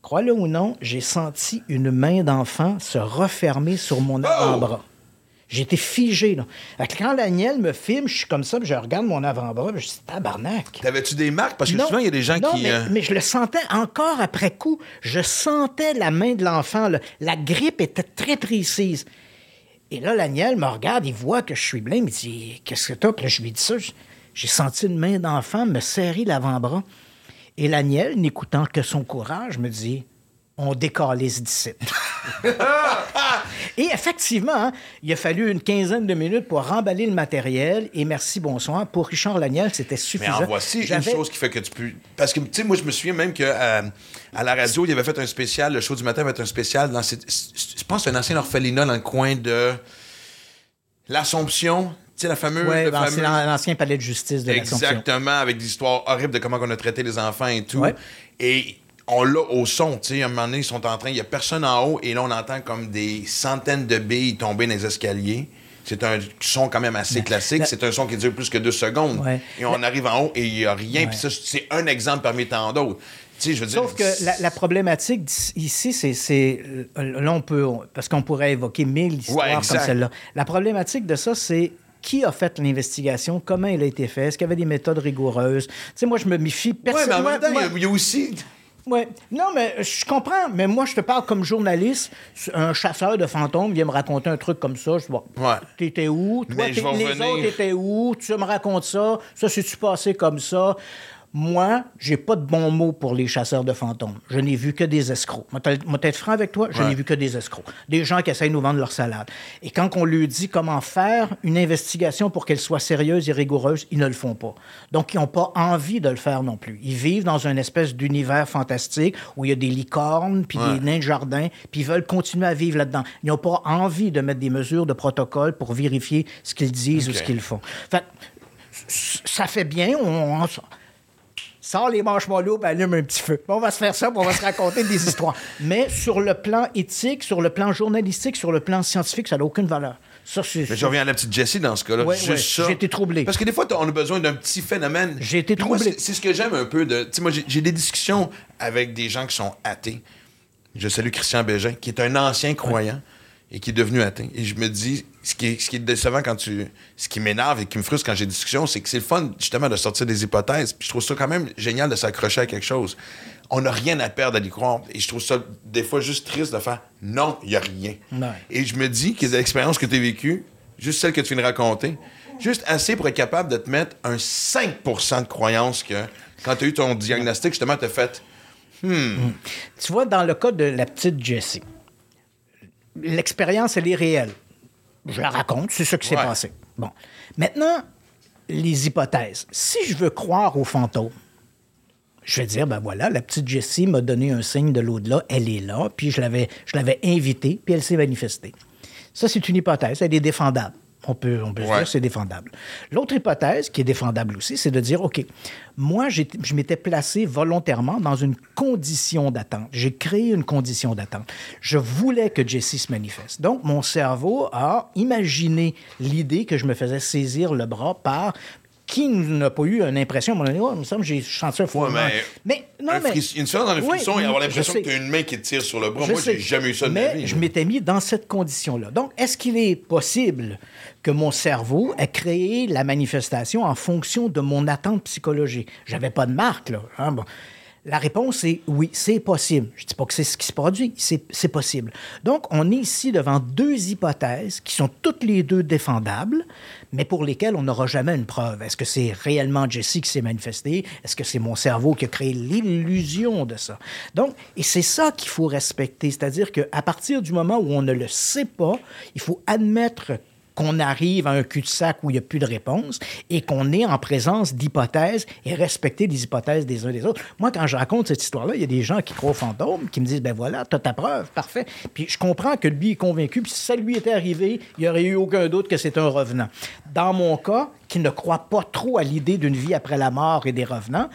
Crois-le ou non, j'ai senti une main d'enfant se refermer sur mon avant-bras. J'étais figé, là. Fait que quand l'Agnel me filme, je suis comme ça, puis je regarde mon avant-bras, puis je dis Tabarnak. T'avais-tu des marques? Parce que Non. souvent, il y a des gens Non, qui. Mais, euh, mais je le sentais encore après coup. Je sentais la main de l'enfant. La grippe était très précise. Et là, l'Agnel me regarde, il voit que je suis blême. Il dit Qu'est-ce que t'as? Puis là, je lui dis ça. J'ai senti une main d'enfant me serrer l'avant-bras. Et l'Agnel, n'écoutant que son courage, me dit On décalisse d'ici. Et effectivement, hein, il a fallu une quinzaine de minutes pour remballer le matériel. Et merci, bonsoir. Pour Richard Laniel, c'était Mais suffisant. en voici une chose qui fait que tu peux. Parce que, tu sais, moi, je me souviens même que euh, à la radio, il avait fait un spécial, le show du matin avait fait un spécial dans. cette- Je pense un ancien orphelinat dans le coin de l'Assomption. Tu sais, la fameuse. Fameux- dans l'ancien palais de justice de l'Assomption. Exactement, avec des histoires horribles de comment on a traité les enfants et tout. Ouais. Et on l'a au son, tu sais, à un moment donné, ils sont en train, il n'y a personne en haut, et là, on entend comme des centaines de billes tomber dans les escaliers. C'est un son quand même assez classique. la- C'est un son qui dure plus que deux secondes. Ouais. Et on arrive en haut et il n'y a rien. Ouais. Puis ça, c'est un exemple parmi tant d'autres. Tu sais, je veux dire. Sauf que la, la problématique ici, c'est- euh, Là, on peut. on- parce qu'on pourrait évoquer mille histoires Ouais, comme celle-là. La problématique de ça, c'est. Qui a fait l'investigation? Comment elle a été faite? Est-ce qu'il y avait des méthodes rigoureuses? Tu sais, moi, je me méfie Ouais, mais en personnellement. même temps, il y, a aussi. Ouais. Non, mais je comprends. Mais moi, je te parle comme journaliste. Un chasseur de fantômes vient me raconter un truc comme ça. Je dis, bon, Ouais. t'étais où? Toi, Mais je les revenir. autres étaient où? Tu me racontes ça? Ça, c'est-tu passé comme ça? Moi, j'ai pas de bons mots pour les chasseurs de fantômes. Je n'ai vu que des escrocs. Moi, t'être franc avec toi, je Ouais. n'ai vu que des escrocs. Des gens qui essayent de nous vendre leur salade. Et quand on lui dit comment faire une investigation pour qu'elle soit sérieuse et rigoureuse, ils ne le font pas. Donc, ils n'ont pas envie de le faire non plus. Ils vivent dans une espèce d'univers fantastique où il y a des licornes, puis Ouais. des nains de jardin, puis ils veulent continuer à vivre là-dedans. Ils n'ont pas envie de mettre des mesures de protocole pour vérifier ce qu'ils disent ou ce qu'ils font. Fait, ça fait bien. On, on sort les marshmallows, puis allume un petit feu. On va se faire ça, puis on va se raconter des histoires. Mais sur le plan éthique, sur le plan journalistique, sur le plan scientifique, ça n'a aucune valeur. Ça, c'est... Mais je reviens à la petite Jessie dans ce cas-là. Ouais, Juste ouais, ça. j'ai été troublé. Parce que des fois, on a besoin d'un petit phénomène. J'ai été Puis moi, troublé. c'est- C'est ce que j'aime un peu de. Tu sais, moi, j'ai j'ai des discussions avec des gens qui sont athées. Je salue Christian Bégin, qui est un ancien croyant et qui est devenu athée. Et je me dis, ce qui est, ce qui est décevant quand tu. Ce qui m'énerve et qui me frustre quand j'ai des discussions, c'est que c'est le fun, justement, de sortir des hypothèses. Puis je trouve ça quand même génial de s'accrocher à quelque chose. On n'a rien à perdre à y croire. Et je trouve ça, des fois, juste triste de faire non, il n'y a rien. Et je me dis que l'expérience que tu as vécue, juste celle que tu viens de raconter, juste assez pour être capable de te mettre un 5% de croyance que quand tu as eu ton diagnostic, justement, tu as fait. Tu vois, dans le cas de la petite Jessie, l'expérience, elle est réelle. Je la raconte, c'est ce qui s'est Ouais. passé. Bon. Maintenant, les hypothèses. Si je veux croire aux fantômes, je vais dire, ben voilà, la petite Jessie m'a donné un signe de l'au-delà, elle est là, puis je l'avais, je l'avais invitée, puis elle s'est manifestée. Ça, c'est une hypothèse, elle est défendable. On peut, on peut se dire c'est défendable. L'autre hypothèse, qui est défendable aussi, c'est de dire, OK, moi, je m'étais placé volontairement dans une condition d'attente. J'ai créé une condition d'attente. Je voulais que Jessie se manifeste. Donc, mon cerveau a imaginé l'idée que je me faisais saisir le bras par qui n'a pas eu une impression, à un moment donné, oh, il me semble que j'ai senti un froid. mais- mais, non, un mais... Une dans le Oui, frisson et avoir je l'impression que tu as une main qui te tire sur le bras. Je Moi, j'ai jamais eu ça de Mais ma vie. je m'étais mis dans cette condition-là. Donc, est-ce qu'il est possible que mon cerveau ait créé la manifestation en fonction de mon attente psychologique? J'avais pas de marque, là. hein, bon. La réponse est oui, c'est possible. Je ne dis pas que c'est ce qui se produit, c'est possible. Donc, on est ici devant deux hypothèses qui sont toutes les deux défendables, mais pour lesquelles on n'aura jamais une preuve. Est-ce que c'est réellement Jesse qui s'est manifesté? Est-ce que c'est mon cerveau qui a créé l'illusion de ça? Donc, et c'est ça qu'il faut respecter, c'est-à-dire qu'à partir du moment où on ne le sait pas, il faut admettre qu'on arrive à un cul-de-sac où il n'y a plus de réponse et qu'on est en présence d'hypothèses et respecter les hypothèses des uns des autres. Moi, quand je raconte cette histoire-là, il y a des gens qui croient aux fantômes, qui me disent, ben voilà, t'as ta preuve, parfait. Puis je comprends que lui est convaincu, puis si ça lui était arrivé, il n'y aurait eu aucun doute que c'est un revenant. Dans mon cas, qui ne croit pas trop à l'idée d'une vie après la mort et des revenants,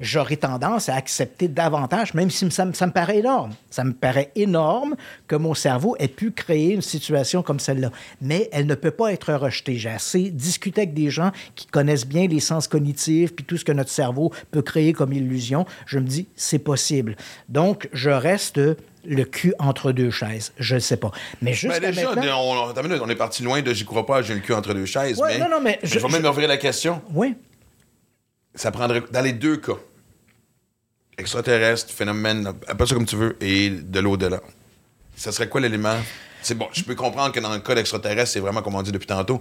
j'aurais tendance à accepter davantage, même si ça, me- ça me paraît énorme. Ça me paraît énorme que mon cerveau ait pu créer une situation comme celle-là. Mais elle ne peut pas être rejetée. J'ai assez discuté avec des gens qui connaissent bien les sens cognitifs, puis tout ce que notre cerveau peut créer comme illusion. Je me dis, c'est possible. Donc, je reste le cul entre deux chaises. Je ne sais pas. Mais Ben, jusqu'à déjà, maintenant... on, est parti loin de j'y crois pas, j'ai le cul entre deux chaises. Ouais, mais, non, non, mais je, je- vais même je- ouvrir la question. Oui. Ça prendrait, dans les deux cas, extraterrestre, phénomène, appelle ça comme tu veux, et de l'au-delà, ça serait quoi l'élément? C'est bon, je peux comprendre que dans le cas d'extraterrestre, c'est vraiment, comme on dit depuis tantôt,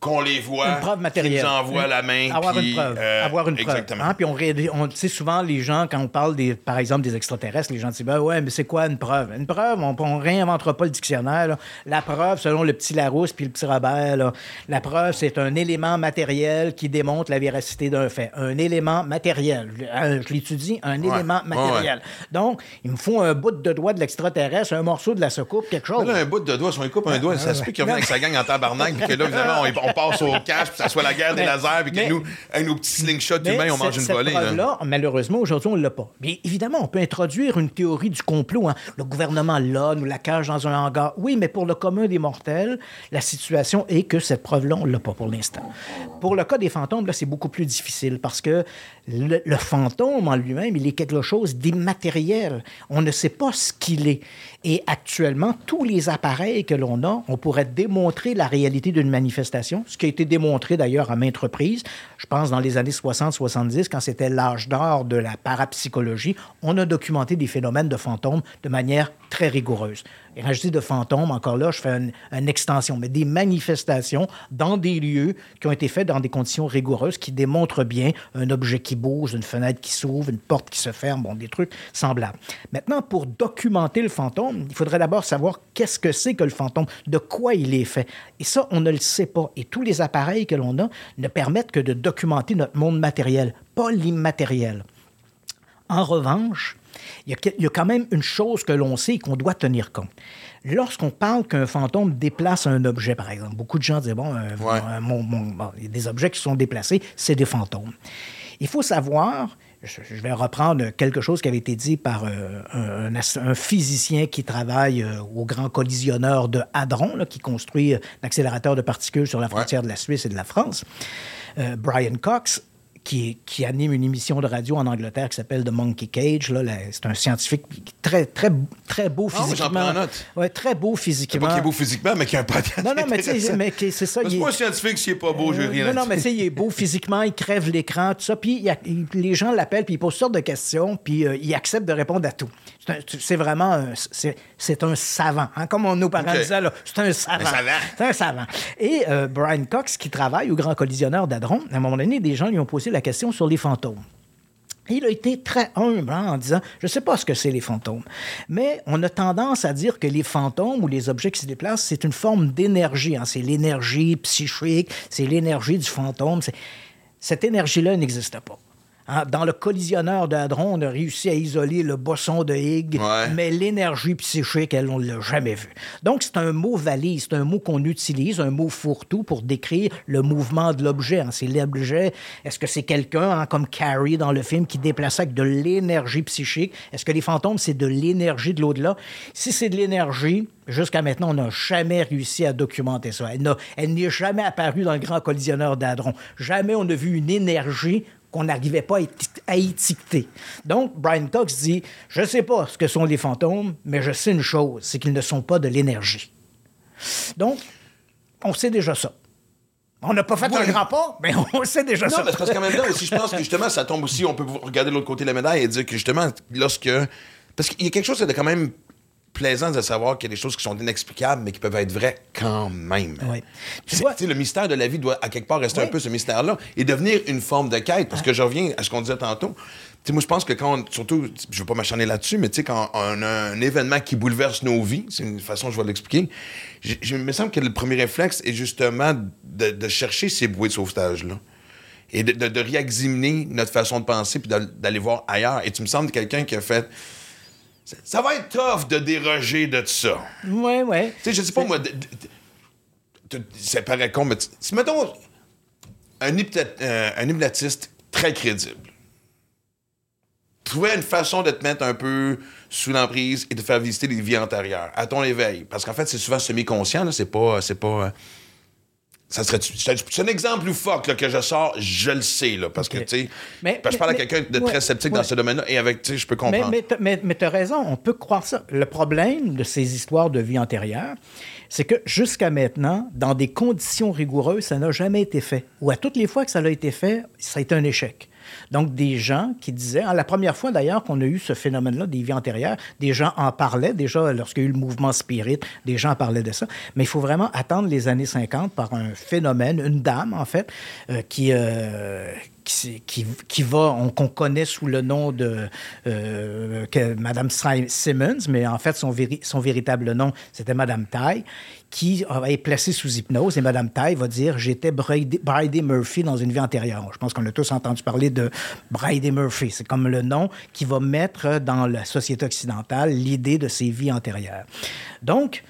qu'on les voit, Une preuve matérielle. qu'ils nous envoient la main. Avoir puis, une preuve. euh, avoir une preuve. Exactement. Hein, Puis on, on tu sais, souvent, les gens, quand on parle, des, par exemple, des extraterrestres, les gens disent ben ouais, mais c'est quoi une preuve? Une preuve, on ne réinventera pas le dictionnaire. là. La preuve, selon le petit Larousse puis le petit Robert, là, la preuve, c'est un élément matériel qui démontre la véracité d'un fait. Un élément matériel. Euh, Je l'étudie, un élément Ouais, matériel. Donc, il me faut un bout de doigt de l'extraterrestre, un morceau de la soucoupe, quelque chose. Là, un bout de doigt, si on coupe un doigt, ça se peut qu'il revienne avec sa gang en tabarnak, puis que là, évidemment, on, on passe au cash, puis ça soit la guerre des Mais- lasers, puis que mais- nous, avec nos petits slingshots Mais humains, on mange une volée. là. preuve-là, malheureusement, aujourd'hui, on ne l'a pas. Bien évidemment, on peut introduire une théorie du complot. hein. Le gouvernement l'a, nous la cage dans un hangar. Oui, mais pour le commun des mortels, la situation est que cette preuve-là, on ne l'a pas pour l'instant. Pour le cas des fantômes, là, c'est beaucoup plus difficile parce que le, le fantôme en lui-même, il est quelque chose d'immatériel. On ne sait pas ce qu'il est. Et actuellement, tous les appareils que l'on a, on pourrait démontrer la réalité d'une manifestation, ce qui a été démontré d'ailleurs à maintes reprises. Je pense dans les années 60-70, quand c'était l'âge d'or de la parapsychologie, on a documenté des phénomènes de fantômes de manière très rigoureuse. Et quand je dis de fantômes, encore là, je fais une, extension, mais des manifestations dans des lieux qui ont été faits dans des conditions rigoureuses qui démontrent bien un objet qui bouge, une fenêtre qui s'ouvre, une porte qui se ferme, bon, des trucs semblables. Maintenant, pour documenter le fantôme, il faudrait d'abord savoir qu'est-ce que c'est que le fantôme, de quoi il est fait. Et ça, on ne le sait pas. Et tous les appareils que l'on a ne permettent que de documenter notre monde matériel, pas l'immatériel. En revanche, il y, a, que- il y a quand même une chose que l'on sait et qu'on doit tenir compte. Lorsqu'on parle qu'un fantôme déplace un objet, par exemple, beaucoup de gens disent, bon, un- Ouais. un- mon- mon- bon, il y a des objets qui sont déplacés, c'est des fantômes. Il faut savoir, je, vais reprendre quelque chose qui avait été dit par euh, un, physicien qui travaille euh, au grand collisionneur de Hadron, là, qui construit euh, l'accélérateur de particules sur la frontière de la Suisse et de la France, euh, Brian Cox qui, qui anime une émission de radio en Angleterre qui s'appelle The Monkey Cage. C'est un scientifique très, très, très beau Ah, moi, j'en physiquement. prends note. Ouais, très beau physiquement. pas qu'il est beau physiquement, mais qu'il a un podcast. Non, non, mais tu sais, mais qui- c'est ça. Parce il est- moi, scientifique, s'il est pas beau, j'ai rien à non, non, mais tu sais, il est beau physiquement, il crève l'écran, tout ça. Puis il y a- il- les gens l'appellent, puis il pose toutes sortes de questions, puis euh, il accepte de répondre à tout. C'est vraiment un, c'est, c'est un savant. hein, comme on, nos parents OK. disaient, là, c'est un savant. C'est un savant. Et euh, Brian Cox, qui travaille au Grand Collisionneur d'Adron, à un moment donné, des gens lui ont posé la question sur les fantômes. Il a été très humble hein, en disant Je ne sais pas ce que c'est les fantômes. Mais on a tendance à dire que les fantômes ou les objets qui se déplacent, c'est une forme d'énergie. hein. C'est l'énergie psychique, c'est l'énergie du fantôme. Cette énergie-là n'existe pas. Hein, Dans le collisionneur de Hadron, on a réussi à isoler le boson de Higgs, Ouais. mais l'énergie psychique, elle, on ne l'a jamais vue. Donc, c'est un mot valise, c'est un mot qu'on utilise, un mot fourre-tout pour décrire le mouvement de l'objet. hein. C'est l'objet. Est-ce que c'est quelqu'un, hein, comme Carrie dans le film, qui déplaçait avec de l'énergie psychique? Est-ce que les fantômes, c'est de l'énergie de l'au-delà? Si c'est de l'énergie, jusqu'à maintenant, on n'a jamais réussi à documenter ça. Elle n'a- n'est jamais apparue dans le grand collisionneur d'Hadron. Jamais on a vu une énergie qu'on n'arrivait pas à éti- à étiqueter. Donc, Brian Cox dit Je ne sais pas ce que sont les fantômes, mais je sais une chose c'est qu'ils ne sont pas de l'énergie. Donc, on sait déjà ça. On n'a pas fait un grand pas, mais on sait déjà Non, ça. mais c'est parce qu'en même temps aussi, je pense que justement, ça tombe aussi, on peut regarder l'autre côté de la médaille et dire que justement, lorsque. Parce qu'il y a quelque chose de quand même plaisant de savoir qu'il y a des choses qui sont inexplicables, mais qui peuvent être vraies quand même. Oui. Tu vois- le mystère de la vie doit à quelque part rester Oui. un peu ce mystère-là et devenir une forme de quête. Parce que je reviens à ce qu'on disait tantôt. Tu sais, moi, je pense que quand, on- surtout, je veux pas m'acharner là-dessus, mais quand on a un événement qui bouleverse nos vies, c'est une façon je vais l'expliquer, il me semble que le premier réflexe est justement de, de chercher ces bouées de sauvetage-là. Et de, de, de réexaminer notre façon de penser puis d'aller voir ailleurs. Et tu me sembles quelqu'un qui a fait. Ça, ça va être tough de déroger de ça. Oui, oui. Tu sais, je sais pas, moi, de- de- de- ça paraît con, mais si, mettons, un, euh, un hypnotiste très crédible trouvait une façon de te mettre un peu sous l'emprise et de faire visiter des vies antérieures à ton éveil. Parce qu'en fait, c'est souvent semi-conscient, là, c'est pas... C'est pas ça serait c'est un exemple loufoque là, que je sors, je le sais, là, parce que, tu sais, je parle mais- à quelqu'un de ouais, très sceptique ouais. dans ce domaine-là, et avec, tu sais, je peux comprendre. mais, mais, mais tu as raison, on peut croire ça. Le problème de ces histoires de vie antérieure, c'est que jusqu'à maintenant, dans des conditions rigoureuses, ça n'a jamais été fait. Ou à toutes les fois que ça a été fait, ça a été un échec. Donc, des gens qui disaient, ah, la première fois d'ailleurs qu'on a eu ce phénomène-là des vies antérieures, des gens en parlaient déjà lorsqu'il y a eu le mouvement spirit, des gens parlaient de ça. Mais il faut vraiment attendre les années 50 par un phénomène, une dame en fait, euh, qui, euh, qui, qui, va, on- qu'on connaît sous le nom de euh, Madame Si- Simmons, mais en fait, son, son véritable nom, c'était Madame Tai, qui est placée sous hypnose. Et Madame Tai va dire J'étais Brady, Brady Murphy dans une vie antérieure. Je pense qu'on a tous entendu parler de Brady Murphy. C'est comme le nom qui va mettre dans la société occidentale l'idée de ces vies antérieures. Donc,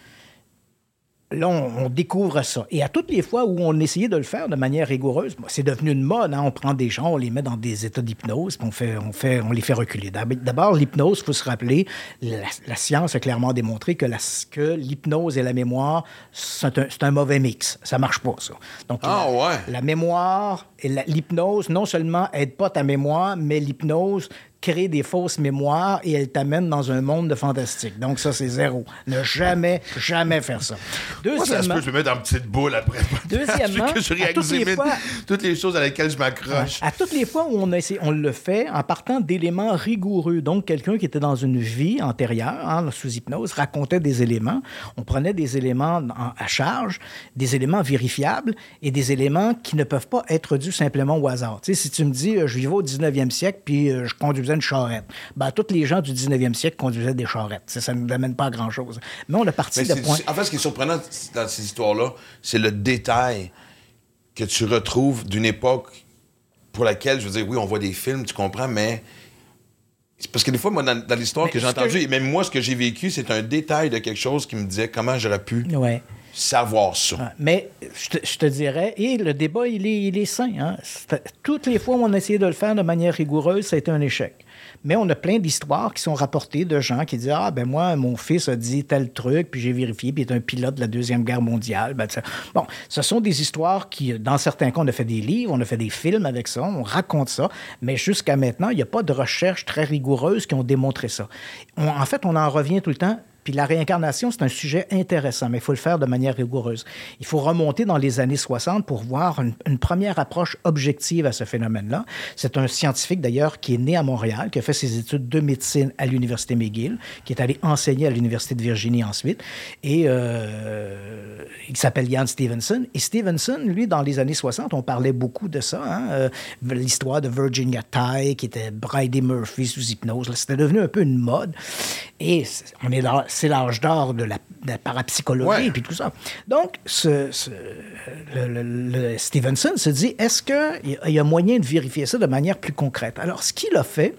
Là, on, on découvre ça. Et à toutes les fois où on essayait de le faire de manière rigoureuse, c'est devenu une mode. hein. On prend des gens, on les met dans des états d'hypnose, puis on, fait, on, fait, on les fait reculer. D'ab- D'abord, l'hypnose, il faut se rappeler, la, la science a clairement démontré que, la- que l'hypnose et la mémoire, c'est un, mauvais mix. Ça marche pas, ça. Donc, Ah, la, ouais. la mémoire et l'hypnose, non seulement aide pas ta mémoire, mais l'hypnose crée des fausses mémoires et elle t'amène dans un monde de fantastique. Donc ça, c'est zéro. Ne jamais, jamais faire ça. Moi, ça se Deuxièmement, peut, je me mets dans une petite boule après. Deuxièmement, que je à toutes les fois- toutes les choses à lesquelles je m'accroche. à toutes les fois où on, a essayé- on le fait en partant d'éléments rigoureux, donc quelqu'un qui était dans une vie antérieure, hein, sous hypnose, racontait des éléments, on prenait des éléments en- à charge, des éléments vérifiables et des éléments qui ne peuvent pas être dus simplement au hasard. Tu sais, si tu me dis, euh, je vivais au 19e siècle, puis euh, je conduisais une charrette, ben, tous les gens du 19e siècle conduisaient des charrettes. Ça ne nous amène pas à grand-chose. Mais on a parti de point... En fait, ce qui est surprenant dans ces histoires-là, c'est le détail que tu retrouves d'une époque pour laquelle, je veux dire, oui, on voit des films, tu comprends, mais. Parce que des fois, moi, dans, dans l'histoire que j'ai que entendue, et même moi, ce que j'ai vécu, c'est un détail de quelque chose qui me disait comment j'aurais pu Ouais. Savoir ça. Ouais, Mais je te, dirais, et le débat, il est, sain. hein. Toutes les fois où on a essayé de le faire de manière rigoureuse, ça a été un échec. Mais on a plein d'histoires qui sont rapportées de gens qui disent Ah, ben moi, mon fils a dit tel truc, puis j'ai vérifié, puis il est un pilote de la Deuxième Guerre mondiale. Ben, bon, ce sont des histoires qui, dans certains cas, on a fait des livres, on a fait des films avec ça, on raconte ça, mais jusqu'à maintenant, il n'y a pas de recherche très rigoureuse qui ont démontré ça. En fait, on en revient tout le temps puis la réincarnation, c'est un sujet intéressant, mais il faut le faire de manière rigoureuse. Il faut remonter dans les années 60 pour voir une, première approche objective à ce phénomène-là. C'est un scientifique, d'ailleurs, qui est né à Montréal, qui a fait ses études de médecine à l'Université McGill, qui est allé enseigner à l'Université de Virginie ensuite. Et euh, il s'appelle Ian Stevenson. Et Stevenson, lui, dans les années 60, on parlait beaucoup de ça. hein, euh, L'histoire de Virginia Ty, qui était Brady Murphy sous hypnose. C'était devenu un peu une mode. Et on est dans- c'est l'âge d'or de la, de la parapsychologie Ouais. et puis tout ça. Donc, ce, ce- le, le- le Stevenson se dit, est-ce qu'il y, a- il y a moyen de vérifier ça de manière plus concrète? Alors, ce qu'il a fait,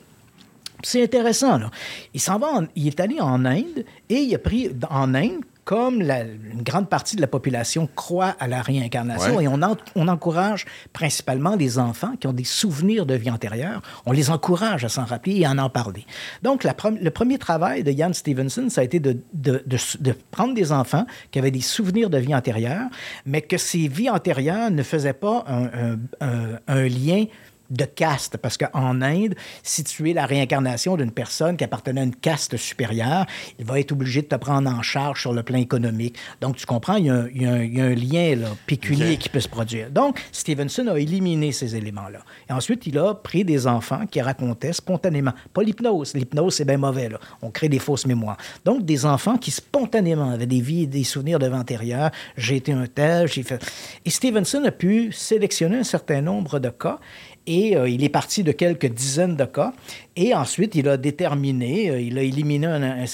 c'est intéressant. Là. Il s'en va, en- il est allé en Inde et il a pris en Inde, comme la- une grande partie de la population croit à la réincarnation Ouais. et on, en- on encourage principalement les enfants qui ont des souvenirs de vie antérieure, on les encourage à s'en rappeler et à en parler. Donc, la le premier travail de Ian Stevenson, ça a été de, de- de- de prendre des enfants qui avaient des souvenirs de vie antérieure, mais que ces vies antérieures ne faisaient pas un, un- un- un lien de caste. Parce qu'en Inde, si tu es la réincarnation d'une personne qui appartenait à une caste supérieure, il va être obligé de te prendre en charge sur le plan économique. Donc, tu comprends, il y a un, il y a un- il y a un lien là, pécunier qui peut se produire. Donc, Stevenson a éliminé ces éléments-là. Et ensuite, il a pris des enfants qui racontaient spontanément. Pas l'hypnose. L'hypnose, c'est bien mauvais. Là. On crée des fausses mémoires. Donc, des enfants qui spontanément avaient des vies et des souvenirs de antérieure. J'ai été un tel, j'ai fait. Et Stevenson a pu sélectionner un certain nombre de cas. Et euh, il est parti de quelques dizaines de cas. Et ensuite, il a déterminé, euh, il a éliminé un,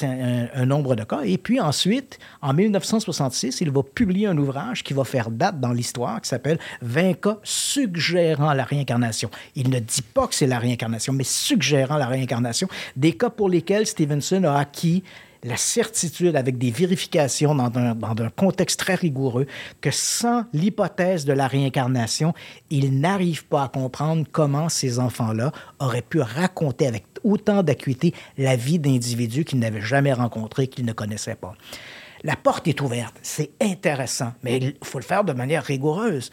un- nombre de cas. Et puis ensuite, en 1966, il va publier un ouvrage qui va faire date dans l'histoire, qui s'appelle 20 cas suggérant la réincarnation. Il ne dit pas que c'est la réincarnation, mais suggérant la réincarnation. Des cas pour lesquels Stevenson a acquis la certitude avec des vérifications dans un, contexte très rigoureux que sans l'hypothèse de la réincarnation, il n'arrive pas à comprendre comment ces enfants-là auraient pu raconter avec autant d'acuité la vie d'individus qu'ils n'avaient jamais rencontrés, qu'ils ne connaissaient pas. La porte est ouverte, c'est intéressant, mais il faut le faire de manière rigoureuse.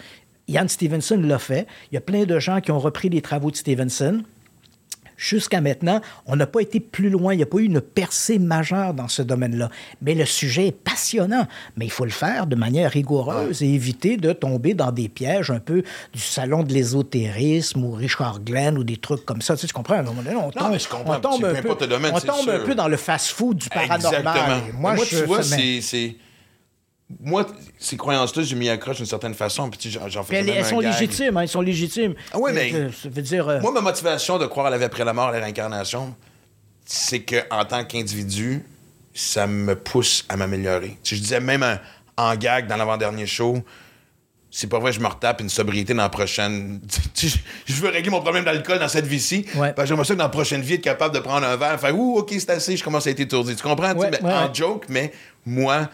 Ian Stevenson l'a fait. Il y a plein de gens qui ont repris les travaux de Stevenson. Jusqu'à maintenant, on n'a pas été plus loin. Il n'y a pas eu une percée majeure dans ce domaine-là. Mais le sujet est passionnant. Mais il faut le faire de manière rigoureuse et éviter de tomber dans des pièges un peu du salon de l'ésotérisme ou Richard Glenn ou des trucs comme ça. Tu, sais, tu comprends? À un moment donné, on tombe, mais je comprends. on tombe un peu, domaine, on tombe un peu dans le fast-food du paranormal. Exactement. Et Moi, Moi, tu je- vois, c'est. Moi, ces croyances-là, j'ai mis accroche d'une certaine façon. Puis, j'en- faisais elles, même elles un sont gag. légitimes, hein, elles sont légitimes. Ah ouais, mais- Euh, Ça veut dire... euh, Moi, ma motivation de croire à la vie après la mort, à la réincarnation, c'est que en tant qu'individu, ça me pousse à m'améliorer. Je disais même en, gag dans l'avant-dernier show, c'est pas vrai, je me retape une sobriété dans la prochaine. Je veux régler mon problème d'alcool dans cette vie-ci. Ouais. Parce que j'aimerais ça que dans la prochaine vie, être capable de prendre un verre, faire Ouh, OK, c'est assez, je commence à être étourdi. Tu comprends? Ouais, mais ouais, en joke, mais moi,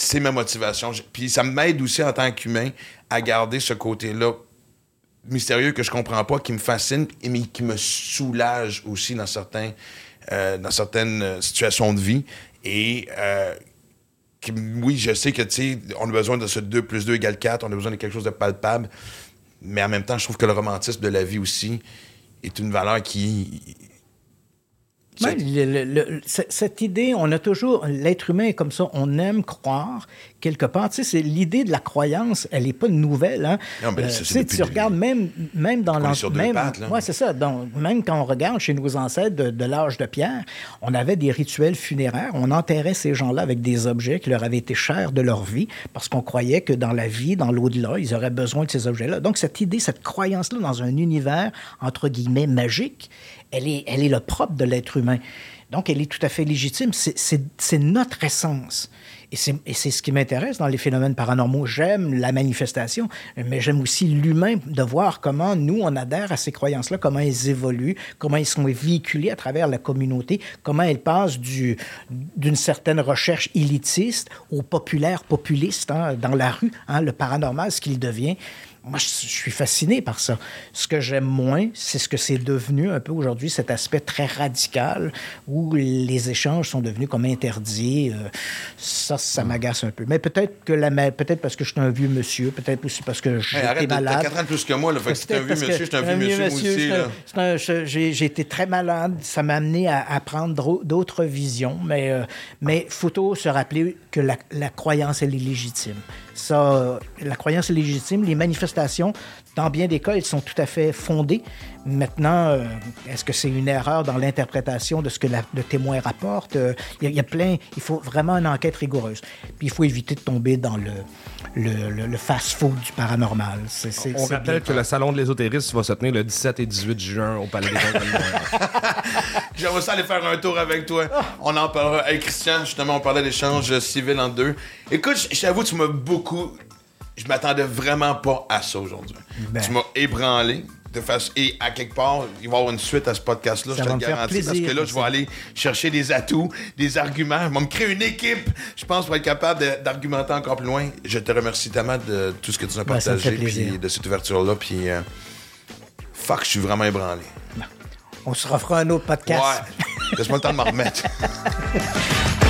c'est ma motivation. Puis ça m'aide aussi en tant qu'humain à garder ce côté-là mystérieux que je comprends pas, qui me fascine, mais qui me soulage aussi dans, certains, euh, dans certaines euh, situations de vie. Et euh, oui, je sais que, on a besoin de ce 2 plus 2 égale 4, on a besoin de quelque chose de palpable, mais en même temps, je trouve que le romantisme de la vie aussi est une valeur qui... Ouais, le- le- cette idée, on a toujours, l'être humain est comme ça, on aime croire quelque part. Tu sais, c'est l'idée de la croyance, elle n'est pas nouvelle. Hein? Non, mais ça, c'est tu sais, tu regardes même, même dans Qu'on est l'an- sur deux même, ouais, c'est ça. Donc, même quand on regarde chez nos ancêtres de, de l'âge de pierre, on avait des rituels funéraires. On enterrait ces gens-là avec des objets qui leur avaient été chers de leur vie parce qu'on croyait que dans la vie, dans l'au-delà, ils auraient besoin de ces objets-là. Donc, cette idée, cette croyance-là dans un univers, entre guillemets, magique, elle est, elle est le propre de l'être humain. Donc, elle est tout à fait légitime. C'est- notre essence. Et c'est ce qui m'intéresse dans les phénomènes paranormaux. J'aime la manifestation, mais j'aime aussi l'humain, de voir comment nous, on adhère à ces croyances-là, comment elles évoluent, comment elles sont véhiculées à travers la communauté, comment elles passent du- d'une certaine recherche élitiste au populaire populiste hein, dans la rue, hein, le paranormal, ce qu'il devient. Moi, je, suis fasciné par ça. Ce que j'aime moins, c'est ce que c'est devenu un peu aujourd'hui, cet aspect très radical où les échanges sont devenus comme interdits. Euh, ça, ça m'agace un peu. Mais peut-être que la, peut-être parce que je suis un vieux monsieur, peut-être aussi parce que j'étais Hey, arrête, de- t'as malade. 4 ans de plus que moi, là, fait que t'es un vieux monsieur, je suis un vieux monsieur, moi aussi. c'est c'est J'ai été très malade. Ça m'a amené à, à prendre d'autres visions. Mais euh, mais faut se rappeler que la, la croyance, elle est légitime. Ça, euh, la croyance est légitime. Les manifestations, dans bien des cas, elles sont tout à fait fondées. Maintenant, euh, est-ce que c'est une erreur dans l'interprétation de ce que la- le témoin rapporte? Euh, Il y, a- il y a plein... Il faut vraiment une enquête rigoureuse. Puis il faut éviter de tomber dans le, le, le- le fast-food du paranormal. C'est- c'est- On c'est rappelle que le salon de l'ésotérisme va se tenir le 17 et 18 juin au Palais des. J'aimerais ça aller faire un tour avec toi. On en parlera. Hey, Christian, justement, on parlait d'échanges civils en deux. Écoute, t'avoue, tu m'as beaucoup. Je m'attendais vraiment pas à ça aujourd'hui. Ben. Tu m'as ébranlé. De. Et à quelque part, il va y avoir une suite à ce podcast-là, je te le garantis. parce que là, je vais aller chercher des atouts, des arguments. Je vais me créer une équipe, je pense, pour être capable d'argumenter encore plus loin. Je te remercie tellement de tout ce que tu nous as Ben, partagé, puis de cette ouverture-là. Puis, euh, fuck, je suis vraiment ébranlé. On se refera un autre podcast. Ouais. Laisse-moi le temps de m'en remettre.